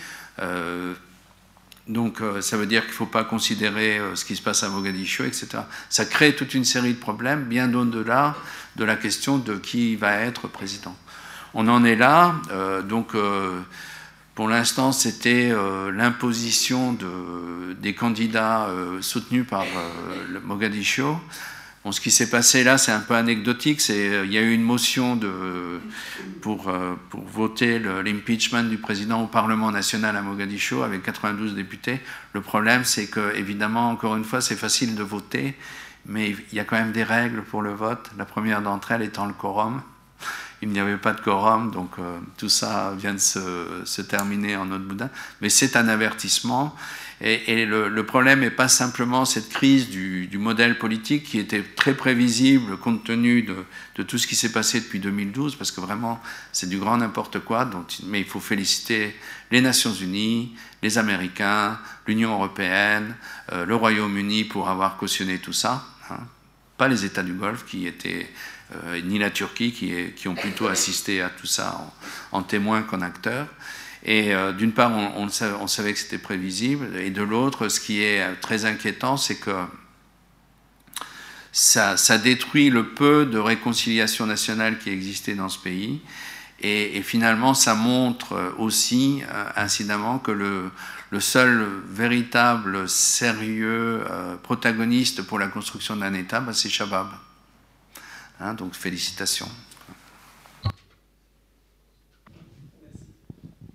donc ça veut dire qu'il ne faut pas considérer ce qui se passe à Mogadiscio, etc. Ça crée toute une série de problèmes, bien au-delà de la question de qui va être président. On en est là, donc pour l'instant, c'était euh, l'imposition de, des candidats euh, soutenus par euh, Mogadiscio. Ce qui s'est passé là, c'est un peu anecdotique. il y a eu une motion pour, pour voter l'impeachment du président au Parlement national à Mogadiscio avec 92 députés. Le problème, c'est que, évidemment, encore une fois, c'est facile de voter, mais il y a quand même des règles pour le vote. La première d'entre elles étant le quorum il n'y avait pas de quorum, donc euh, tout ça vient de se, terminer en autre boudin. Mais c'est un avertissement. Et, le, problème n'est pas simplement cette crise du, modèle politique qui était très prévisible compte tenu de, tout ce qui s'est passé depuis 2012, parce que vraiment c'est du grand n'importe quoi. Mais il faut féliciter les Nations Unies, les Américains, l'Union européenne, euh, le Royaume-Uni pour avoir cautionné tout ça. Hein. Pas les États du Golfe qui étaient euh, ni la Turquie, qui, ont plutôt assisté à tout ça en, témoin qu'en acteur. Et euh, d'une part, on, savait, que c'était prévisible, et de l'autre, ce qui est très inquiétant, c'est que ça, détruit le peu de réconciliation nationale qui existait dans ce pays. Et, finalement, ça montre aussi, euh, incidemment, que le, le, seul véritable sérieux protagoniste pour la construction d'un État, bah, c'est Shabab. Hein, donc félicitations.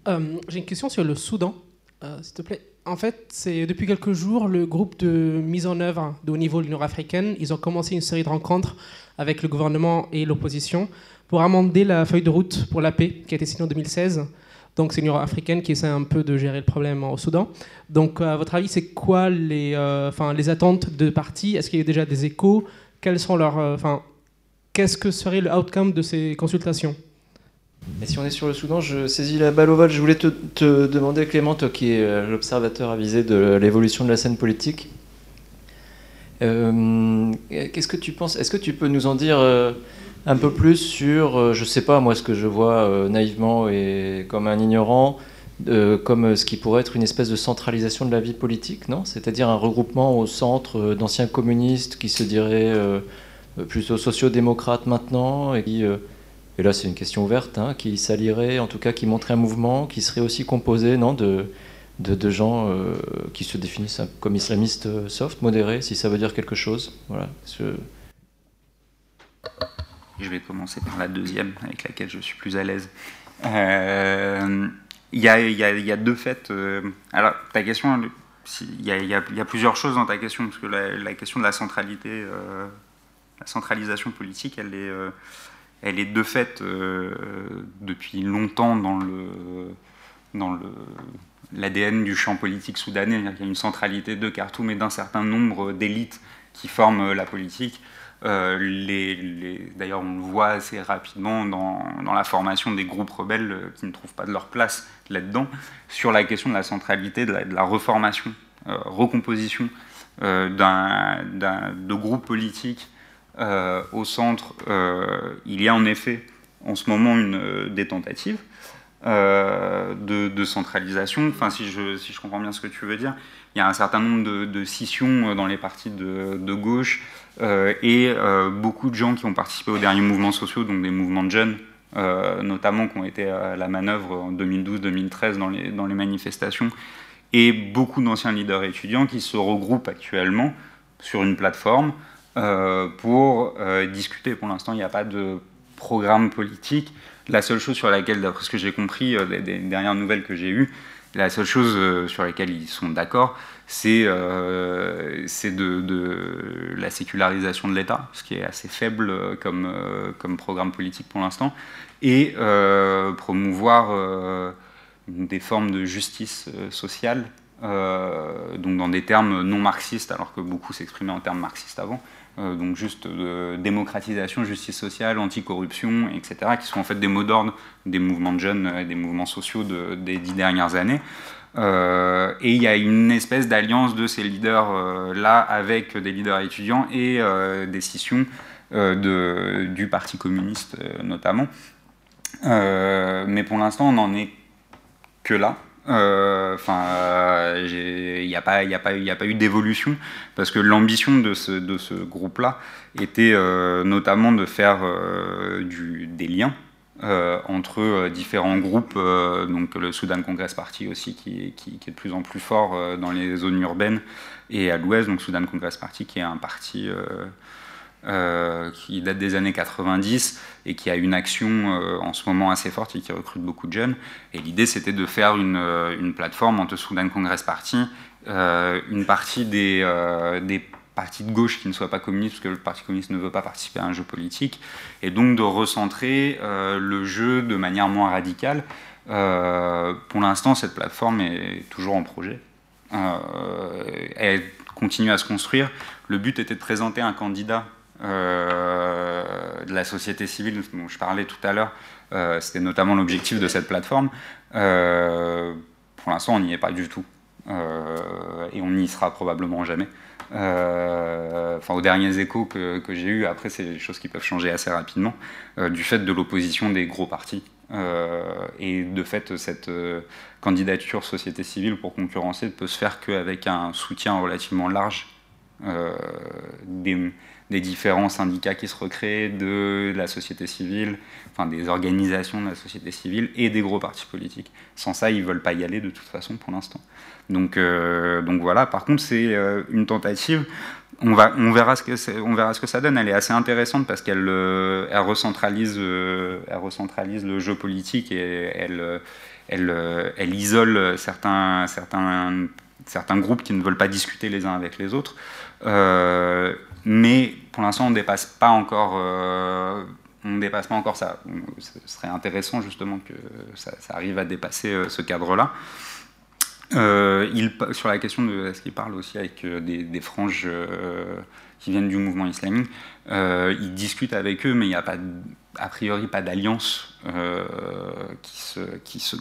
Euh, j'ai une question sur le Soudan, euh, s'il te plaît. En fait, c'est depuis quelques jours le groupe de mise en œuvre de haut niveau de l'Union africaine. Ils ont commencé une série de rencontres avec le gouvernement et l'opposition pour amender la feuille de route pour la paix qui a été signée en 2016. Donc c'est l'Union africaine qui essaie un peu de gérer le problème au Soudan. Donc à votre avis, c'est quoi les, euh, les attentes de partis? Est-ce qu'il y a déjà des échos? Sont leurs, qu'est-ce que serait le outcome de ces consultations? Et si on est sur le Soudan, je saisis la balle au vol. Je voulais te, demander, Clément, toi qui es euh, l'observateur avisé de l'évolution de la scène politique, euh, qu'est-ce que tu penses? Est-ce que tu peux nous en dire euh, un peu plus sur, je ne sais pas, moi, ce que je vois naïvement et comme un ignorant, comme ce qui pourrait être une espèce de centralisation de la vie politique, non? C'est-à-dire un regroupement au centre d'anciens communistes qui se diraient euh, plutôt sociodémocrate maintenant, et qui, euh, et là c'est une question ouverte, hein, qui s'allierait, en tout cas qui montrait un mouvement qui serait aussi composé non, de, de, gens euh, qui se définissent comme islamistes soft, modérés, si ça veut dire quelque chose. Voilà. Je... vais commencer par la deuxième, avec laquelle je suis plus à l'aise. Il y, a, deux faits. alors, ta question, il y, a plusieurs choses dans ta question, parce que la, la question de la centralité la centralisation politique, elle est, euh, elle est de fait euh, depuis longtemps dans le dans l'ADN du champ politique soudanais. Il y a une centralité de Khartoum et d'un certain nombre d'élites qui forment la politique. Euh, D'ailleurs, on le voit assez rapidement dans, la formation des groupes rebelles qui ne trouvent pas de leur place là-dedans, sur la question de la centralité, de la, de la reformation, recomposition de groupes politiques au centre, il y a en effet en ce moment une, des tentatives. de, centralisation. Enfin, si je, comprends bien ce que tu veux dire, il y a un certain nombre de, scissions dans les partis de, gauche et beaucoup de gens qui ont participé aux derniers mouvements sociaux, donc des mouvements de jeunes, euh, notamment qui ont été à la manœuvre en 2012-2013 dans les, manifestations, et beaucoup d'anciens leaders étudiants qui se regroupent actuellement sur une plateforme euh, pour euh, discuter. Pour l'instant, il n'y a pas de programme politique. La seule chose sur laquelle, d'après ce que j'ai compris des, dernières nouvelles que j'ai eues, la seule chose sur laquelle ils sont d'accord, c'est euh, de, la sécularisation de l'État, ce qui est assez faible comme, programme politique pour l'instant, et euh, promouvoir euh, des formes de justice euh, sociale, donc dans des termes non marxistes, alors que beaucoup s'exprimaient en termes marxistes avant. Donc juste de démocratisation, justice sociale, anticorruption, etc., qui sont en fait des mots d'ordre des mouvements de jeunes et des mouvements sociaux des dix dernières années. et il y a une espèce d'alliance de ces leaders-là avec des leaders étudiants et des scissions du Parti communiste notamment, euh, mais pour l'instant, on n'en est que là. Euh, enfin, il n'y a, pas, eu d'évolution parce que l'ambition de ce, de ce groupe-là était euh, notamment de faire du, des liens entre différents groupes, donc le Sudan Congress Party aussi qui, qui, est de plus en plus fort dans les zones urbaines et à l'ouest, donc Sudan Congress Party qui est un parti euh, qui date des années 90 et qui a une action euh, en ce moment assez forte et qui recrute beaucoup de jeunes. Et l'idée, c'était de faire une, euh, une, plateforme entre Sudan Congress Party, une partie des partis de gauche qui ne soient pas communistes, parce que le Parti communiste ne veut pas participer à un jeu politique, et donc de recentrer le jeu de manière moins radicale. pour l'instant, cette plateforme est toujours en projet. elle continue à se construire. Le but était de présenter un candidat euh, de la société civile dont je parlais tout à l'heure. Euh, c'était notamment l'objectif de cette plateforme. Euh, pour l'instant, on n'y est pas du tout. et on n'y sera probablement jamais. enfin, aux derniers échos que, que j'ai eus, après, c'est des choses qui peuvent changer assez rapidement, du fait de l'opposition des gros partis. et de fait, cette candidature société civile pour concurrencer ne peut se faire qu'avec un soutien relativement large des, des différents syndicats qui se recréent, de la société civile, enfin des organisations de la société civile et des gros partis politiques. Sans ça, ils ne veulent pas y aller de toute façon pour l'instant. Donc, euh, donc voilà, par contre, c'est euh, une tentative. On, va, on, verra ce que on verra ce que ça donne. Elle est assez intéressante parce qu'elle euh, elle recentralise, elle recentralise le jeu politique et elle, elle, elle isole certains, certains, certains groupes qui ne veulent pas discuter les uns avec les autres. Mais pour l'instant, on ne dépasse pas encore. Euh, on dépasse pas encore ça. Ce serait intéressant justement que ça, arrive à dépasser euh, ce cadre-là. Euh, sur la question de est-ce qu'il parle aussi avec des, franges qui viennent du mouvement islamique, il discute avec eux, mais il n'y a pas, a priori pas d'alliance qui, se, qui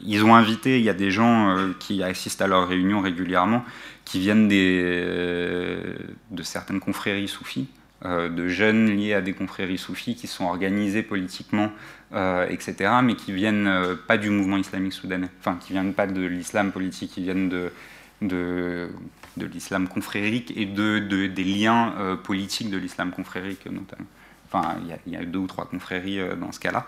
ils ont invité, il y a des gens qui assistent à leurs réunions régulièrement qui viennent des, euh, de certaines confréries soufis, euh, de jeunes liés à des confréries soufis qui sont organisés politiquement, euh, etc., mais qui viennent pas du mouvement islamique soudanais, enfin qui viennent pas de l'islam politique, qui viennent de, de, l'islam confrérique et de des liens politiques de l'islam confrérique notamment. Enfin, il y, y, a deux ou trois confréries dans ce cas-là.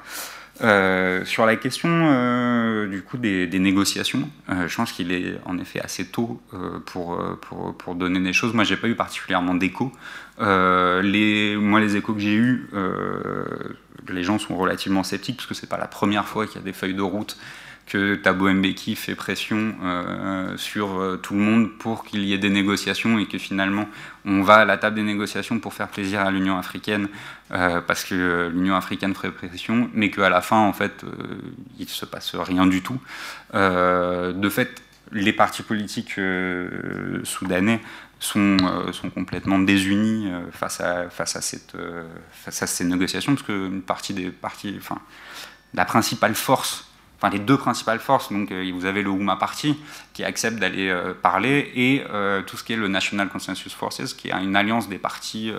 Euh, sur la question euh, du coup des, négociations, euh, je pense qu'il est en effet assez tôt pour, pour, pour, donner des choses. Moi, j'ai pas eu particulièrement d'écho. les, moi, les échos que j'ai eus, les gens sont relativement sceptiques parce que c'est pas la première fois qu'il y a des feuilles de route que Thabo Mbeki fait pression euh, sur euh, tout le monde pour qu'il y ait des négociations et que finalement on va à la table des négociations pour faire plaisir à l'Union africaine euh, parce que l'Union africaine ferait pression, mais qu'à la fin en fait il ne se passe rien du tout. de fait, les partis politiques soudanais sont, sont, complètement désunis face, à, ces négociations parce enfin la principale force enfin les deux principales forces. Donc vous avez le Ouma Party qui accepte d'aller parler et tout ce qui est le National Consensus Forces qui est une alliance des partis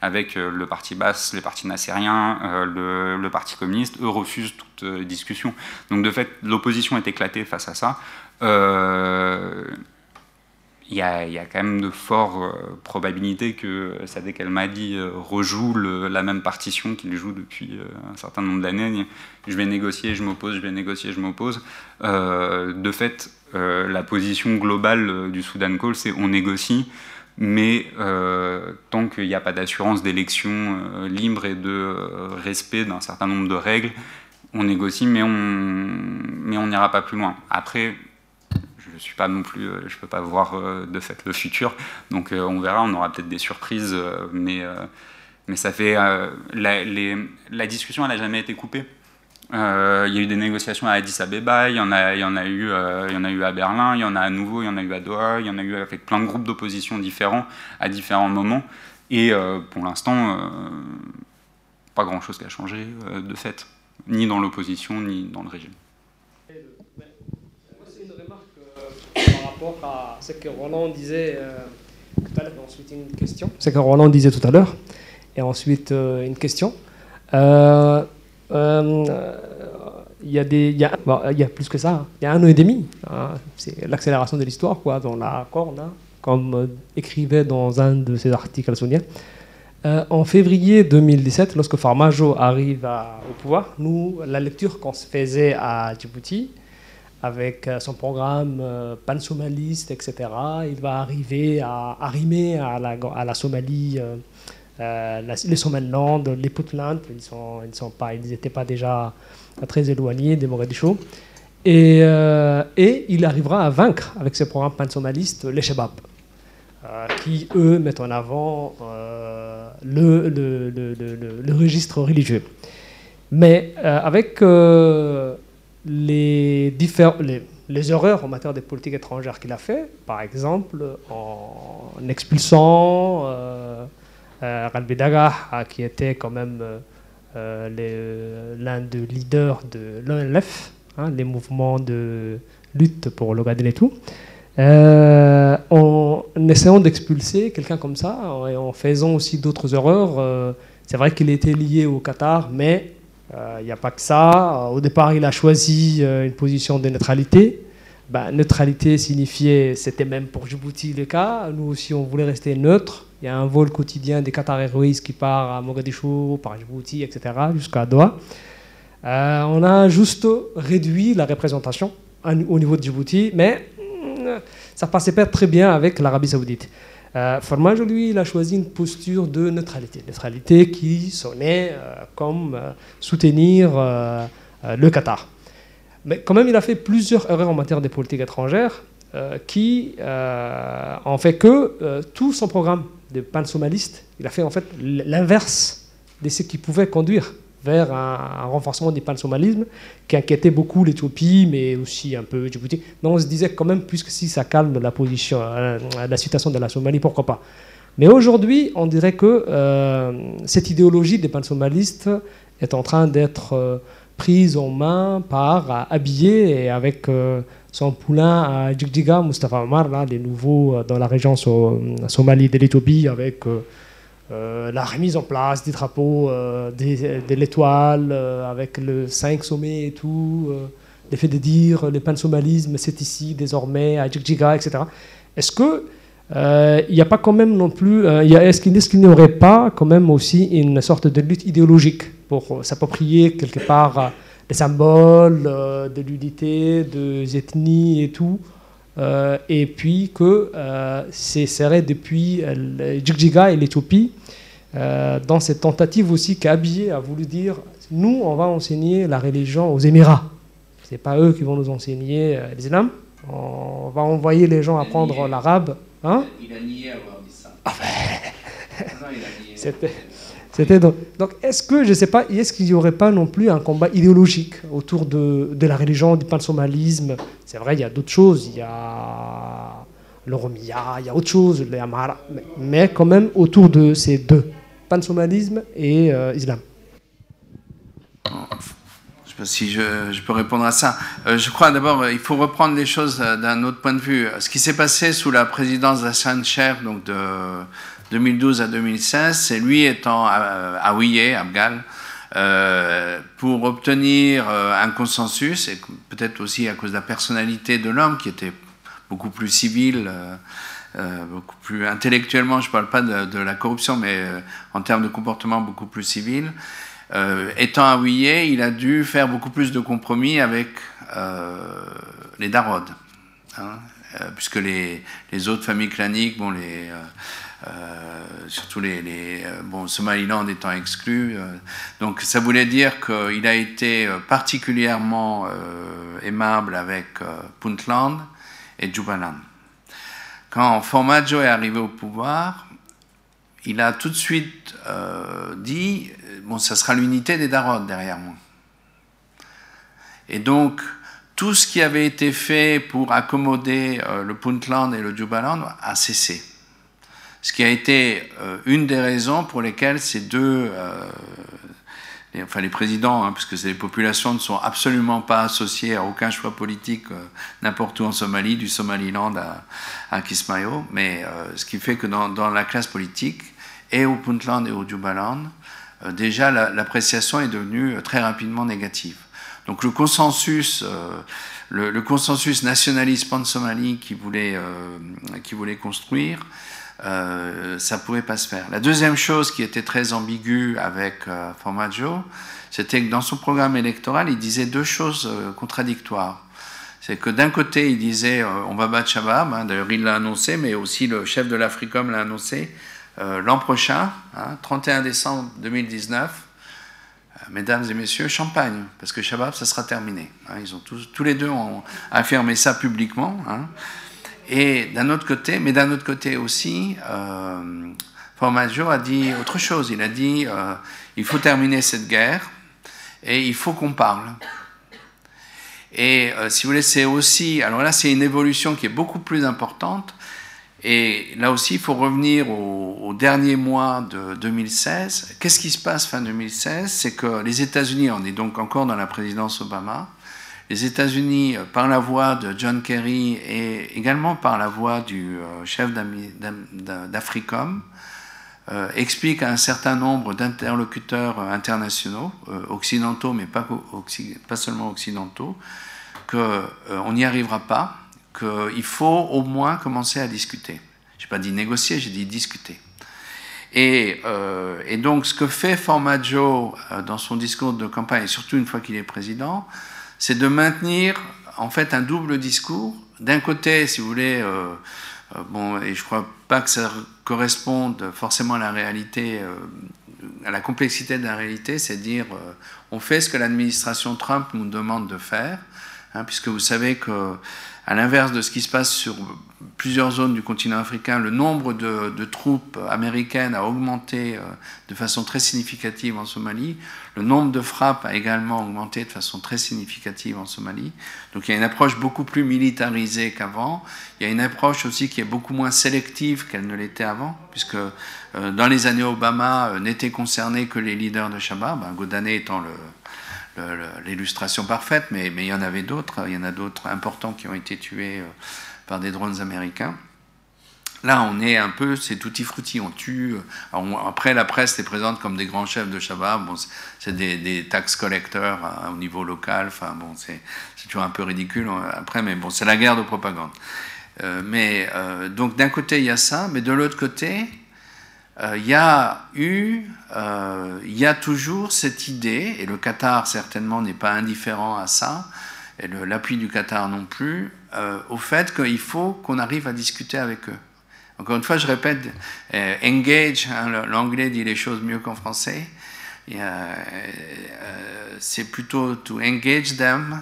avec le parti basse, les partis nassériens, le, le, parti communiste, eux refusent toute discussion. Donc de fait, l'opposition est éclatée face à ça il y, a, quand même de fortes euh, probabilités que Sadek El Mahdi euh, rejoue la même partition qu'il joue depuis euh, un certain nombre d'années. Je vais négocier, je m'oppose, je vais négocier, je m'oppose. de fait, la position globale du Soudan Call, c'est on négocie, mais tant qu'il n'y a pas d'assurance d'élection libre et de respect d'un certain nombre de règles, on négocie, mais on n'ira pas plus loin. Après, je suis pas non plus, euh, je peux pas voir euh, de fait le futur. Donc euh, on verra, on aura peut-être des surprises, mais mais ça fait la, discussion, elle n'a jamais été coupée. Il y a eu des négociations à Addis Abeba, il y en a, y en a eu, il y en a eu à Berlin, il y en a à nouveau, il y en a eu à Doha, il y en a eu avec plein de groupes d'opposition différents à différents moments. Et pour l'instant, pas grand-chose qui a changé de fait, ni dans l'opposition, ni dans le régime. Rapport à ce que Roland disait euh, tout à l'heure, ensuite une question. Ce que Roland disait tout à l'heure, et ensuite euh, une question. Euh, il y, a plus que ça. Hein. Il y a un an et demi. Hein. c'est l'accélération de l'histoire, quoi, dans la corne, hein, comme écrivait dans un de ses articles euh, en février 2017, lorsque Farmajo arrive au pouvoir, nous, la lecture qu'on se faisait à Djibouti, avec euh, son programme euh, pan-somaliste, etc. Il va arriver à arrimer à la, Somalie euh, les Somaliland, les Puntland, ils sont, sont pas, ils n'étaient pas déjà très éloignés des Mogadiscio. Et, il arrivera à vaincre avec ce programme pan-somaliste les Shabab, qui eux mettent en avant le, le, registre religieux. Mais avec les, erreurs en matière de politique étrangère qu'il a fait, par exemple en expulsant euh, euh qui était quand même euh, l'un des leaders de l'ONLF, hein, les mouvements de lutte pour l'Ogaden et tout. Euh, en essayant d'expulser quelqu'un comme ça, et en faisant aussi d'autres erreurs, c'est vrai qu'il était lié au Qatar, mais il euh, n'y a pas que ça. Au départ, il a choisi euh, une position de neutralité. Ben, neutralité signifiait, c'était même pour Djibouti le cas. Nous aussi, on voulait rester neutre. Il y a un vol quotidien des Qatar Airways qui part à Mogadiscio, par Djibouti, etc., jusqu'à Doha. Euh, on a juste réduit la représentation au niveau de Djibouti, mais ça passait pas très bien avec l'Arabie Saoudite. Euh, Formage, lui, il a choisi une posture de neutralité. Neutralité qui sonnait euh, comme euh, soutenir le Qatar. Mais quand même, il a fait plusieurs erreurs en matière de politique étrangère qui ont fait que tout son programme de pan-somaliste, il a fait en fait l'inverse de ce qui pouvait conduire vers un, renforcement du pan-somalisme qui inquiétait beaucoup l'Éthiopie, mais aussi un peu Djibouti. Mais on se disait quand même, puisque si ça calme la position, euh, la situation de la Somalie, pourquoi pas? Mais aujourd'hui, on dirait que euh, cette idéologie des pan-somalistes est en train d'être euh, prise en main par Abiy et avec son poulain à Djigdjiga, Mustafa Omar, les nouveaux dans la région Somalie de l'Éthiopie, avec euh, la remise en place des drapeaux euh, de l'étoile euh, avec le 5 sommets et tout, l'effet de dire le pan-somalisme c'est ici désormais à Djigdjiga, etc. Est-ce que il n'y a pas quand même non plus, est-ce qu'il n'y aurait pas quand même aussi une sorte de lutte idéologique pour s'approprier quelque part les symboles de l'unité, des ethnies et tout et puis que euh, ce serait depuis euh, et l'Éthiopie, dans cette tentative aussi qu'Abiy a voulu dire nous, on va enseigner la religion aux Émirats. Ce n'est pas eux qui vont nous enseigner l'islam. On va envoyer les gens apprendre l'arabe. Hein il a nié avoir dit ça. Ah ben, c'était donc, donc est-ce que, je ne sais pas, est-ce qu'il n'y aurait pas non plus un combat idéologique autour de, de la religion, du pansomalisme C'est vrai, il y a d'autres choses, il y a le Romiya, il y a autre chose, les Amara, mais, quand même autour de ces deux, pansomalisme et euh, islam. Je sais pas si je, peux répondre à ça. Euh, je crois d'abord, il faut reprendre les choses d'un autre point de vue. Ce qui s'est passé sous la présidence d'Hassan Cher, donc de 2012 à 2016, c'est lui étant à, à euh, pour obtenir euh, un consensus, et peut-être aussi à cause de la personnalité de l'homme qui était beaucoup plus civil, euh, beaucoup plus intellectuellement, je ne parle pas de, la corruption, mais en termes de comportement beaucoup plus civil. étant à Ouillé, il a dû faire beaucoup plus de compromis avec les Darodes, hein, puisque les, autres familles claniques, bon, euh, surtout les, les, euh, bon, Somaliland étant exclu. Euh, donc ça voulait dire qu'il a été particulièrement aimable avec Puntland et Jubaland. Quand Formaggio est arrivé au pouvoir, il a tout de suite dit bon, ça sera l'unité des Darodes derrière moi. Et donc, tout ce qui avait été fait pour accommoder le Puntland et le Jubaland a cessé ce qui a été euh, une des raisons pour lesquelles ces deux, euh, enfin les présidents, hein, puisque les populations ne sont absolument pas associées à aucun choix politique euh, n'importe où en Somalie, du Somaliland à, à Kismayo, mais ce qui fait que dans, dans, la classe politique, et au Puntland et au Jubaland, déjà l'appréciation est devenue très rapidement négative. Donc le consensus, le, le, consensus nationaliste pan-somali qui voulait, qui voulait construire, euh, ça ne pouvait pas se faire. La deuxième chose qui était très ambiguë avec euh, Formaggio, c'était que dans son programme électoral, il disait deux choses euh, contradictoires. C'est que d'un côté, il disait on va battre Shabab, hein, d'ailleurs il l'a annoncé, mais aussi le chef de l'Africom l'a annoncé, l'an prochain, 31 hein, décembre 2019, mesdames et messieurs, champagne, parce que Shabab, ça sera terminé. Hein. ils ont tous, tous les deux ont affirmé ça publiquement. Et d'un autre côté, mais d'un autre côté aussi, euh, Formaggio a dit autre chose. Il a dit euh, il faut terminer cette guerre et il faut qu'on parle. Et euh, si vous voulez, c'est aussi. Alors là, c'est une évolution qui est beaucoup plus importante. Et là aussi, il faut revenir au, au dernier mois de 2016. Qu'est-ce qui se passe fin 2016 C'est que les États-Unis, on est donc encore dans la présidence Obama, les États-Unis, euh, par la voix de John Kerry et également par la voix du euh, chef d'Africom, euh, expliquent à un certain nombre d'interlocuteurs internationaux, occidentaux, mais pas, seulement occidentaux, qu'on n'y arrivera pas, qu'il faut au moins commencer à discuter. Je n'ai pas dit négocier, j'ai dit discuter. Et, et, donc, ce que fait Formaggio dans son discours de campagne, et surtout une fois qu'il est président, c'est de maintenir en fait un double discours. D'un côté, si vous voulez, euh, euh, bon, et je crois pas que ça corresponde forcément à la réalité, euh, à la complexité de la réalité, c'est dire on fait ce que l'administration Trump nous demande de faire, hein, puisque vous savez que à l'inverse de ce qui se passe sur plusieurs zones du continent africain, le nombre de, troupes américaines a augmenté euh, de façon très significative en Somalie. Le nombre de frappes a également augmenté de façon très significative en Somalie. Donc il y a une approche beaucoup plus militarisée qu'avant. Il y a une approche aussi qui est beaucoup moins sélective qu'elle ne l'était avant, puisque euh, dans les années Obama, euh, n'étaient concernés que les leaders de Shabab, ben, Godane étant l'illustration parfaite, mais, mais, il y en avait d'autres. Il y en a d'autres importants qui ont été tués euh, par des drones américains. Là, on est un peu, c'est tutti frutti, on tue. après, la presse les présente comme des grands chefs de Shabbat. Bon, c'est des, des collecteurs hein, au niveau local. Enfin, bon, c'est toujours un peu ridicule hein, après, mais bon, c'est la guerre de propagande. Euh, mais euh, donc, d'un côté, il y a ça, mais de l'autre côté, euh, il y a eu, il y a toujours cette idée, et le Qatar certainement n'est pas indifférent à ça, et l'appui du Qatar non plus, euh, au fait qu'il faut qu'on arrive à discuter avec eux. Encore une fois, je répète, engage, hein, l'anglais dit les choses mieux qu'en français, c'est plutôt to engage them,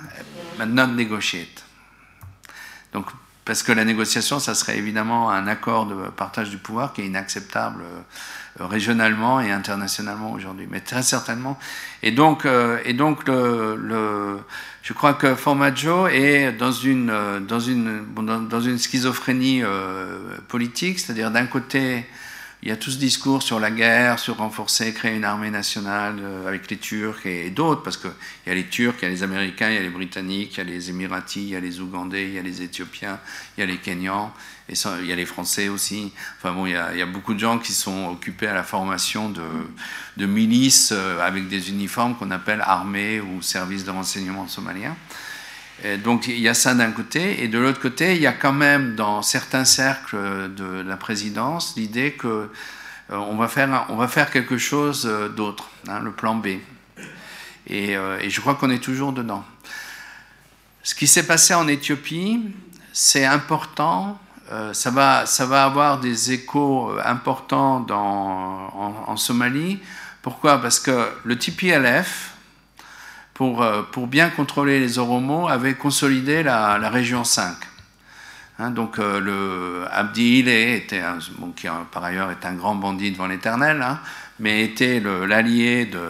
but not negotiate. Donc parce que la négociation, ça serait évidemment un accord de partage du pouvoir qui est inacceptable euh, régionalement et internationalement aujourd'hui, mais très certainement. Et donc, euh, et donc je crois que Formaggio est dans une, euh, dans une, dans une schizophrénie politique, c'est-à-dire d'un côté, il y a tout ce discours sur la guerre, sur renforcer, créer une armée nationale euh, avec les Turcs et, d'autres, parce qu'il y a les Turcs, il y a les Américains, il y a les Britanniques, il y a les Émiratis, il y a les Ougandais, il y a les Éthiopiens, il y a les Kenyans, et il y a les Français aussi. Enfin bon, il y, a, beaucoup de gens qui sont occupés à la formation de, milices euh, avec des uniformes qu'on appelle armées ou services de renseignement somaliens donc il y a ça d'un côté, et de l'autre côté, il y a quand même dans certains cercles de la présidence l'idée que euh, on, va faire, va faire quelque chose euh, d'autre, hein, le plan B. Euh, et, je crois qu'on est toujours dedans. Ce qui s'est passé en Éthiopie, c'est important, ça, va, ça va avoir des échos importants dans, en, Somalie. Pourquoi? Parce que le TPLF, pour, euh, pour bien contrôler les Oromos, avait consolidé la, la région 5. Hein, donc euh, le Abdi Ile, était qui par ailleurs est un grand bandit devant l'Éternel, hein, mais était l'allié de,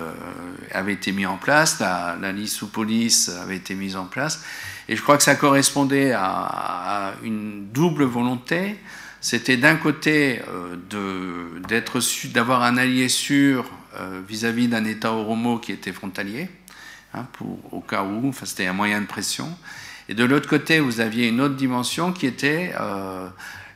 avait été mis en place, la, la sous police avait été mise en place, et je crois que ça correspondait à, une double volonté. C'était d'un côté euh, d'avoir un allié sûr vis-à-vis d'un État oromo qui était frontalier, Hein, pour, au cas où, enfin, c'était un moyen de pression. Et de l'autre côté, vous aviez une autre dimension qui était, euh,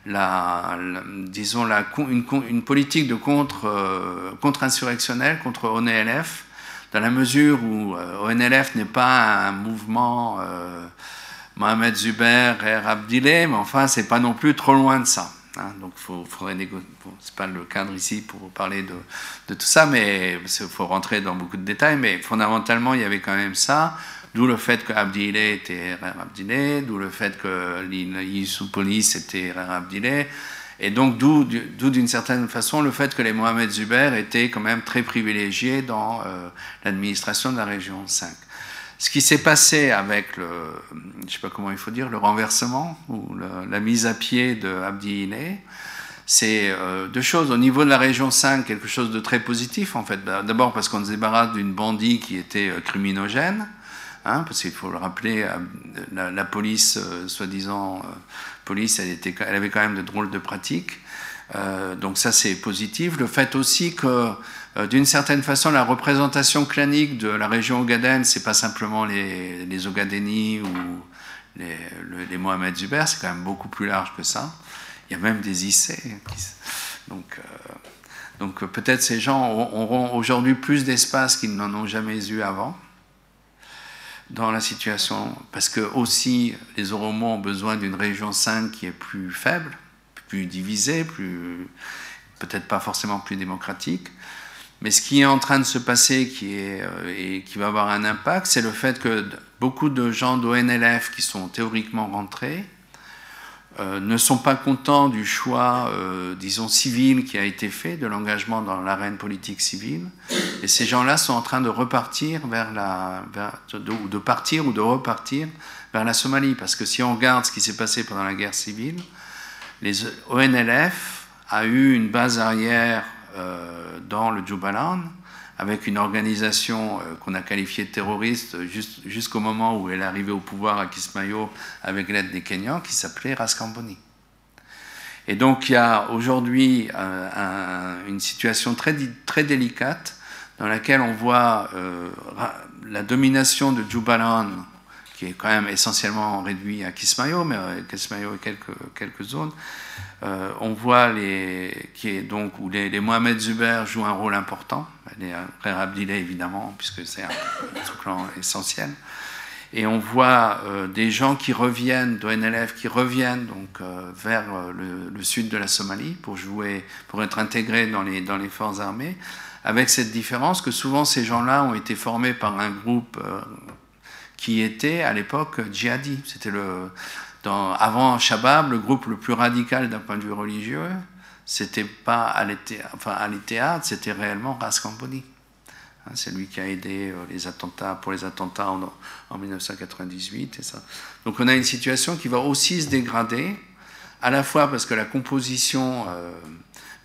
la, disons, la, une, politique de contre, euh, contre-insurrectionnelle contre ONLF, dans la mesure où euh, ONLF n'est pas un mouvement Mohamed Zuber et Abdilé, mais enfin, c'est pas non plus trop loin de ça. Hein, donc, il faudrait pas le cadre ici pour parler de, tout ça, mais il faut rentrer dans beaucoup de détails. Mais fondamentalement, il y avait quand même ça. D'où le fait que était RR Abdilé, d'où le fait que sous police était RR Abdilé. Et donc, d'où d'une certaine façon le fait que les Mohamed Zuber étaient quand même très privilégiés dans euh, l'administration de la région 5 ce qui s'est passé avec le, je sais pas comment il faut dire, le renversement ou la mise à pied de Abdi Ile, c'est euh, deux choses. Au niveau de la région 5, quelque chose de très positif en fait. D'abord parce qu'on se débarrasse d'une bandit qui était euh, criminogène, hein, parce qu'il faut le rappeler, euh, la, police, soi-disant police, elle, avait quand même de drôles de pratiques. donc ça c'est positif. Le fait aussi que euh, d'une certaine façon, la représentation clanique de la région ogaden, c'est pas simplement les, les ou les, Mohamed Zuber, c'est quand même beaucoup plus large que ça. Il y a même des Issés. euh, donc peut-être ces gens auront aujourd'hui plus d'espace qu'ils n'en ont jamais eu avant dans la situation, parce que aussi les Oromos ont besoin d'une région 5 qui est plus faible, plus divisée, plus peut-être pas forcément plus démocratique. Mais ce qui est en train de se passer qui est, euh, et qui va avoir un impact, c'est le fait que beaucoup de gens d'ONLF qui sont théoriquement rentrés euh, ne sont pas contents du choix, euh, disons, civil qui a été fait, de l'engagement dans l'arène politique civile. Et ces gens-là sont en train de repartir vers la. de partir ou de repartir vers Somalie. Parce que si on regarde ce qui s'est passé pendant la guerre civile, les ONLF a eu une base arrière euh, dans le Jubaland, avec une organisation euh, qu'on a qualifiée de terroriste jusqu'au moment où elle est arrivée au pouvoir à Kismayo avec l'aide des Kenyans, qui s'appelait Raskamboni. Et donc il y a aujourd'hui euh, une situation très, très délicate dans laquelle on voit la domination de Jubaland, qui est quand même essentiellement réduit à Kismayo, mais Kismayo et quelques, quelques zones, euh, on voit les, qui est donc, où les, Mohamed Zuber jouent un rôle important, les frères Abdillah évidemment, puisque c'est un, [LAUGHS] clan essentiel. Et on voit euh, des gens qui reviennent, d'ONLF, qui reviennent donc, euh, vers le, sud de la Somalie pour jouer, pour être intégrés dans les, dans les forces armées, avec cette différence que souvent ces gens-là ont été formés par un groupe qui était à l'époque djihadi. C'était le, avant Shabab, le groupe le plus radical d'un point de vue religieux, c'était pas Al-Ittihad, c'était réellement Ras Kamboni. Hein, c'est lui qui a aidé euh, les attentats, pour les attentats en, 1998. Et ça. Donc on a une situation qui va aussi se dégrader, à la fois parce que la composition euh,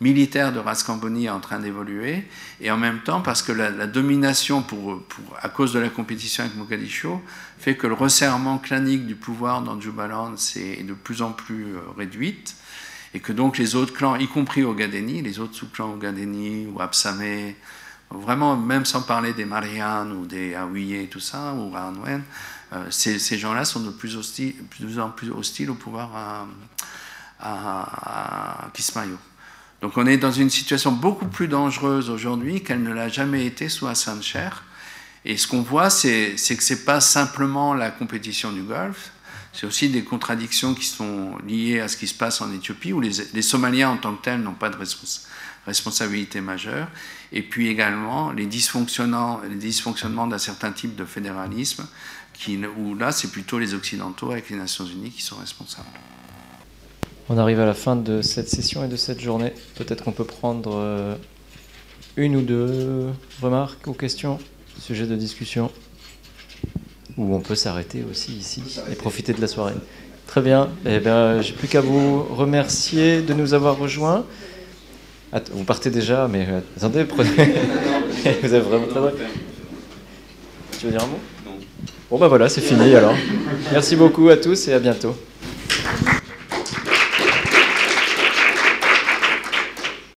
militaire de Raskamboni est en train d'évoluer, et en même temps parce que la, domination, pour, à cause de la compétition avec Mogadiscio, fait que le resserrement clanique du pouvoir dans Jubaland est de plus en plus euh, réduite, et que donc les autres clans, y compris Ogadeni, les autres sous-clans Ogadeni ou Absamé, vraiment même sans parler des Mariannes ou des Aouye, tout ça, ou Ranwen, euh, ces, gens-là sont de plus, en plus hostiles au pouvoir à, à, à Kismayo. Donc on est dans une situation beaucoup plus dangereuse aujourd'hui qu'elle ne l'a jamais été sous Hassan Cher. Et ce qu'on voit, c'est que ce n'est pas simplement la compétition du Golfe, c'est aussi des contradictions qui sont liées à ce qui se passe en Éthiopie, où les, Somaliens en tant que tels n'ont pas de respons responsabilité majeure, et puis également les dysfonctionnements, d'un certain type de fédéralisme, où là c'est plutôt les Occidentaux avec les Nations Unies qui sont responsables. On arrive à la fin de cette session et de cette journée. Peut-être qu'on peut prendre euh, une ou deux remarques ou questions, sujet de discussion. Ou on peut s'arrêter aussi ici et profiter de la soirée. Très bien. Eh bien, j'ai plus qu'à vous remercier de nous avoir rejoints. vous partez déjà, mais euh, attendez, prenez. [LAUGHS] vous avez vraiment très Tu veux dire un mot? Non. Bon, bah voilà, c'est fini alors. Merci beaucoup à tous et à bientôt.